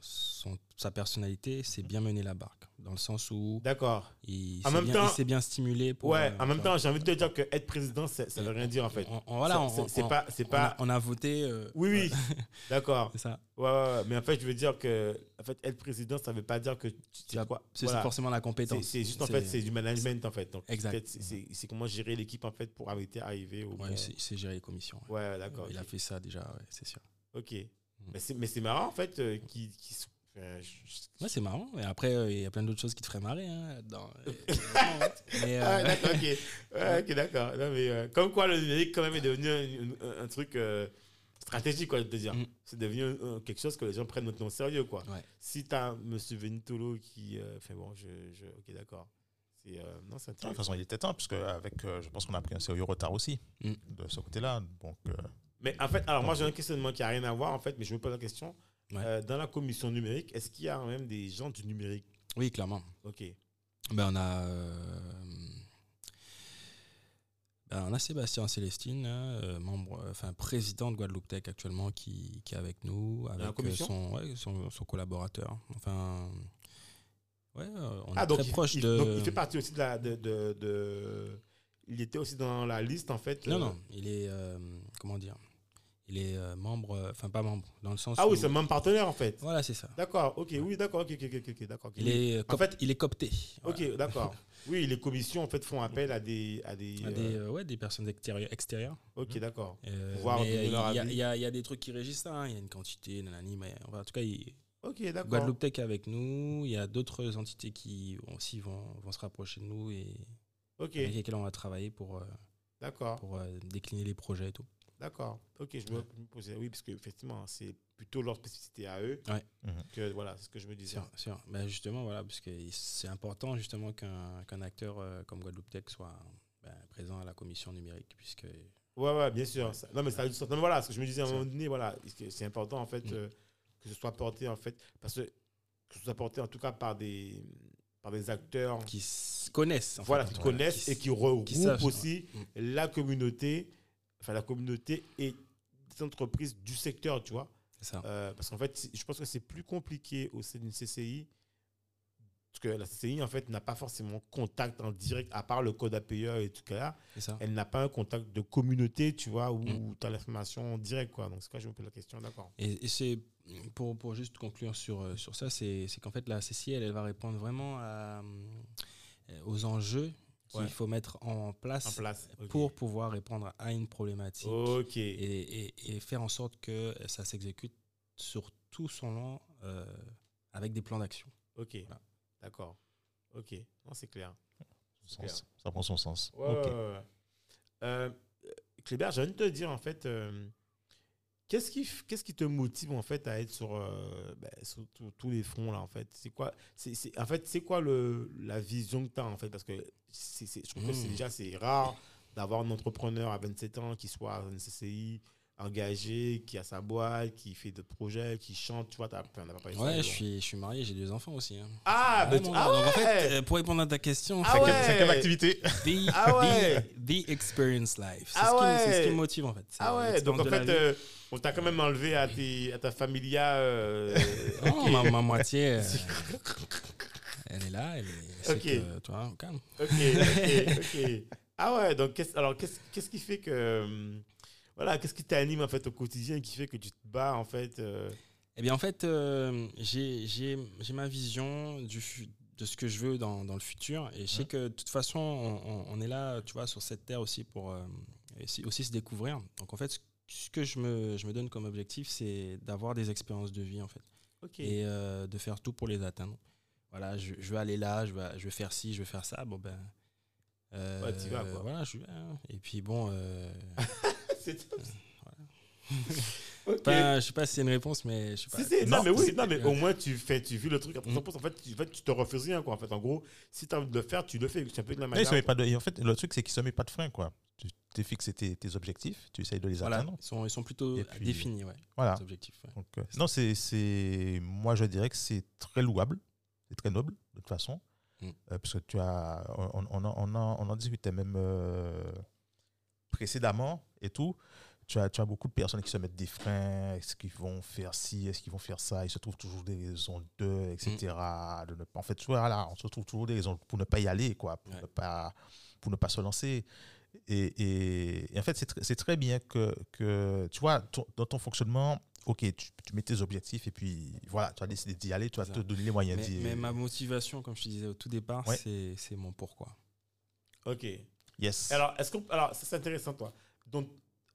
Speaker 3: son, sa personnalité, c'est bien mener la barque, dans le sens où
Speaker 1: D'accord.
Speaker 3: il s'est bien, bien stimulé pour.
Speaker 1: Ouais,
Speaker 3: euh,
Speaker 1: en même temps, j'ai envie de te dire que être président, ça ça veut rien dire en fait.
Speaker 3: On- on- voilà,
Speaker 1: c'est-
Speaker 3: on-
Speaker 1: pas,
Speaker 3: on
Speaker 1: pas.
Speaker 3: a, on a voté. euh,
Speaker 1: Oui, oui, d'accord.
Speaker 3: c'est ça.
Speaker 1: Ouais, ouais, ouais, mais en fait, je veux dire que en fait, être président, ça veut pas dire que tu
Speaker 3: Tu
Speaker 1: quoi.
Speaker 3: C'est
Speaker 1: Voilà.
Speaker 3: forcément la compétence.
Speaker 1: c'est juste en fait, c'est du management en fait. Donc,
Speaker 3: Exact.
Speaker 1: c'est- comment gérer l'équipe en fait pour arrêter, arriver au.
Speaker 3: Ouais, c'est gérer les commissions. ouais.
Speaker 1: D'accord.
Speaker 3: Il a fait ça déjà, c'est sûr.
Speaker 1: Ok. Mais c'est mais c'est marrant en fait euh, qu'il qu'il se- Euh, je- je-
Speaker 3: Ouais, c'est marrant. Et après, euh, il y a plein d'autres choses qui te feraient marrer. Hein, là-dedans. mais,
Speaker 1: Ah,
Speaker 3: euh,
Speaker 1: d'accord, ok. Ouais, ok, d'accord. Non, mais euh, comme quoi le numérique, quand même, est devenu un, un- un truc euh, stratégique, quoi, je veux dire.
Speaker 3: Mm.
Speaker 1: C'est devenu euh, quelque chose que les gens prennent maintenant au sérieux, quoi.
Speaker 3: Ouais.
Speaker 1: Si tu as M. Ventolo qui. euh, Enfin bon, je. je- ok, d'accord. C'est. euh, non, c'est
Speaker 2: De toute façon, il était temps, puisque avec, euh, je pense qu'on a pris un sérieux retard aussi
Speaker 3: Mm.
Speaker 2: de ce côté-là. Donc, euh,
Speaker 1: Mais en fait, alors moi, j'ai un questionnement qui n'a rien à voir, en fait, mais je me pose la question.
Speaker 3: Ouais.
Speaker 1: Euh, dans la commission numérique, est-ce qu'il y a même des gens du numérique?
Speaker 3: Oui, clairement.
Speaker 1: Ok.
Speaker 3: Ben, on a. euh, ben, on a Sébastien Célestine, euh, membre, enfin président de Guadeloupe Tech actuellement, qui, qui est avec nous, avec
Speaker 1: commission?
Speaker 3: son, ouais, son, son collaborateur. Enfin, ouais, on
Speaker 1: Ah,
Speaker 3: est
Speaker 1: donc,
Speaker 3: très
Speaker 1: il,
Speaker 3: proche
Speaker 1: il-
Speaker 3: de.
Speaker 1: donc il fait partie aussi de la. De, de, de- Il était aussi dans la liste, en fait.
Speaker 3: Non,
Speaker 1: euh,
Speaker 3: non, il est. euh, comment dire? Il est euh, membre, euh, enfin pas membre, dans le sens
Speaker 1: Ah
Speaker 3: où.
Speaker 1: oui, c'est même partenaire, en fait.
Speaker 3: Voilà, c'est ça.
Speaker 1: D'accord, ok, oui, d'accord, ok, ok, ok, ok, d'accord.
Speaker 3: Il est, euh,
Speaker 1: En fait-
Speaker 3: il est copté.
Speaker 1: Ok,
Speaker 3: Voilà.
Speaker 1: d'accord. Oui, les commissions, en fait, font appel à des. À des,
Speaker 3: À des, euh, ouais, des personnes extérieures. extérieures.
Speaker 1: Ok, d'accord.
Speaker 3: Euh, il y, y y a des trucs qui régissent ça. hein. Il y a une quantité, nanani, mais enfin, en tout cas, il,
Speaker 1: Ok, d'accord.
Speaker 3: Guadeloupe Tech est avec nous. Il y a d'autres entités qui aussi vont, vont se rapprocher de nous et avec lesquelles on va travailler pour,
Speaker 1: d'accord,
Speaker 3: pour décliner les projets et tout.
Speaker 1: D'accord. Ok, je me, me posais. Oui, parce qu'effectivement, c'est plutôt leur spécificité à eux
Speaker 3: Ouais.
Speaker 2: Mhm.
Speaker 1: que voilà, c'est ce que je me disais.
Speaker 3: Sûr, sûr. Ben, justement, voilà, parce que c'est important justement qu'un qu'un acteur euh, comme Guadeloupe Tech soit ben, présent à la commission numérique, puisque
Speaker 1: Ouais, ouais, bien sûr. Ça- non, mais ça a du sens. Non, mais voilà, ce que je me disais à un moment donné, voilà, c'est important, en fait,
Speaker 3: Mm.
Speaker 1: euh, que ce soit porté, en fait, parce que, que ce soit porté, en tout cas, par des, par des acteurs
Speaker 3: qui s- connaissent. en
Speaker 1: voilà,
Speaker 3: fait.
Speaker 1: qui
Speaker 3: Voilà,
Speaker 1: connaissent
Speaker 3: qui
Speaker 1: et qui regroupent
Speaker 3: qui savent,
Speaker 1: aussi
Speaker 3: ouais.
Speaker 1: la communauté, enfin, la communauté et des entreprises du secteur, tu vois.
Speaker 3: Ça.
Speaker 1: Euh, parce qu'en fait, je pense que c'est plus compliqué au sein d'une CCI. Parce que la CCI, en fait, n'a pas forcément contact en direct, à part le code APE et tout.
Speaker 3: C'est ça.
Speaker 1: Elle n'a pas un contact de communauté, tu vois, où
Speaker 3: Mm.
Speaker 1: tu as l'information en direct, quoi. Donc, c'est quand je me pose la question, d'accord.
Speaker 3: Et, et c'est pour, pour juste conclure sur, euh, sur ça, c'est qu'en fait la CCI, elle, elle va répondre vraiment à, euh, aux enjeux qu'il
Speaker 1: Ouais.
Speaker 3: faut mettre en place,
Speaker 1: En place. ok.
Speaker 3: pour pouvoir répondre à une problématique et, et- et faire en sorte que ça s'exécute sur tout son long euh, avec des plans d'action.
Speaker 1: Ok.
Speaker 3: Voilà.
Speaker 1: D'accord. Ok. Non, c'est clair.
Speaker 2: ça prend son sens.
Speaker 1: Ouais,
Speaker 2: Ok.
Speaker 1: ouais, ouais, ouais. Euh, Clébert, j'ai envie de te dire, en fait, euh, qu'est-ce qui, qu'est-ce qui te motive, en fait, à être sur, euh, ben, sur tous- les fronts, là, en fait? C'est quoi, c'est, c'est- en fait, c'est quoi le, la vision que tu as, en fait? Parce que je trouve que c'est
Speaker 3: Mm.
Speaker 1: déjà, c'est rare d'avoir un entrepreneur à 27 ans qui soit dans une CCI engagé, qui a sa boîte, qui fait des projets, qui chante, tu vois, t'as, pas
Speaker 3: Ouais,
Speaker 1: mais
Speaker 3: je suis, je suis marié, j'ai deux enfants aussi. hein.
Speaker 1: Ah, ben,
Speaker 3: mon
Speaker 1: tu-
Speaker 3: gars,
Speaker 1: ah
Speaker 3: donc en fait,
Speaker 1: ouais
Speaker 3: euh, pour répondre à ta question,
Speaker 1: Ah
Speaker 3: c'est
Speaker 2: C'est
Speaker 3: que-
Speaker 2: quelle-
Speaker 1: ouais.
Speaker 2: activité
Speaker 3: The,
Speaker 1: Ah ouais.
Speaker 3: the, the experience life. C'est
Speaker 1: Ah
Speaker 3: ce, qui me- c'est ce qui
Speaker 1: ouais.
Speaker 3: me motive en fait.
Speaker 1: Ah ouais, donc en fait, euh, on t'a quand même enlevé à, tes, à ta familia. euh,
Speaker 3: Non, ma, ma moitié, euh, elle est là, elle est.
Speaker 1: Ok.
Speaker 3: que, tu vois, calme.
Speaker 1: Ok, ok, ok. Ah ouais, donc qu'est-ce, alors qu'est-ce, qu'est-ce qui fait que. Voilà, qu'est-ce qui t'anime en fait au quotidien qui fait que tu te bats en fait euh,
Speaker 3: Eh bien, en fait, euh, j'ai j'ai- j'ai ma vision du, de ce que je veux dans, dans le futur. Et je sais que de toute façon, on, est là, tu vois, sur cette terre aussi pour euh, aussi, se découvrir. Donc, en fait, ce, que je me, je me donne comme objectif, c'est d'avoir des expériences de vie, en fait. Et euh, de faire tout pour les atteindre. Voilà, je, je veux aller là, je veux, je veux faire ci, je veux faire ça. Bon, ben. euh,
Speaker 1: Ouais, t'y vas, quoi.
Speaker 3: Voilà, je là. Et puis, bon.
Speaker 1: c'est top. Ok.
Speaker 3: ben, je sais pas si c'est une réponse, mais je sais pas.
Speaker 1: Si, si, non,
Speaker 2: Non,
Speaker 1: mais oui, non, mais au moins tu fais, tu vis le truc à
Speaker 3: Mm.
Speaker 1: 300%. En fait, tu, en fait, tu te refuses rien, quoi. En fait, en gros, si tu as envie de le faire, tu le fais. C'est un peu de la manière.
Speaker 2: met pas de- et en fait, le truc, c'est qu'il se met pas de frein, quoi. Tu t'es fixé tes, tes objectifs, tu essayes de les
Speaker 3: Voilà,
Speaker 2: atteindre.
Speaker 3: ils sont, ils sont plutôt
Speaker 2: Et puis-
Speaker 3: définis, ouais,
Speaker 2: Voilà.
Speaker 3: les objectifs. ouais.
Speaker 2: Donc, euh, non, c'est, c'est, moi, je dirais que c'est très louable, c'est très noble, de toute façon.
Speaker 3: Mm.
Speaker 2: Euh, parce que tu as, on, on, en- on, en- on en discutait même euh, précédemment et tout. Tu as, tu as beaucoup de personnes qui se mettent des freins, est-ce qu'ils vont faire ci, est-ce qu'ils vont faire ça, ils se trouvent toujours des raisons de, etc. De ne pas, en fait, tu vois, voilà, on se trouve toujours des raisons pour ne pas y aller, quoi, pour,
Speaker 3: Ouais.
Speaker 2: ne, pas, pour ne pas se lancer. Et, et- et en fait, c'est tr- c'est très bien que, que tu vois, ton- dans ton fonctionnement, ok, tu, tu mets tes objectifs et puis voilà, tu as décidé d'y aller, tu vas te donner les moyens
Speaker 3: Mais,
Speaker 2: d'y
Speaker 3: mais ma motivation, comme je te disais au tout départ,
Speaker 2: Ouais.
Speaker 3: c'est c'est mon pourquoi.
Speaker 1: Ok.
Speaker 2: Yes.
Speaker 1: Alors, est-ce qu'on, alors, ça c'est intéressant, toi. Donc,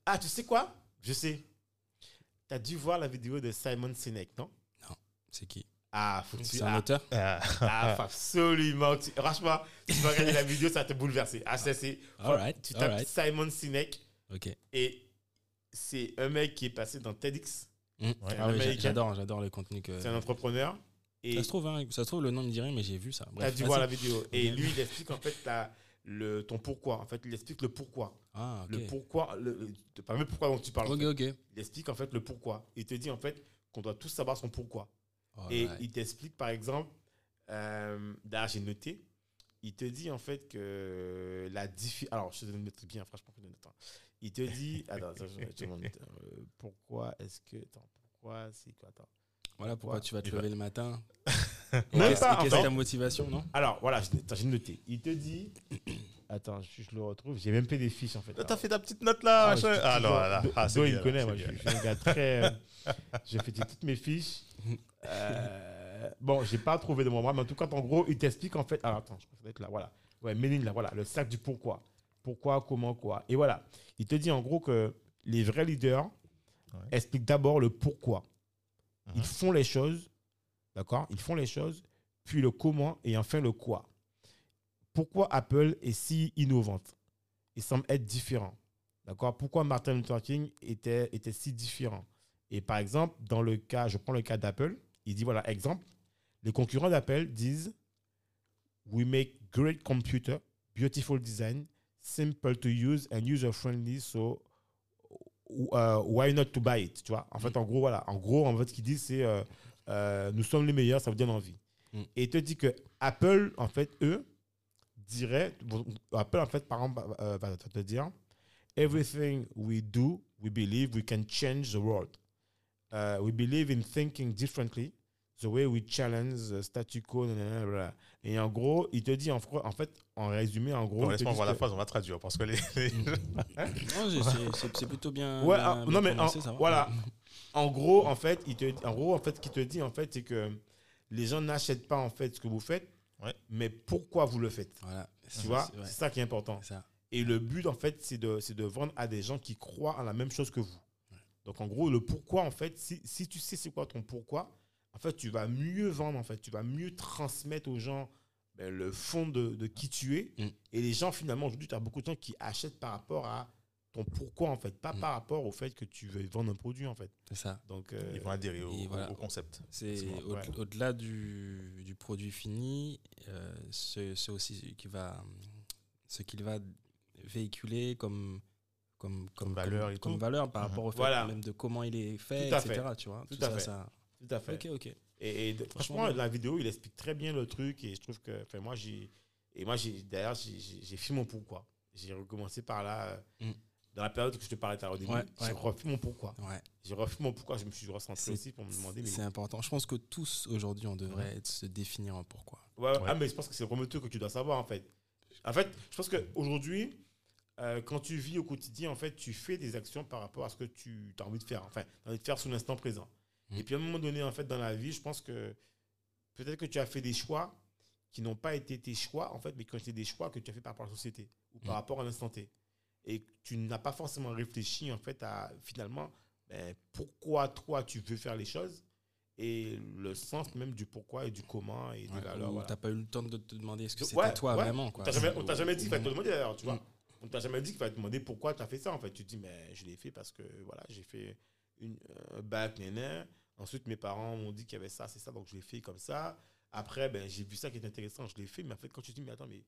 Speaker 1: ah, tu sais quoi? Je sais. Tu as dû voir la vidéo de Simon Sinek, non?
Speaker 3: C'est qui?
Speaker 1: Ah, faut que tu
Speaker 3: C'est un
Speaker 1: ah,
Speaker 3: auteur?
Speaker 2: Ah,
Speaker 1: ah, faut absolument. tu- franchement, tu vas regarder la vidéo, ça va te bouleverser. Ah, ça, c'est.
Speaker 3: Alright,
Speaker 1: Tu tapes. Simon Sinek
Speaker 3: Ok.
Speaker 1: et c'est un mec qui est passé dans TEDx.
Speaker 3: Mm.
Speaker 2: Ouais.
Speaker 3: Ah oui, j'adore, j'adore le contenu que.
Speaker 1: C'est un entrepreneur. Et
Speaker 3: Ça se trouve, hein, ça se trouve, le nom me rien, mais j'ai vu ça. Bref,
Speaker 1: dû
Speaker 3: vas-y.
Speaker 1: voir la vidéo. Et lui, il explique en fait la- le, ton pourquoi. En fait, il explique le pourquoi.
Speaker 3: Ah, ok.
Speaker 1: Le pourquoi. Le, même pourquoi dont tu parles. en
Speaker 3: Ok,
Speaker 1: fait.
Speaker 3: ok.
Speaker 1: Il explique en fait le pourquoi. Il te dit en fait qu'on doit tous savoir son pourquoi. Et
Speaker 3: Alright.
Speaker 1: il t'explique, par exemple, euh, d'ailleurs, j'ai noté, il te dit en fait que la difficulté. Alors, je te donne bien, franchement, je te donne le temps. Il te dit. Attends, attends, je, je te demande, euh, pourquoi est-ce que. Attends, pourquoi c'est quoi Attends.
Speaker 3: Voilà pourquoi tu vas te
Speaker 2: va-
Speaker 3: lever le matin.
Speaker 1: Même pas,
Speaker 3: qu'est-ce
Speaker 1: fait.
Speaker 3: ta motivation, non?
Speaker 1: Alors, voilà, j'ai noté. Il te dit. Attends, je, je le retrouve. J'ai même fait des fiches en fait.
Speaker 2: T'as fait ta petite note là,
Speaker 1: Ah,
Speaker 2: machin.
Speaker 1: je-
Speaker 2: Ah là. Ah, c'est
Speaker 1: il connaît, moi. Je, suis un gars très. euh, J'ai fait toutes mes fiches. Euh, bon, j'ai pas trouvé de moment, mais en tout cas, en gros, il t'explique en fait. Alors, attends, je doit être là. Voilà. Ouais, Méline, là, voilà. Le sac du pourquoi. Pourquoi, comment, quoi. Et voilà. Il te dit en gros que les vrais leaders expliquent d'abord le pourquoi. Ils font les choses. D'accord? Ils font les choses, puis le comment et enfin le quoi. Pourquoi Apple est si innovante? Il semble être différent. D'accord? Pourquoi Martin Luther King était, était si différent? Et par exemple, dans le cas, je prends le cas d'Apple, il dit voilà, exemple, les concurrents d'Apple disent We make great computer, beautiful design, simple to use and user friendly, so uh, why not to buy it? Tu vois? En fait, en gros, voilà. En gros, en fait, ce qu'il dit, c'est euh, euh, nous sommes les meilleurs, ça vous donne envie.
Speaker 3: Mm.
Speaker 1: Et il te dit que Apple, en fait, eux, dirait, Apple, en fait, par exemple, euh, va te dire Everything we do, we believe we can change the world. Uh, we believe in thinking differently, the way we challenge the statu quo. Et en gros, il te dit, en, en fait, en résumé, en gros.
Speaker 2: Laisse-moi voir la phrase, on va traduire parce que les. les-
Speaker 3: Non, c'est- plutôt bien.
Speaker 1: Ouais,
Speaker 3: bien-
Speaker 1: ah,
Speaker 3: bien
Speaker 1: non, mais
Speaker 3: prononcé,
Speaker 1: en-
Speaker 3: ça
Speaker 1: voilà. En gros, en fait, il te, en gros, en fait, ce qu'il te dit, en fait, c'est que les gens n'achètent pas en fait ce que vous faites,
Speaker 2: Ouais.
Speaker 1: mais pourquoi vous le faites.
Speaker 3: Voilà.
Speaker 1: Tu vois,
Speaker 3: c'est-
Speaker 1: ça qui est important.
Speaker 3: ça.
Speaker 1: Et le but, en fait, c'est de, c'est de vendre à des gens qui croient en la même chose que vous. Donc, en gros, le pourquoi, en fait, si, si tu sais c'est quoi ton pourquoi, en fait, tu vas mieux vendre, en fait, tu vas mieux transmettre aux gens ben, le fond de, de qui tu es.
Speaker 3: Mm.
Speaker 1: Et les gens, finalement, aujourd'hui, tu as beaucoup de gens qui achètent par rapport à ton pourquoi, en fait, pas
Speaker 3: Mm.
Speaker 1: par rapport au fait que tu veux vendre un produit, en fait.
Speaker 3: C'est ça.
Speaker 1: Donc, euh,
Speaker 2: Ils vont adhérer au,
Speaker 3: et voilà.
Speaker 2: au concept.
Speaker 3: C'est au- au-delà du, du produit fini, euh, c'est aussi ce qui va, ce qu'il va véhiculer comme, comme, comme,
Speaker 2: valeur
Speaker 3: comme,
Speaker 2: et
Speaker 3: comme
Speaker 2: tout.
Speaker 3: valeur par
Speaker 2: Mhm.
Speaker 3: rapport au fait
Speaker 1: Voilà.
Speaker 3: même de comment il est fait,
Speaker 1: Tout à
Speaker 3: etc.
Speaker 1: fait.
Speaker 3: Tu vois,
Speaker 1: Tout
Speaker 3: Tout
Speaker 1: à
Speaker 3: ça,
Speaker 1: fait.
Speaker 3: ça-
Speaker 1: tout à fait.
Speaker 3: Ok, ok.
Speaker 1: Et, et de- franchement, la vidéo, il explique très bien le truc. Et je trouve que, enfin, moi, j'ai. Et moi, j'ai, d'ailleurs, j'ai, fait mon pourquoi. J'ai recommencé par là. euh,
Speaker 3: Mm.
Speaker 1: Dans la période que je te parlais tout à l'heure au début,
Speaker 3: Ouais,
Speaker 1: j'ai
Speaker 3: ouais.
Speaker 1: refait mon pourquoi.
Speaker 3: Ouais.
Speaker 1: J'ai refait mon pourquoi. Je me suis recentré aussi pour me demander. Mais...
Speaker 3: C'est important. Je pense que tous aujourd'hui, on devrait se définir en pourquoi.
Speaker 1: Ouais, ouais.
Speaker 2: Ouais.
Speaker 1: Ah, mais je pense que c'est le premier truc que tu dois savoir, en fait. En fait, je pense qu'aujourd'hui, euh, quand tu vis au quotidien, en fait, tu fais des actions par rapport à ce que tu as envie de faire. Enfin, tu as envie de faire sous l'instant présent. Et puis, à un moment donné, en fait, dans la vie, je pense que peut-être que tu as fait des choix qui n'ont pas été tes choix, en fait, mais qui ont été des choix que tu as fait par rapport à la société ou par
Speaker 3: Mm.
Speaker 1: rapport à l'instant T. Et tu n'as pas forcément réfléchi, en fait, à finalement, ben, pourquoi toi, tu veux faire les choses et le sens même du pourquoi et du comment et des
Speaker 3: Ouais,
Speaker 1: valeurs.
Speaker 3: ou
Speaker 1: voilà.
Speaker 3: t'as pas eu le temps de te demander est-ce que
Speaker 1: Ouais,
Speaker 3: c'était toi
Speaker 1: ouais.
Speaker 3: vraiment. Quoi.
Speaker 1: On t'a jamais, on t'a jamais dit qu'il fallait te demander d'ailleurs, tu vois.
Speaker 3: Mm.
Speaker 1: On t'a jamais dit qu'il fallait te demander pourquoi tu as fait ça en fait. Tu te dis, mais je l'ai fait parce que voilà, j'ai fait une, un bac, néné. Ensuite, mes parents m'ont dit qu'il y avait ça, c'est ça, donc je l'ai fait comme ça. Après, ben, j'ai vu ça qui est intéressant, je l'ai fait. Mais en fait, quand tu te dis, mais attends, mais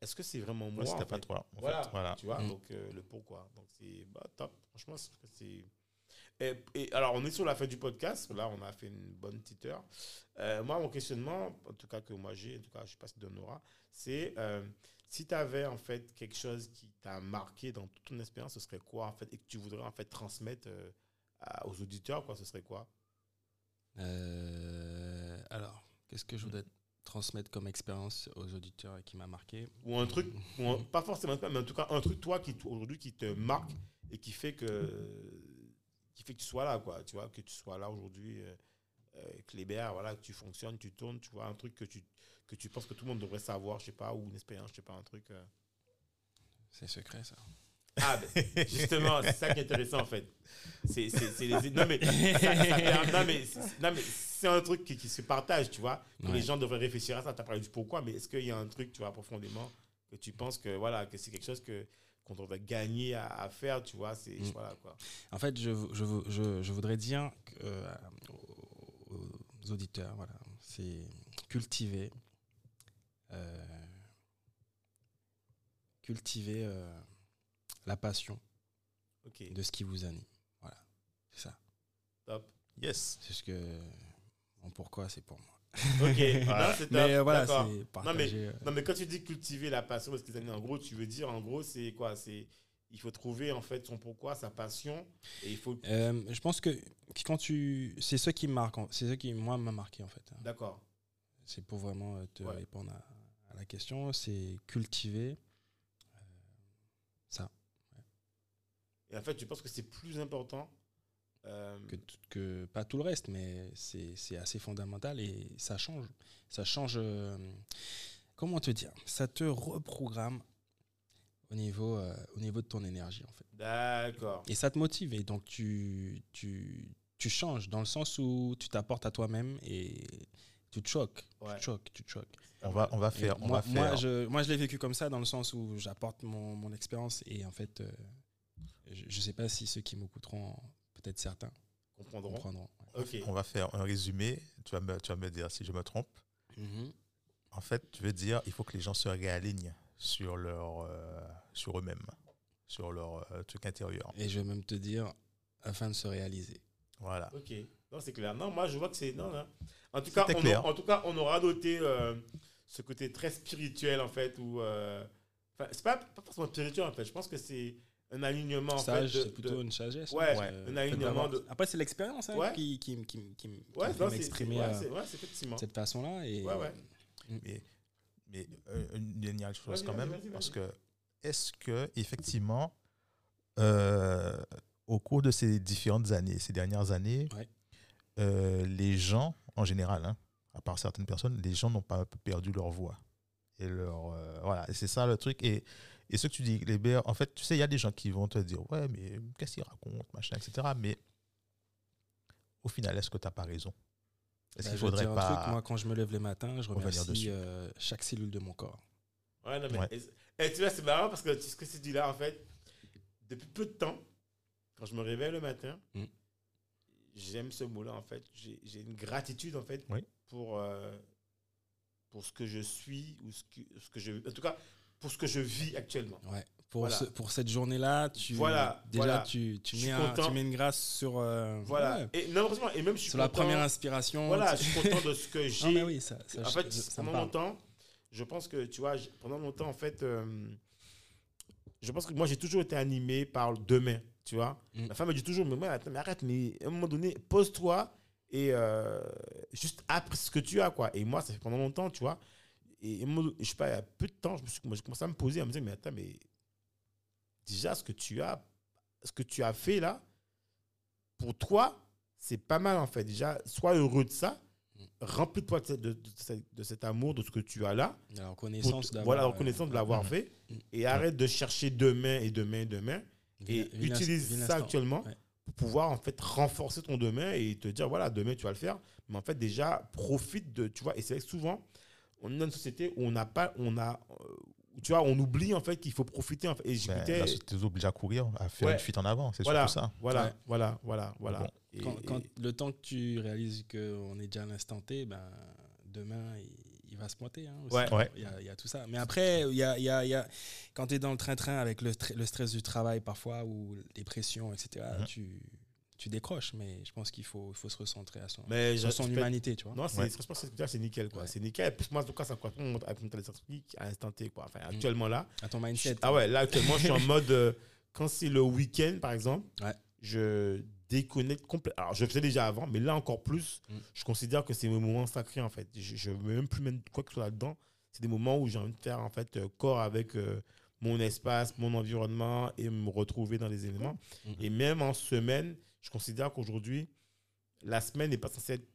Speaker 1: est-ce que c'est vraiment moi
Speaker 2: c'était pas toi. en
Speaker 1: voilà,
Speaker 2: fait. voilà.
Speaker 1: tu vois,
Speaker 3: Mm.
Speaker 1: donc euh, le pourquoi. Donc c'est bah, top. Franchement, c'est. Et, et alors, on est sur la fin du podcast. Là, on a fait une bonne petite heure. Euh, moi, mon questionnement, en tout cas que moi j'ai, en tout cas, je sais pas si tu aura, c'est euh, si tu avais en fait quelque chose qui t'a marqué dans toute ton expérience, ce serait quoi en fait et que tu voudrais en fait transmettre euh, à- aux auditeurs, quoi, ce serait quoi?
Speaker 3: Euh, alors, qu'est-ce que je voudrais transmettre comme expérience aux auditeurs et qui m'a marqué
Speaker 1: Ou un truc, ou un- pas forcément, mais en tout cas un truc toi qui aujourd'hui qui te marque et qui fait que qui fait que tu sois là, quoi. Tu vois, que tu sois là aujourd'hui, euh, euh, Kléber, voilà, que tu fonctionnes, tu tournes, tu vois, un truc que tu que tu penses que tout le monde devrait savoir, je sais pas, ou une expérience, je sais pas, un truc. euh.
Speaker 3: C'est secret, ça.
Speaker 1: Ah, ben, justement, c'est ça qui est intéressant en fait. C'est les. Non, mais, ça- ça per- non, mais, c'est- non, mais c'est un truc qui, qui se partage, tu vois.
Speaker 3: Ouais.
Speaker 1: Les gens devraient réfléchir à ça. Tu as parlé du pourquoi, mais est-ce qu'il y a un truc, tu vois, profondément, que tu penses que, voilà, que c'est quelque chose que qu'on devrait gagner à, à faire, tu vois, c'est,
Speaker 3: Mm.
Speaker 1: voilà, quoi.
Speaker 3: En fait, je, je, je, je voudrais dire que, euh, aux, aux auditeurs, voilà, c'est cultiver, euh, cultiver euh, la passion
Speaker 1: Ok,
Speaker 3: de ce qui vous anime. Voilà, c'est ça.
Speaker 1: top.
Speaker 2: Yes.
Speaker 3: C'est ce que mon pourquoi, c'est pour moi.
Speaker 1: Ok, non, c'est top.
Speaker 3: Mais euh, voilà, c'est euh,
Speaker 1: Non, mais quand tu dis cultiver la passion, parce que les amis, en gros, tu veux dire, en gros, c'est quoi? C'est il faut trouver en fait son pourquoi, sa passion, et il faut.
Speaker 3: euh, je pense que quand tu, c'est ce qui marque, c'est ce qui moi m'a marqué en fait. hein.
Speaker 1: D'accord.
Speaker 3: C'est pour vraiment euh, te
Speaker 1: Ouais.
Speaker 3: répondre à, à la question, c'est cultiver euh, ça
Speaker 1: Et en fait, je pense que c'est plus important. euh,
Speaker 3: que, tout- que pas tout le reste, mais c'est c'est assez fondamental et ça change. Ça change. euh, comment te dire Ça te reprogramme au niveau, euh, au niveau de ton énergie en fait.
Speaker 1: D'accord.
Speaker 3: Et ça te motive et donc tu, tu, tu changes dans le sens où tu t'apportes à toi-même et tu te choques.
Speaker 1: Ouais.
Speaker 3: Tu te choques, tu te choques.
Speaker 2: On va, on va faire. On
Speaker 3: moi,
Speaker 2: va
Speaker 3: moi,
Speaker 2: faire.
Speaker 3: je, moi, je l'ai vécu comme ça dans le sens où j'apporte mon, mon expérience et en fait, euh, je ne sais pas si ceux qui m'écouteront, peut-être certains,
Speaker 1: Comprendront.
Speaker 2: On va faire un résumé. Tu vas, me, tu vas me dire si je me trompe.
Speaker 3: Mhm.
Speaker 2: En fait, tu veux dire, il faut que les gens se réalignent sur leur, euh, sur eux-mêmes, sur leur euh, truc intérieur.
Speaker 3: Et je vais même te dire, afin de se réaliser.
Speaker 2: Voilà.
Speaker 1: Ok. Non, c'est clair. Non, moi, je vois que c'est. Non, non. En tout, cas, on,
Speaker 2: clair.
Speaker 1: a- en tout cas, on aura noté euh, ce côté très spirituel, en fait, où. euh, Enfin, c'est pas, pas forcément spirituel, en fait. Je pense que c'est un alignement, en
Speaker 3: Sage,
Speaker 1: fait. de-
Speaker 3: c'est plutôt
Speaker 1: de-
Speaker 3: une sagesse.
Speaker 1: Ouais,
Speaker 3: hein,
Speaker 1: un
Speaker 3: euh,
Speaker 1: alignement de-
Speaker 3: Après, c'est l'expérience hein,
Speaker 1: Ouais.
Speaker 3: qui, qui, qui, qui,
Speaker 1: Ouais, non,
Speaker 3: m'exprimer
Speaker 1: c'est-
Speaker 3: euh,
Speaker 1: c'est- effectivement.
Speaker 3: cette façon-là. Et,
Speaker 1: Ouais, ouais.
Speaker 2: Mais, mais euh, une dernière chose quand même,
Speaker 1: vas-y,
Speaker 2: parce que est-ce que effectivement, euh, au cours de ces différentes années, ces dernières années,
Speaker 3: Ouais.
Speaker 2: euh, les gens, en général, hein, à part certaines personnes, les gens n'ont pas un peu perdu leur voix. Et leur, euh, voilà, et c'est ça le truc. Et, et ce que tu dis, les en fait, tu sais, il y a des gens qui vont te dire, ouais, mais qu'est-ce qu'il raconte, machin, etc. Mais au final, est-ce que tu n'as pas raison? Est-ce
Speaker 3: Bah,
Speaker 2: qu'il faudrait
Speaker 3: un
Speaker 2: pas.
Speaker 3: truc, moi, quand je me lève les matins, je remercie euh, chaque cellule de mon corps.
Speaker 1: Ouais, non, mais.
Speaker 2: Ouais.
Speaker 1: Et, et tu vois, c'est marrant parce que tu- ce que tu dis là, en fait, depuis peu de temps, quand je me réveille le matin,
Speaker 3: Mm.
Speaker 1: j'aime ce mot-là, en fait. J'ai j'ai une gratitude, en fait,
Speaker 2: Oui.
Speaker 1: pour, euh, pour ce que je suis ou ce que, ce que je. En tout cas, pour ce que je vis actuellement.
Speaker 3: Ouais. Pour,
Speaker 1: Voilà.
Speaker 3: ce- pour cette journée-là, tu,
Speaker 1: Voilà,
Speaker 3: déjà,
Speaker 1: voilà.
Speaker 3: Tu, tu, mets un- tu mets une grâce sur, euh,
Speaker 1: Voilà.
Speaker 3: ouais,
Speaker 1: Et, non, et même je suis
Speaker 3: sur la
Speaker 1: content-
Speaker 3: première inspiration.
Speaker 1: Voilà, je suis content de ce que j'ai.
Speaker 3: Non, mais oui, ça, ça,
Speaker 1: en
Speaker 3: je-
Speaker 1: fait,
Speaker 3: ça
Speaker 1: pendant longtemps, je pense que, tu vois, pendant longtemps, en fait, euh, je pense que moi, j'ai toujours été animé par le demain, tu vois.
Speaker 3: Mm.
Speaker 1: Ma femme me dit toujours, mais, moi, attends, mais arrête, mais à un moment donné, pose-toi et euh, juste après ce que tu as, quoi. Et moi, ça fait pendant longtemps, tu vois. Et, et moi, je sais pas, il y a peu de temps, je me suis, moi, j'ai commencé à me poser, à me dire, mais attends, mais déjà, ce que tu as, ce que tu as fait là, pour toi, c'est pas mal, en fait. Déjà, sois heureux de ça. Remplis-toi de, de- de cet- de cet amour, de ce que tu as là.
Speaker 3: La reconnaissance
Speaker 1: voilà, la
Speaker 3: euh,
Speaker 1: reconnaissance de l'avoir fait. Et arrête de chercher demain et demain et demain. Et utilise ça actuellement
Speaker 3: Ouais.
Speaker 1: pour pouvoir en fait renforcer ton demain et te dire voilà, demain tu vas le faire. Mais en fait, déjà, profite de. Tu vois, et c'est souvent, on est dans une société où on n'a pas. On a, euh, tu vois, on oublie en fait qu'il faut profiter. En fait. Et
Speaker 2: Ben,
Speaker 1: j'écoutais.
Speaker 2: société nous oblige à courir, à faire
Speaker 1: Ouais.
Speaker 2: une fuite en avant, c'est
Speaker 1: voilà,
Speaker 2: surtout ça.
Speaker 1: voilà,
Speaker 3: Ouais.
Speaker 1: voilà, voilà, voilà,
Speaker 2: Bon.
Speaker 1: Et-
Speaker 3: Quand,
Speaker 1: et-
Speaker 3: le temps que tu réalises qu'on est déjà à l'instant T, ben, demain, il, il va se pointer. hein, aussi.
Speaker 1: Ouais.
Speaker 2: Ouais.
Speaker 3: Il, y a, il y a tout ça. Mais après, il y a, il y a- il y a- quand tu es dans le train-train avec le stress du travail parfois, ou les pressions, etc.,
Speaker 2: Mhm.
Speaker 3: tu, tu décroches. Mais je pense qu'il faut, il faut se recentrer à son,
Speaker 1: mais
Speaker 3: sur
Speaker 1: je-
Speaker 3: son
Speaker 1: je
Speaker 3: humanité. Tu vois.
Speaker 1: Non, c'est
Speaker 2: Ouais.
Speaker 1: franchement, c'est c'est nickel, quoi.
Speaker 3: Ouais.
Speaker 1: C'est nickel. Puis moi, en tout cas, ça correspond avec mon à l'instant T, quoi. Enfin,
Speaker 3: Mm.
Speaker 1: actuellement là.
Speaker 3: À ton
Speaker 1: Je-
Speaker 3: mindset.
Speaker 1: ah ouais, là actuellement, je suis en mode euh, quand c'est le week-end, par exemple,
Speaker 3: Ouais.
Speaker 1: je déconnecte complètement. Alors, je le faisais déjà avant, mais là encore plus,
Speaker 3: Mm.
Speaker 1: je considère que c'est mes moments sacrés en fait. Je ne veux même plus mettre quoi que ce soit là-dedans. C'est des moments où j'ai envie de faire en fait euh, corps avec euh, mon espace, mon environnement et me retrouver dans les éléments.
Speaker 3: Mhm.
Speaker 1: Et même en semaine, je considère qu'aujourd'hui, la semaine n'est pas censée être-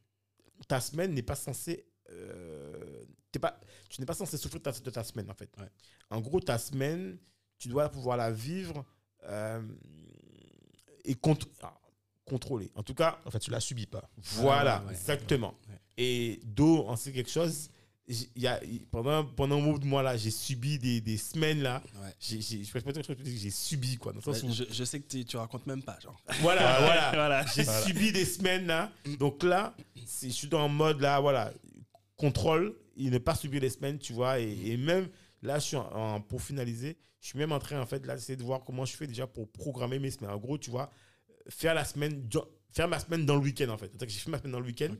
Speaker 1: Ta semaine n'est pas censée. euh, pas, tu n'es pas censé souffrir de ta, de ta semaine en fait.
Speaker 3: Ouais.
Speaker 1: En gros, ta semaine, tu dois pouvoir la vivre euh, et alors, contrôler. En tout cas,
Speaker 2: En fait, tu la subis pas.
Speaker 1: voilà,
Speaker 3: ouais, ouais,
Speaker 1: exactement. Et Do en sait quelque chose. Y a, pendant, pendant un moment de moi là, j'ai subi des, des semaines là.
Speaker 3: Ouais.
Speaker 1: J'ai, j'ai, je peux pas dire que j'ai subi quoi. Dans le sens
Speaker 3: Ouais,
Speaker 1: où-
Speaker 3: je, je sais que tu, tu racontes même pas, genre.
Speaker 1: voilà, voilà.
Speaker 3: Voilà.
Speaker 1: J'ai subi des semaines là. Donc là, c'est- je suis dans un mode là, voilà, contrôle, il ne pas subir les semaines, tu vois. Et, et même là, je suis en, en- pour finaliser, je suis même en train en fait là d'essayer de voir comment je fais déjà pour programmer mes semaines. En gros, tu vois, faire la semaine, faire ma semaine dans le week-end en fait. J'ai fait ma semaine dans le week-end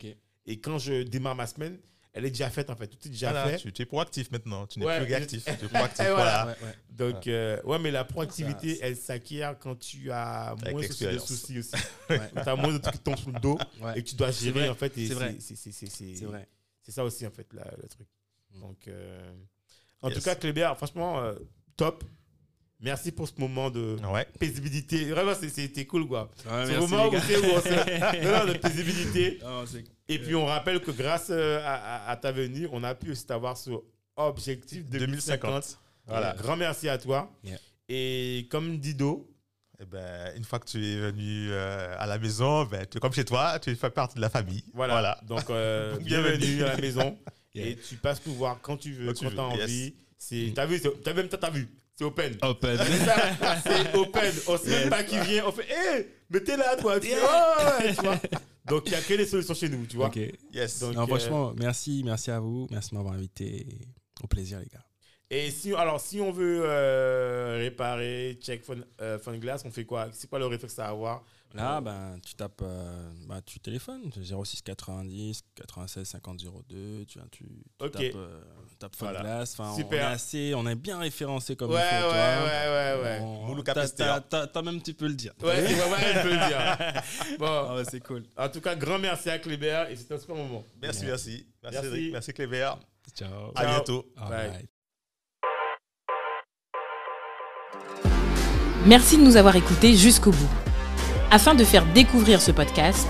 Speaker 1: et quand je démarre ma semaine, elle est déjà faite en fait. Tout est déjà
Speaker 2: Voilà,
Speaker 1: fait.
Speaker 2: tu, tu es proactif maintenant. Tu n'es
Speaker 1: Ouais,
Speaker 2: plus
Speaker 1: je-
Speaker 2: réactif. Tu es proactif.
Speaker 1: Et voilà.
Speaker 2: voilà.
Speaker 3: Ouais, ouais.
Speaker 1: Donc, euh, ouais, mais la proactivité,
Speaker 3: Ça,
Speaker 1: elle s'acquiert quand tu as moins de soucis aussi.
Speaker 3: Ouais.
Speaker 1: tu as moins de trucs qui tombent sur le dos
Speaker 3: Ouais.
Speaker 1: et que tu dois gérer
Speaker 3: vrai,
Speaker 1: en fait.
Speaker 3: c'est vrai.
Speaker 1: c'est-
Speaker 3: vrai.
Speaker 1: Ça aussi, en fait, la- le truc.
Speaker 3: Mm.
Speaker 1: Donc, euh, en
Speaker 2: Yes.
Speaker 1: tout cas, Kléber, franchement, euh, top. Merci pour ce moment de
Speaker 2: Ouais.
Speaker 1: paisibilité. Vraiment, c'était cool, quoi.
Speaker 3: Ouais,
Speaker 1: ce moment où, où on se- non, non, de paisibilité.
Speaker 3: Non, c'est-
Speaker 1: Et puis, on rappelle que grâce euh, à, à- à ta venue, on a pu aussi avoir ce objectif 2050.
Speaker 2: 2050. Voilà.
Speaker 1: Grand merci à toi.
Speaker 3: Yeah.
Speaker 1: Et comme Dido,
Speaker 2: Eh ben, une fois que tu es venu euh, à la maison, ben, tu es comme chez toi, tu fais partie de la famille.
Speaker 1: voilà.
Speaker 2: Voilà.
Speaker 1: Donc, euh,
Speaker 2: Bienvenue.
Speaker 1: à la maison.
Speaker 3: Yeah.
Speaker 1: Et tu passes nous voir quand tu veux,
Speaker 2: Quand tu
Speaker 1: quand
Speaker 2: veux,
Speaker 1: tu as
Speaker 2: yes.
Speaker 1: envie. C'est, t'as vu, t'as même t'as vu. C'est open.
Speaker 3: Open.
Speaker 1: C'est open. On sait même pas qui vient. On fait, hé, mais t'es là, toi. Tu fais, oh, ouais, tu vois. Donc, il a que les solutions chez nous, tu vois.
Speaker 3: Ok.
Speaker 2: Yes.
Speaker 1: Donc,
Speaker 3: Non,
Speaker 1: euh,
Speaker 3: franchement, merci, merci à vous. Merci de m'avoir invité. Au plaisir, les gars.
Speaker 1: Et si, alors, si on veut euh, réparer, check Fun, euh, Fun Glass, on fait quoi? C'est quoi le réflexe à avoir?
Speaker 3: Là, ben, tu tapes, euh, ben, tu téléphones 06 90 96 50 02. Tu, viens, tu, tu
Speaker 1: Ok.
Speaker 3: tapes, Fun
Speaker 1: Voilà.
Speaker 3: Enfin,
Speaker 1: Super.
Speaker 3: On est assez, on est bien référencé comme
Speaker 1: Ouais,
Speaker 3: il faut.
Speaker 1: ouais,
Speaker 3: tu
Speaker 1: ouais, ouais, ouais.
Speaker 3: On-
Speaker 2: Moulouka
Speaker 3: t'as- même, tu peux le dire.
Speaker 1: Ouais, c'est vrai, je peux le dire. Bon,
Speaker 3: Ah ouais, c'est cool.
Speaker 1: en tout cas, grand merci à Kléber et c'était un super moment.
Speaker 2: Merci, merci. Merci,
Speaker 1: Merci.
Speaker 2: Merci, Cléber.
Speaker 3: Ciao.
Speaker 2: À
Speaker 1: Ciao.
Speaker 2: bientôt.
Speaker 1: Bye.
Speaker 4: Merci de nous avoir écoutés jusqu'au bout. Afin de faire découvrir ce podcast,